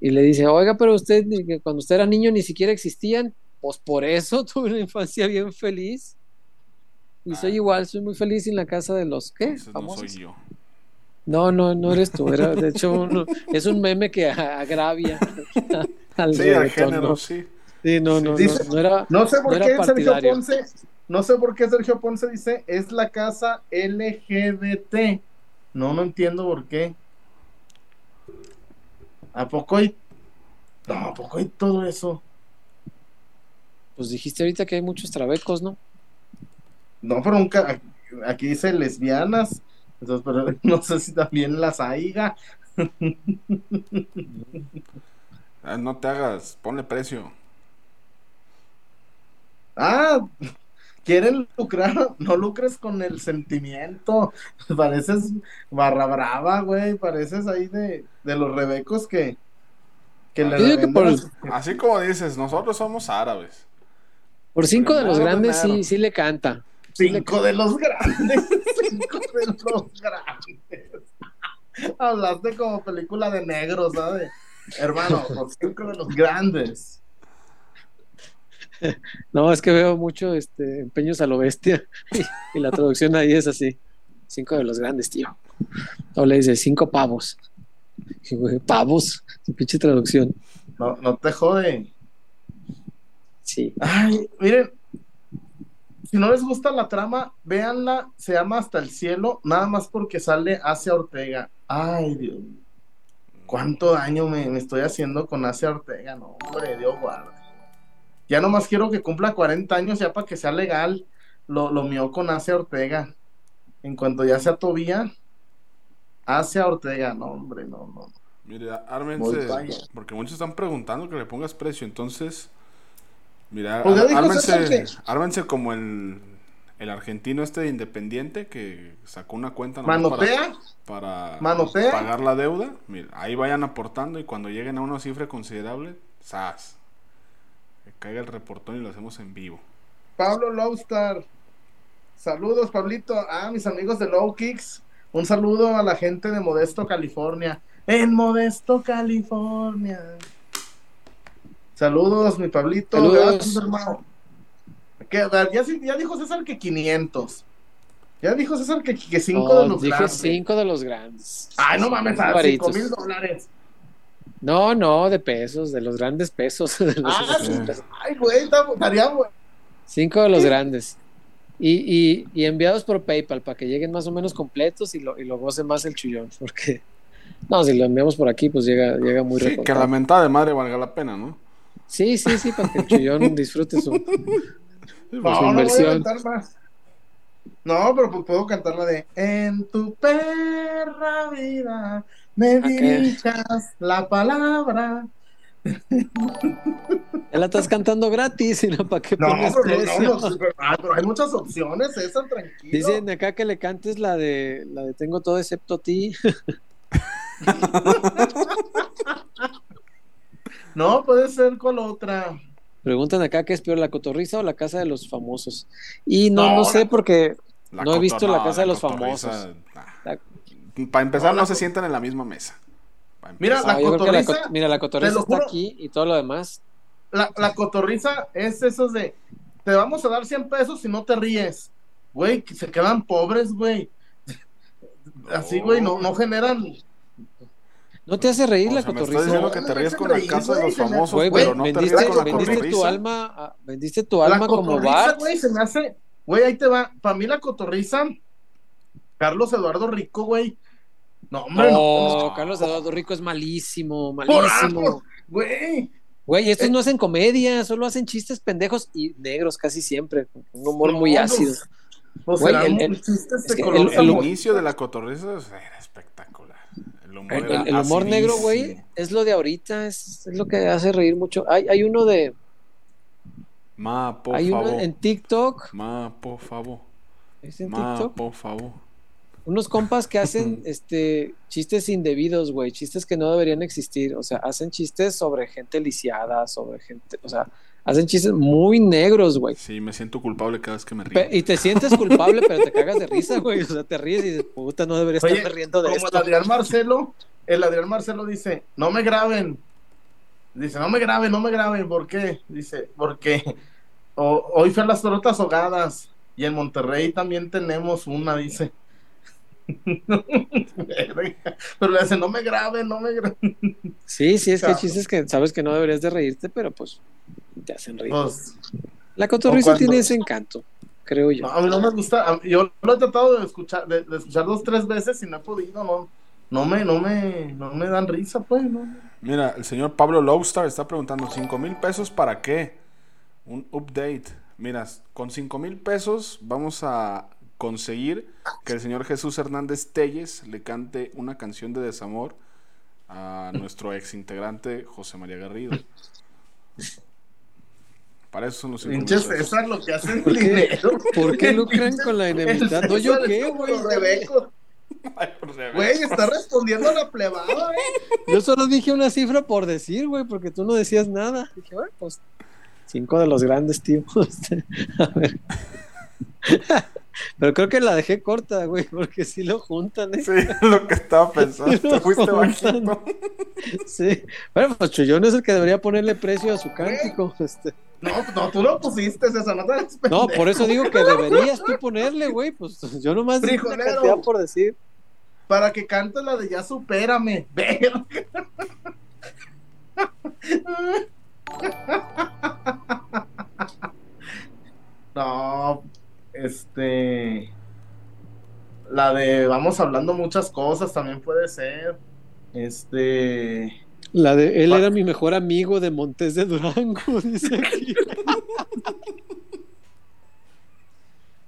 Y le dice, oiga, pero usted, cuando usted era niño ni siquiera existían. Pues por eso [laughs] tuve una infancia bien feliz. Y soy igual, soy muy feliz en la casa de los, ¿qué? Entonces no Famosos. soy yo. No, no, no eres tú. Era, de [laughs] hecho, uno- es un meme que agravia [laughs] al Sí, al género, ¿no? sí. Sí, no, no, Dice- no, no era. No sé por No qué Sergio. Ponce, no sé por qué Sergio Ponce dice es la casa LGBT. No, no entiendo por qué. ¿A poco hay? No, ¿a poco hay todo eso? Pues dijiste ahorita que hay muchos trabecos, ¿no? No, pero nunca. Aquí dice lesbianas. Entonces, pero [laughs] no sé si también las haiga. [laughs] Ah, no te hagas, ponle precio. Ah, quieren lucrar, no lucres con el sentimiento. [laughs] Pareces barra brava, güey. Pareces ahí de, de los rebecos que, que le digo que por las- Así como dices, nosotros somos árabes. Por cinco de los grandes sí, sí le canta. Sí le Cinco de los [laughs] grandes. Cinco de los grandes. Hablaste como película de negros, ¿sabes? Hermano, los cinco de los grandes. [laughs] No, es que veo mucho este empeños a lo bestia [laughs] y, y la traducción ahí es así. Cinco de los grandes, tío. O le dice cinco pavos. Y, güey, pavos, su pinche traducción. No, no te jode. Sí. Ay, miren, si no les gusta la trama, véanla, se llama Hasta el Cielo, nada más porque sale Asia Ortega. Ay, Dios mío. ¿Cuánto daño me, me estoy haciendo con Asia Ortega? No, hombre, Dios guarde. Ya nomás quiero que cumpla 40 años ya para que sea legal lo, lo mío con Asia Ortega. En cuanto ya sea Tobía, Asia Ortega, no, hombre, no, no. Mira, ármense, porque muchos están preguntando que le pongas precio, entonces, mira, Pues ar- ármense, ármense como el, el argentino este de Independiente que sacó una cuenta Manotea. para, para Manotea. pagar la deuda. Mira, ahí vayan aportando y cuando lleguen a una cifra considerable, ¡zas! Caiga el reportón y lo hacemos en vivo. Pablo Lowstar. Saludos, Pablito. Ah, mis amigos de Low Kicks. Un saludo a la gente de Modesto, California. En Modesto, California. Saludos, mi Pablito. Saludos. Gracias, hermano. Que, a ver, ya, dijo César que 500. Ya dijo César que 5 No, de los dije grandes. cinco de los grandes. Ay, no mames, a Varitos. 5 mil dólares. No, no, de pesos, de los grandes pesos. [laughs] de los Ah, pesos. Ay, güey, está- estaría bueno. Cinco de los grandes. Y, y, y enviados por PayPal para que lleguen más o menos completos y lo, y lo goce más el chullón. Porque, no, si lo enviamos por aquí, pues llega, llega muy Sí, que la mentada de madre valga la pena, ¿no? Sí, sí, sí, para que el chullón disfrute su. [laughs] No, su no voy a inversión. más. No, pero pues puedo cantar la de En tu perra vida me qué? dichas la palabra. Ya la estás cantando gratis, y no para qué No, pones pero, no, no, pero- ah, pero hay muchas opciones, César, tranquilo. Dicen acá que le cantes la de la de tengo todo excepto a ti. [laughs] No, puede ser con otra. Preguntan acá qué es peor, la cotorriza o la casa de los famosos. Y no, No, sé porque La no he visto la no, casa de los cotorriza, famosos. nah. La- Para empezar, No, no, la se sientan en la misma mesa. Pa' Mira, la Ah, que la cotorriza, co- mira, la cotorriza está aquí y todo lo demás. La, la cotorriza es esos de te vamos a dar 100 pesos si no te ríes. Güey, que se quedan pobres, güey. [laughs] Así, güey, no, no generan. ¿No te hace reír O la sea, me estás cotorriza? diciendo No, que no te ríes con la casa de los famosos, Güey, pero no te vendiste, ríes con la vendiste tu cotorriza. alma, a- vendiste tu La alma como cotorriza, Bart. güey, se me hace. Güey, ahí te va. Para mí la cotorriza. Carlos Eduardo Rico, güey. No, hombre, No, no. Carlos Eduardo Rico es malísimo, malísimo. Güey. Güey, estos Eh. no hacen comedia, solo hacen chistes pendejos y negros casi siempre, con un humor muy No, ácido. Pues Güey, serán el- es que inicio de la cotorriza era espectacular. El humor, El, era el- el humor negro, güey, es lo de ahorita, es, es lo que hace reír mucho. Hay, hay uno de, Ma, por hay favor. uno en TikTok, Ma, por favor. ¿es en Ma, TikTok? por favor. Unos compas que hacen [laughs] este chistes indebidos, güey, chistes que no deberían existir, o sea, hacen chistes sobre gente lisiada, sobre gente, o sea, hacen chistes muy negros, güey. Sí, me siento culpable cada vez que me río. Pe- Y te sientes culpable, pero te cagas de [laughs] risa, güey. O sea, te ríes y dices, puta, no debería Oye, estarme riendo de como esto. el Adrián Marcelo, el Adrián Marcelo dice, no me graben. Dice, no me graben, no me graben. ¿Por qué? Dice, porque o- hoy fue a las tortas ahogadas y en Monterrey también tenemos una, dice. [laughs] Pero le dice, no me graben, no me graben. Sí, sí, es que chistes que sabes que no deberías de reírte, pero pues te hacen reír. Pues, La cotorriza cuando- tiene ese encanto, creo yo. no, a mí no me gusta. Yo lo he tratado de escuchar, de, de escuchar dos, tres veces y no he podido, no. No me, no me, no me dan risa, pues, no. Mira, el señor Pablo Lowstar está preguntando, ¿cinco mil pesos para qué? Un update. Mira, con cinco mil pesos vamos a conseguir que el señor Jesús Hernández Telles le cante una canción de desamor a nuestro ex integrante José María Garrido. Para eso son los cinco mil Pinche pesos. César, lo que hacen ¿Por qué? dinero. ¿Por qué lucran con la enemistad? No, ¿yo qué, güey? Güey, está respondiendo a la plebada, eh. Yo solo dije una cifra por decir, güey, porque tú no decías nada. Dije, bueno, pues cinco de los grandes, tío. Este, [laughs] a ver. Pero creo que la dejé corta, güey, porque sí lo juntan, ¿eh? Sí, lo que estaba pensando. Sí, Te fuiste lo bajito. juntan. Sí. Bueno, pues Chullón es el que debería ponerle precio a su cántico. Este. No, no, tú lo pusiste, César, no te No, por eso digo que deberías tú ponerle, güey. Pues yo nomás dije una Frijolero. cantidad por decir. Para que cante la de Ya supérame. Verga. No, este. La de vamos hablando muchas cosas también puede ser. Este. La de él era mi mejor amigo de Montes de Durango, [laughs] dice aquí.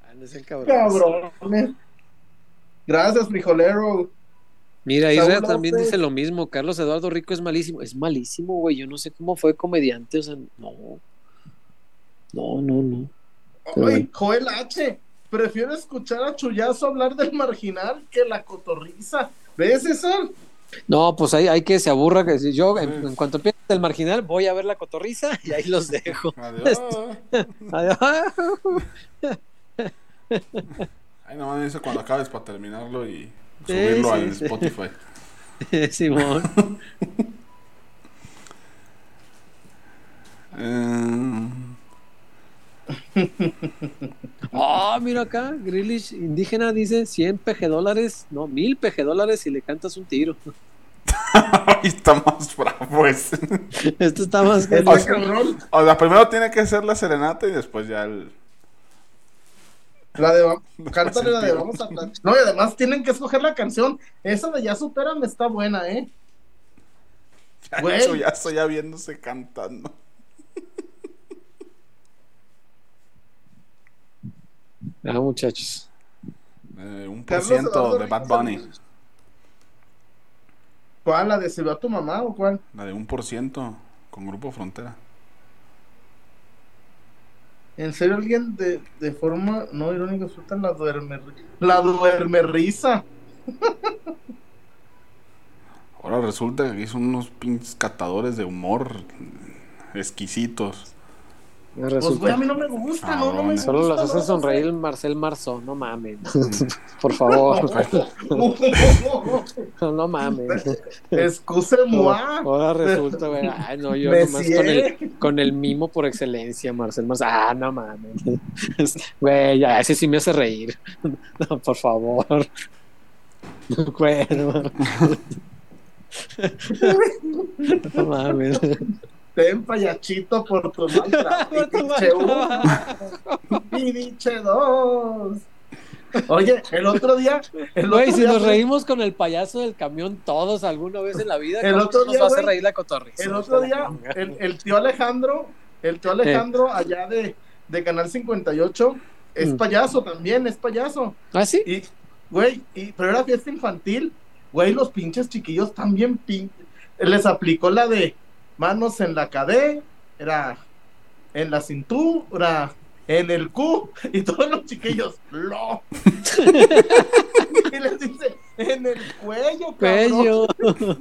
Ah, no cabrones. Cabrones. Gracias, frijolero. Mira, Saúl Israel también dice lo mismo. Carlos Eduardo Rico es malísimo. Es malísimo, güey. Yo no sé cómo fue comediante. O sea, no. No, no, no. Oye. Joel H. Prefiero escuchar a Chuyazo hablar del marginal que la cotorriza. ¿Ves eso? No, pues hay, hay que se aburra. Que si yo, en, en cuanto empiece el marginal, voy a ver la cotorriza [laughs] y ahí los dejo. Adiós. [laughs] Adiós. [laughs] Nomás me dice cuando acabes para terminarlo y subirlo sí, al sí. Spotify. [laughs] Simón. [laughs] Eh, [laughs] Ah, mira acá, Grillish indígena dice 100 PG dólares, no, 1000 PG dólares si le cantas un tiro. ahí está más bravo ese. Esto está más que cabrón. O sea, primero tiene que ser la serenata y después ya el. La de [laughs] cántale la de vamos a No, y además tienen que escoger la canción. Esa de Ya Supérame está buena, ¿eh? Güey. Eso ya estoy ya viéndose cantando. Ah, muchachos. Eh, un por ciento de Bad Bunny. ¿Cuál? ¿La de Se ve a tu mamá o cuál? La de un por ciento con Grupo Frontera. ¿En serio alguien de, de forma no irónica suelta la duerme la duerme risa? Ahora resulta que son unos pinches catadores de humor exquisitos. Pues güey, a mí no me gusta, no, no me Cabrones. Solo gusta, las hace no, sonreír el Marcel Marceau, no mames. [laughs] Por favor, [laughs] no mames. Excuse-moi. Ahora resulta, güey. Ay, no, yo [laughs] nomás con el, con el mimo por excelencia, Marcel Marceau. Ah, no mames. Güey, ya, ese sí me hace reír. No, por favor. Güey, no. No mames. Ten payachito por tu [laughs] mantra. Y diche uno, [laughs] y diche dos. Oye, el otro día, el Güey, otro si día nos reímos con el payaso del camión todos alguna vez en la vida, El ¿cómo otro nos día, va a hacer güey, reír la cotorriza? El otro día, el, el tío Alejandro, el tío Alejandro allá de, de Canal 58, es Mm. payaso también, es payaso. ¿Ah, sí? Y, güey, y, pero era fiesta infantil. Güey, los pinches chiquillos también pin... Les aplicó la de manos en la cadera, era en la cintura, en el Q, y todos los chiquillos, lo. [laughs] y les dice, en el cuello, cabrón. Cuello.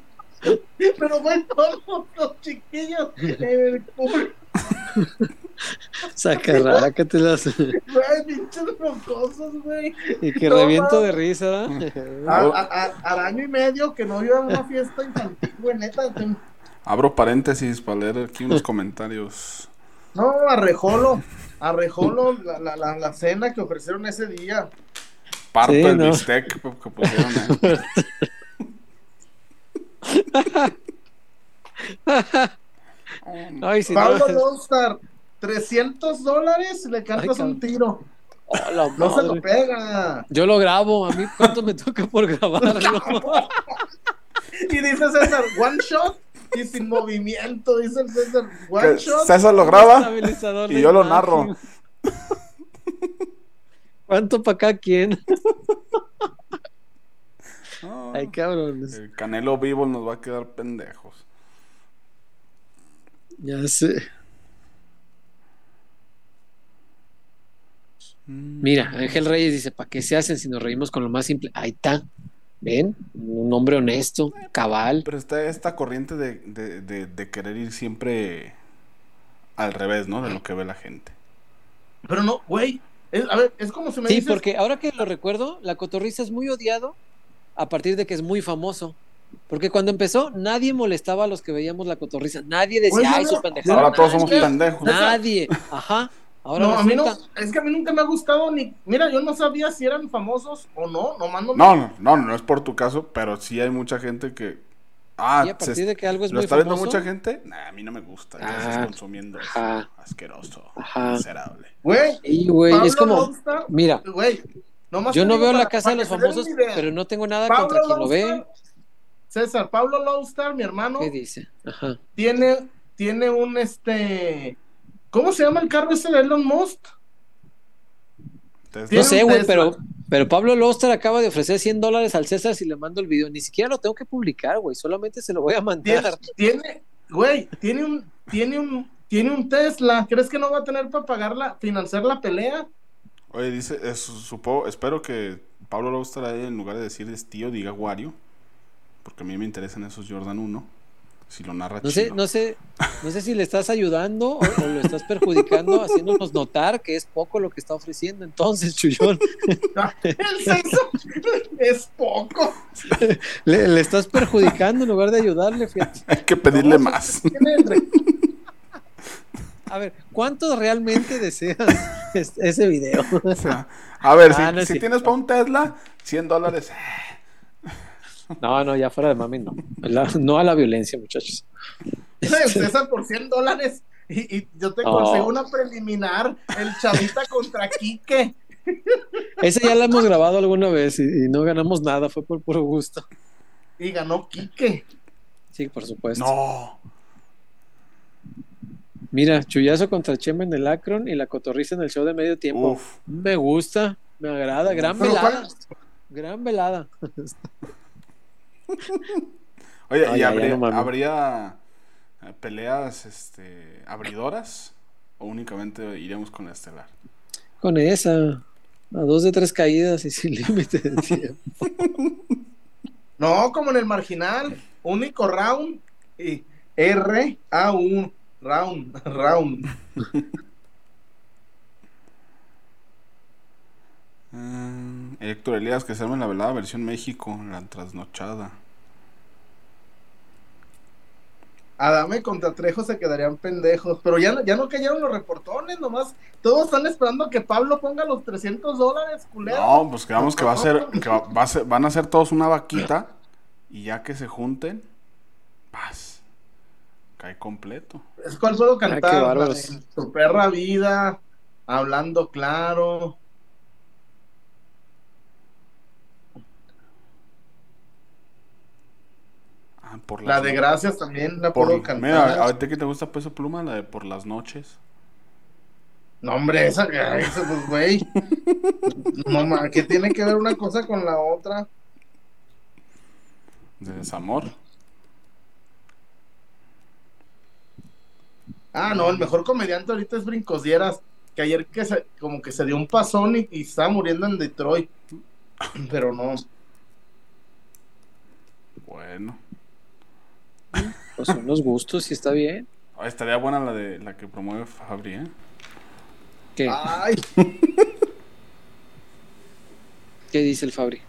Pero, güey, todos los chiquillos en el culo. Saca rara que te las. Güey, pinches mocosos, güey. Y que No reviento de risa. A- a- a- Al año y medio que no iba a una fiesta infantil, güey, neta. Abro paréntesis para leer aquí unos comentarios. No, arrejolo, arrejolo la, la, la, la cena que ofrecieron ese día. Parto Sí, el ¿no? bistec que pusieron ahí. [laughs] Ay, si Pablo no. Lonstar, 300 dólares le cantas cabrón. un tiro. Oh, No se lo pega. Yo lo grabo, a mí cuánto me toca por grabarlo. [laughs] Y dice César, one shot y sin movimiento, dice el César, one Que shot. César lo graba y yo lo narro. ¿Cuánto para cada quien? No, Ay, cabrones. el Canelo vivo nos va a quedar pendejos. Ya sé. Mm. Mira, Ángel Reyes dice, ¿para qué se hacen si nos reímos con lo más simple? Ahí está. ¿Ven? Un hombre honesto, cabal. Pero está esta corriente de, de, de, de querer ir siempre al revés, ¿no? De lo que ve la gente. Pero no, güey. es- a ver, es como si me Sí, dices. porque ahora que lo recuerdo, la cotorriza es muy odiado a partir de que es muy famoso. Porque cuando empezó, nadie molestaba a los que veíamos la cotorriza. Nadie decía, Oye, ay, no, su pendejada. Ahora todos somos pendejos. Nadie. Ajá. Ahora no, a mí no, es que a mí nunca me ha gustado ni. Mira, yo no sabía si eran famosos o no, nomás no. me- No, no, no, no es por tu caso, pero sí hay mucha gente que. Ah, Y a partir se- de que algo es ¿Lo muy está viendo famoso, mucha gente? Nah, a mí no me gusta. Ya Ah, estás consumiendo eso. Asqueroso. Ajá. Miserable. Güey, Y, güey, Pablo es como, Lonstar, mira, güey. nomás yo no veo la casa de los famosos, pero no tengo nada Pablo contra quien lo ve. César, Pablo Lonstar, mi hermano, ¿Qué dice? Ajá. tiene, tiene un este. ¿Cómo se llama el carro ese de Elon Musk? No sé, güey, pero, Pero Pablo Loster acaba de ofrecer 100 dólares al César si le mando el video. Ni siquiera lo tengo que publicar, güey. Solamente se lo voy a mandar. tiene, güey, tiene un, tiene un, tiene un Tesla. ¿Crees que no va a tener para pagarla, financiar la pelea? Oye, dice, es- supongo, espero que Pablo Lobster ahí en lugar de decir es tío, diga Wario. Porque a mí me interesan esos Jordan 1. Si lo narra No sé, no sé, no sé si le estás ayudando o, o lo estás perjudicando, [laughs] haciéndonos notar que es poco lo que está ofreciendo. Entonces, Chuyón, El sexo es poco. le, le estás perjudicando en lugar de ayudarle, fíjate. Hay que pedirle No, más. A ver, ¿cuántos realmente desean es- ese video? O sea, a ver, si, Ah, no si cierto. tienes para un Tesla, 100 dólares. [laughs] No, no, ya fuera de mami, no. La- no a la violencia, muchachos. César por 100 dólares. Y, y yo te consigo una preliminar. El Chavita contra Quique. Ese ya lo hemos grabado alguna vez y, y no ganamos nada, fue por puro gusto. Y ganó Quique. Sí, por supuesto. No. Mira, Chuyazo contra Chema en el Akron y la cotorriza en el show de medio tiempo. Uf. Me gusta, me agrada, gran Pero velada. Gran velada. [laughs] Oye, No, ¿y ya, ya habría, no mames. habría, eh, peleas este, abridoras? ¿O únicamente iremos con la estelar? Con esa, a dos de tres caídas y sin [laughs] límite de tiempo. [laughs] No, como en el marginal. Único round. Y R A 1 round. Round. Mm, Héctor Elías, que se arme la velada versión México, la trasnochada. Adame contra Trejo se quedarían pendejos. Pero ya, no- ya no cayeron los reportones. Nomás todos están esperando que Pablo ponga los 300 dólares, culero. No, pues quedamos que va a ser, que va, va a ser- van a ser todos una vaquita y ya que se junten, paz, cae completo. Es cuál puedo qué cantar. De tu perra vida. Hablando claro. Ah, por La de gracias también la por- puedo cantar. Mira, ahorita que te gusta peso pluma, la de por las noches. No, hombre, esa, esa pues, güey. [laughs] No, ma, ¿qué tiene que ver una cosa con la otra? De desamor. Ah, no, el mejor comediante ahorita es Brincosieras, que ayer que se, como que se dio un pasón y, y estaba muriendo en Detroit. [clears throat] Pero no. Bueno. Pues son los gustos y está bien. Estaría buena la de la que promueve Fabri, ¿eh? ¿Qué, Ay, [laughs] qué dice el Fabri?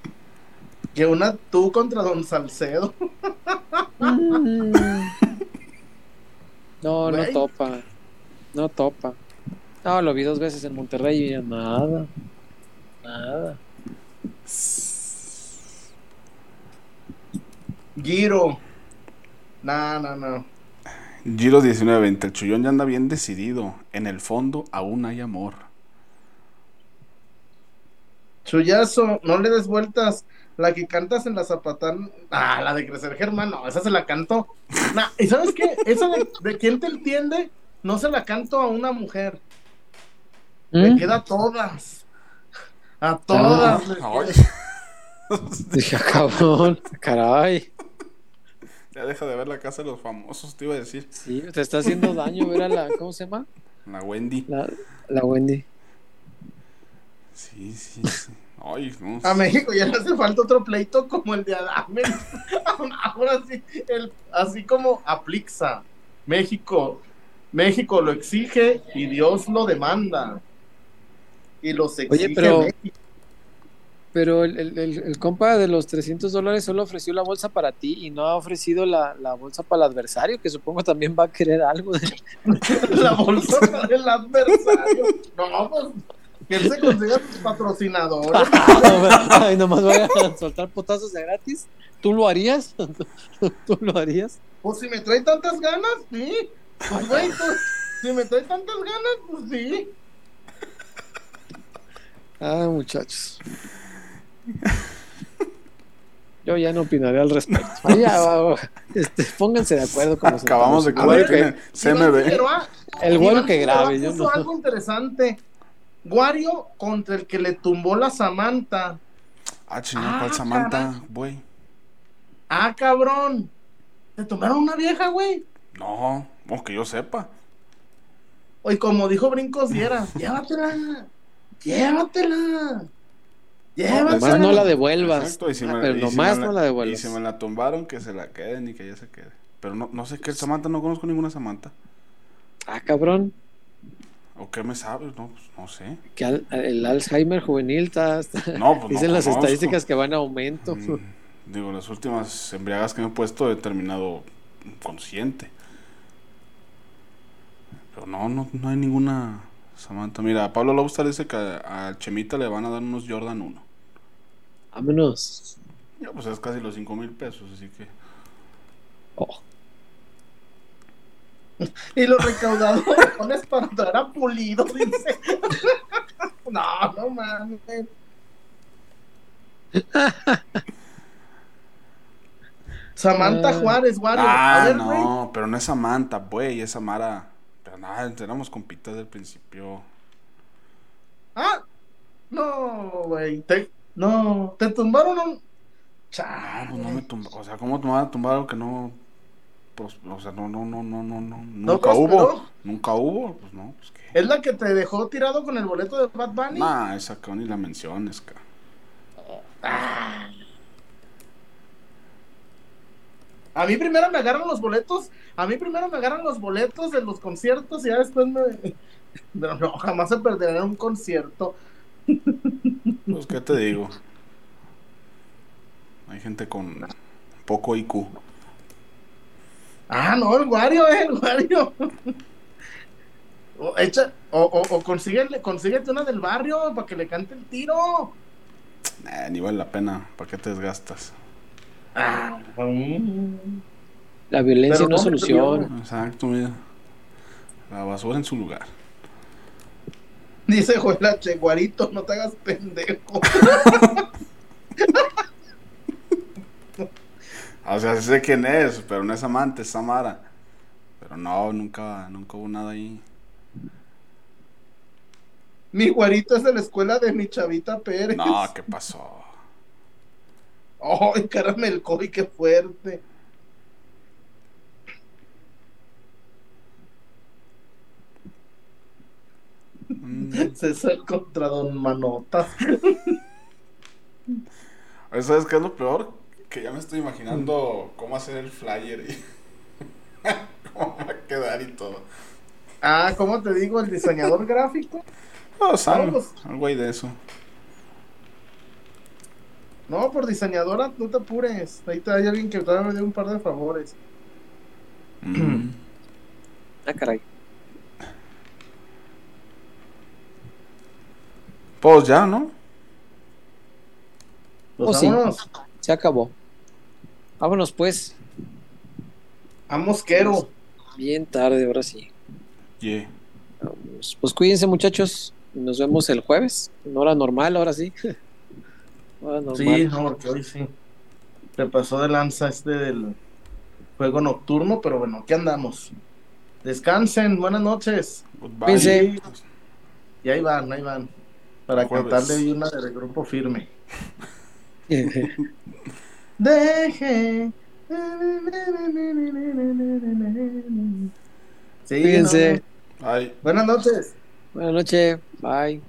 que una tú contra Don Salcedo. Mm. [laughs] No, no topa. No topa. No, lo vi dos veces en Monterrey y ya nada. Nada. Giro. No, no, no. Giro 1920, el chullón ya anda bien decidido. En el fondo aún hay amor. Chuyazo, no le des vueltas. La que cantas en la Zapatán. Ah, la de Crecer Germán, no, esa se la canto. Nah, ¿Y sabes qué? Esa de, de quién te entiende, no se la canto a una mujer. Le ¿Mm? queda a todas. A todas. les Ay. [laughs] Dije, ah, cabrón, caray. Ya deja de ver la casa de los famosos, te iba a decir. Sí, te está haciendo daño ver a la, ¿cómo se llama? La Wendy. La, la Wendy. Sí, sí, sí. Ay, no. A México ya le hace falta otro pleito como el de Adame. [laughs] Ahora sí, el, así como aplixa. México, México lo exige y Dios lo demanda. Y los exige pero- México. Pero el, el, el- el compa de los 300 dólares solo ofreció la bolsa para ti y no ha ofrecido la, la bolsa para el adversario, que supongo también va a querer algo. De... [laughs] la bolsa para el adversario. No, pues que él se consiga sus patrocinadores. [laughs] Ay, nomás voy a soltar potazos de gratis. ¿Tú lo harías? [laughs] ¿Tú lo harías? Pues si me trae tantas ganas, sí. Pues güey, pues, si me trae tantas ganas, pues sí. Ah, muchachos. Yo ya no opinaré al respecto. Ay, [laughs] ya, va, va. Este, pónganse de acuerdo con los Acabamos de centavos. A ver, convertir en Iván CMB. Figueroa- El Iván que grabe, yo no. algo interesante. Wario contra el que le tumbó la Samantha. Ah, chingada, Ah, ¿cuál Samantha, caray. güey? Ah, cabrón. ¿Te tomaron una vieja, güey? No, o que yo sepa. Oye, como dijo Brincos Dieras, [laughs] llévatela. Llévatela. Llévatela. Nomás no la devuelvas. Exacto, y si Ah, me- pero y si nomás me no la Y devuelvas. si me la tumbaron, que se la queden y que ya se quede. Pero no, no sé qué Samantha, no conozco ninguna Samantha. Ah, cabrón. ¿O qué me sabes? No, pues no sé. Que al- el Alzheimer juvenil está. está- No, pues no [laughs] Dicen las conozco. estadísticas que van a aumento. Mm, Digo, las últimas embriagas que me he puesto he terminado consciente. Pero no, no, no hay ninguna Samantha. Mira, Pablo Lobster dice que a, a Chemita le van a dar unos Jordan 1. Vámonos. Ya, pues es casi los 5 mil pesos, así que. Oh, [laughs] Y los recaudadoras para traer a Pulido, dice. [laughs] no, no mames. Samantha Ah. Juárez, Wario. a Ah, ver, no, pero no es Samantha, güey, es Samara. Pero nada, éramos compitas del principio. Ah, no, güey. Te- No, te tumbaron un. No, pues no me tumba. O sea, ¿cómo te van a tumbar algo que no. pros- O sea, no, no, no, no, no, no. Nunca hubo. Nunca hubo. Pues no, pues qué. Es la que te dejó tirado con el boleto de Bad Bunny. Nah, esa que ni la menciones, ca. A mí primero me agarran los boletos. A mí primero me agarran los boletos de los conciertos y ya después me. [laughs] Pero no, jamás se perderá un concierto. Pues, ¿qué te digo? Hay gente con poco IQ. Ah, no, el Wario, eh, el Wario. O, echa, o, o, consíguete una del barrio para que le cante el tiro. Nah, ni vale la pena. ¿Para qué te desgastas? Ah, la violencia no solución. Exacto, mira. La basura en su lugar. Dice Joel H. Guarito, no te hagas pendejo. O sea, sí sé quién es, pero no es amante, es Samara. Pero no, nunca, nunca hubo nada ahí. Mi guarito es de la escuela de mi chavita Pérez. No, ¿qué pasó? Ay, caramel Coy, qué fuerte. Mm. César contra Don Manotas. ¿Sabes qué es lo peor? Que ya me estoy imaginando cómo hacer el flyer y [laughs] cómo va a quedar y todo. Ah, ¿cómo te digo? El diseñador gráfico. No, Vamos. algo ahí de eso. No, por diseñadora, no te apures. Ahí te hay alguien que todavía me dio un par de favores. Mm. Ah, caray. Pues ya, ¿no? Pues Oh, sí. vámonos. Se acabó. Vámonos pues. A Mosquero. Bien tarde, ahora sí. Yeah. Vamos. Pues cuídense muchachos. Nos vemos el jueves. En hora normal, ahora sí. [laughs] Sí, no, porque hoy sí. Se pasó de lanza este del juego nocturno, pero bueno, aquí andamos. Descansen, buenas noches. Goodbye. Y ahí van, ahí van. Para Jueves. cantarle una del grupo firme. [laughs] Deje. Sí, no. Bye. Buenas noches. Buenas noches. Bye.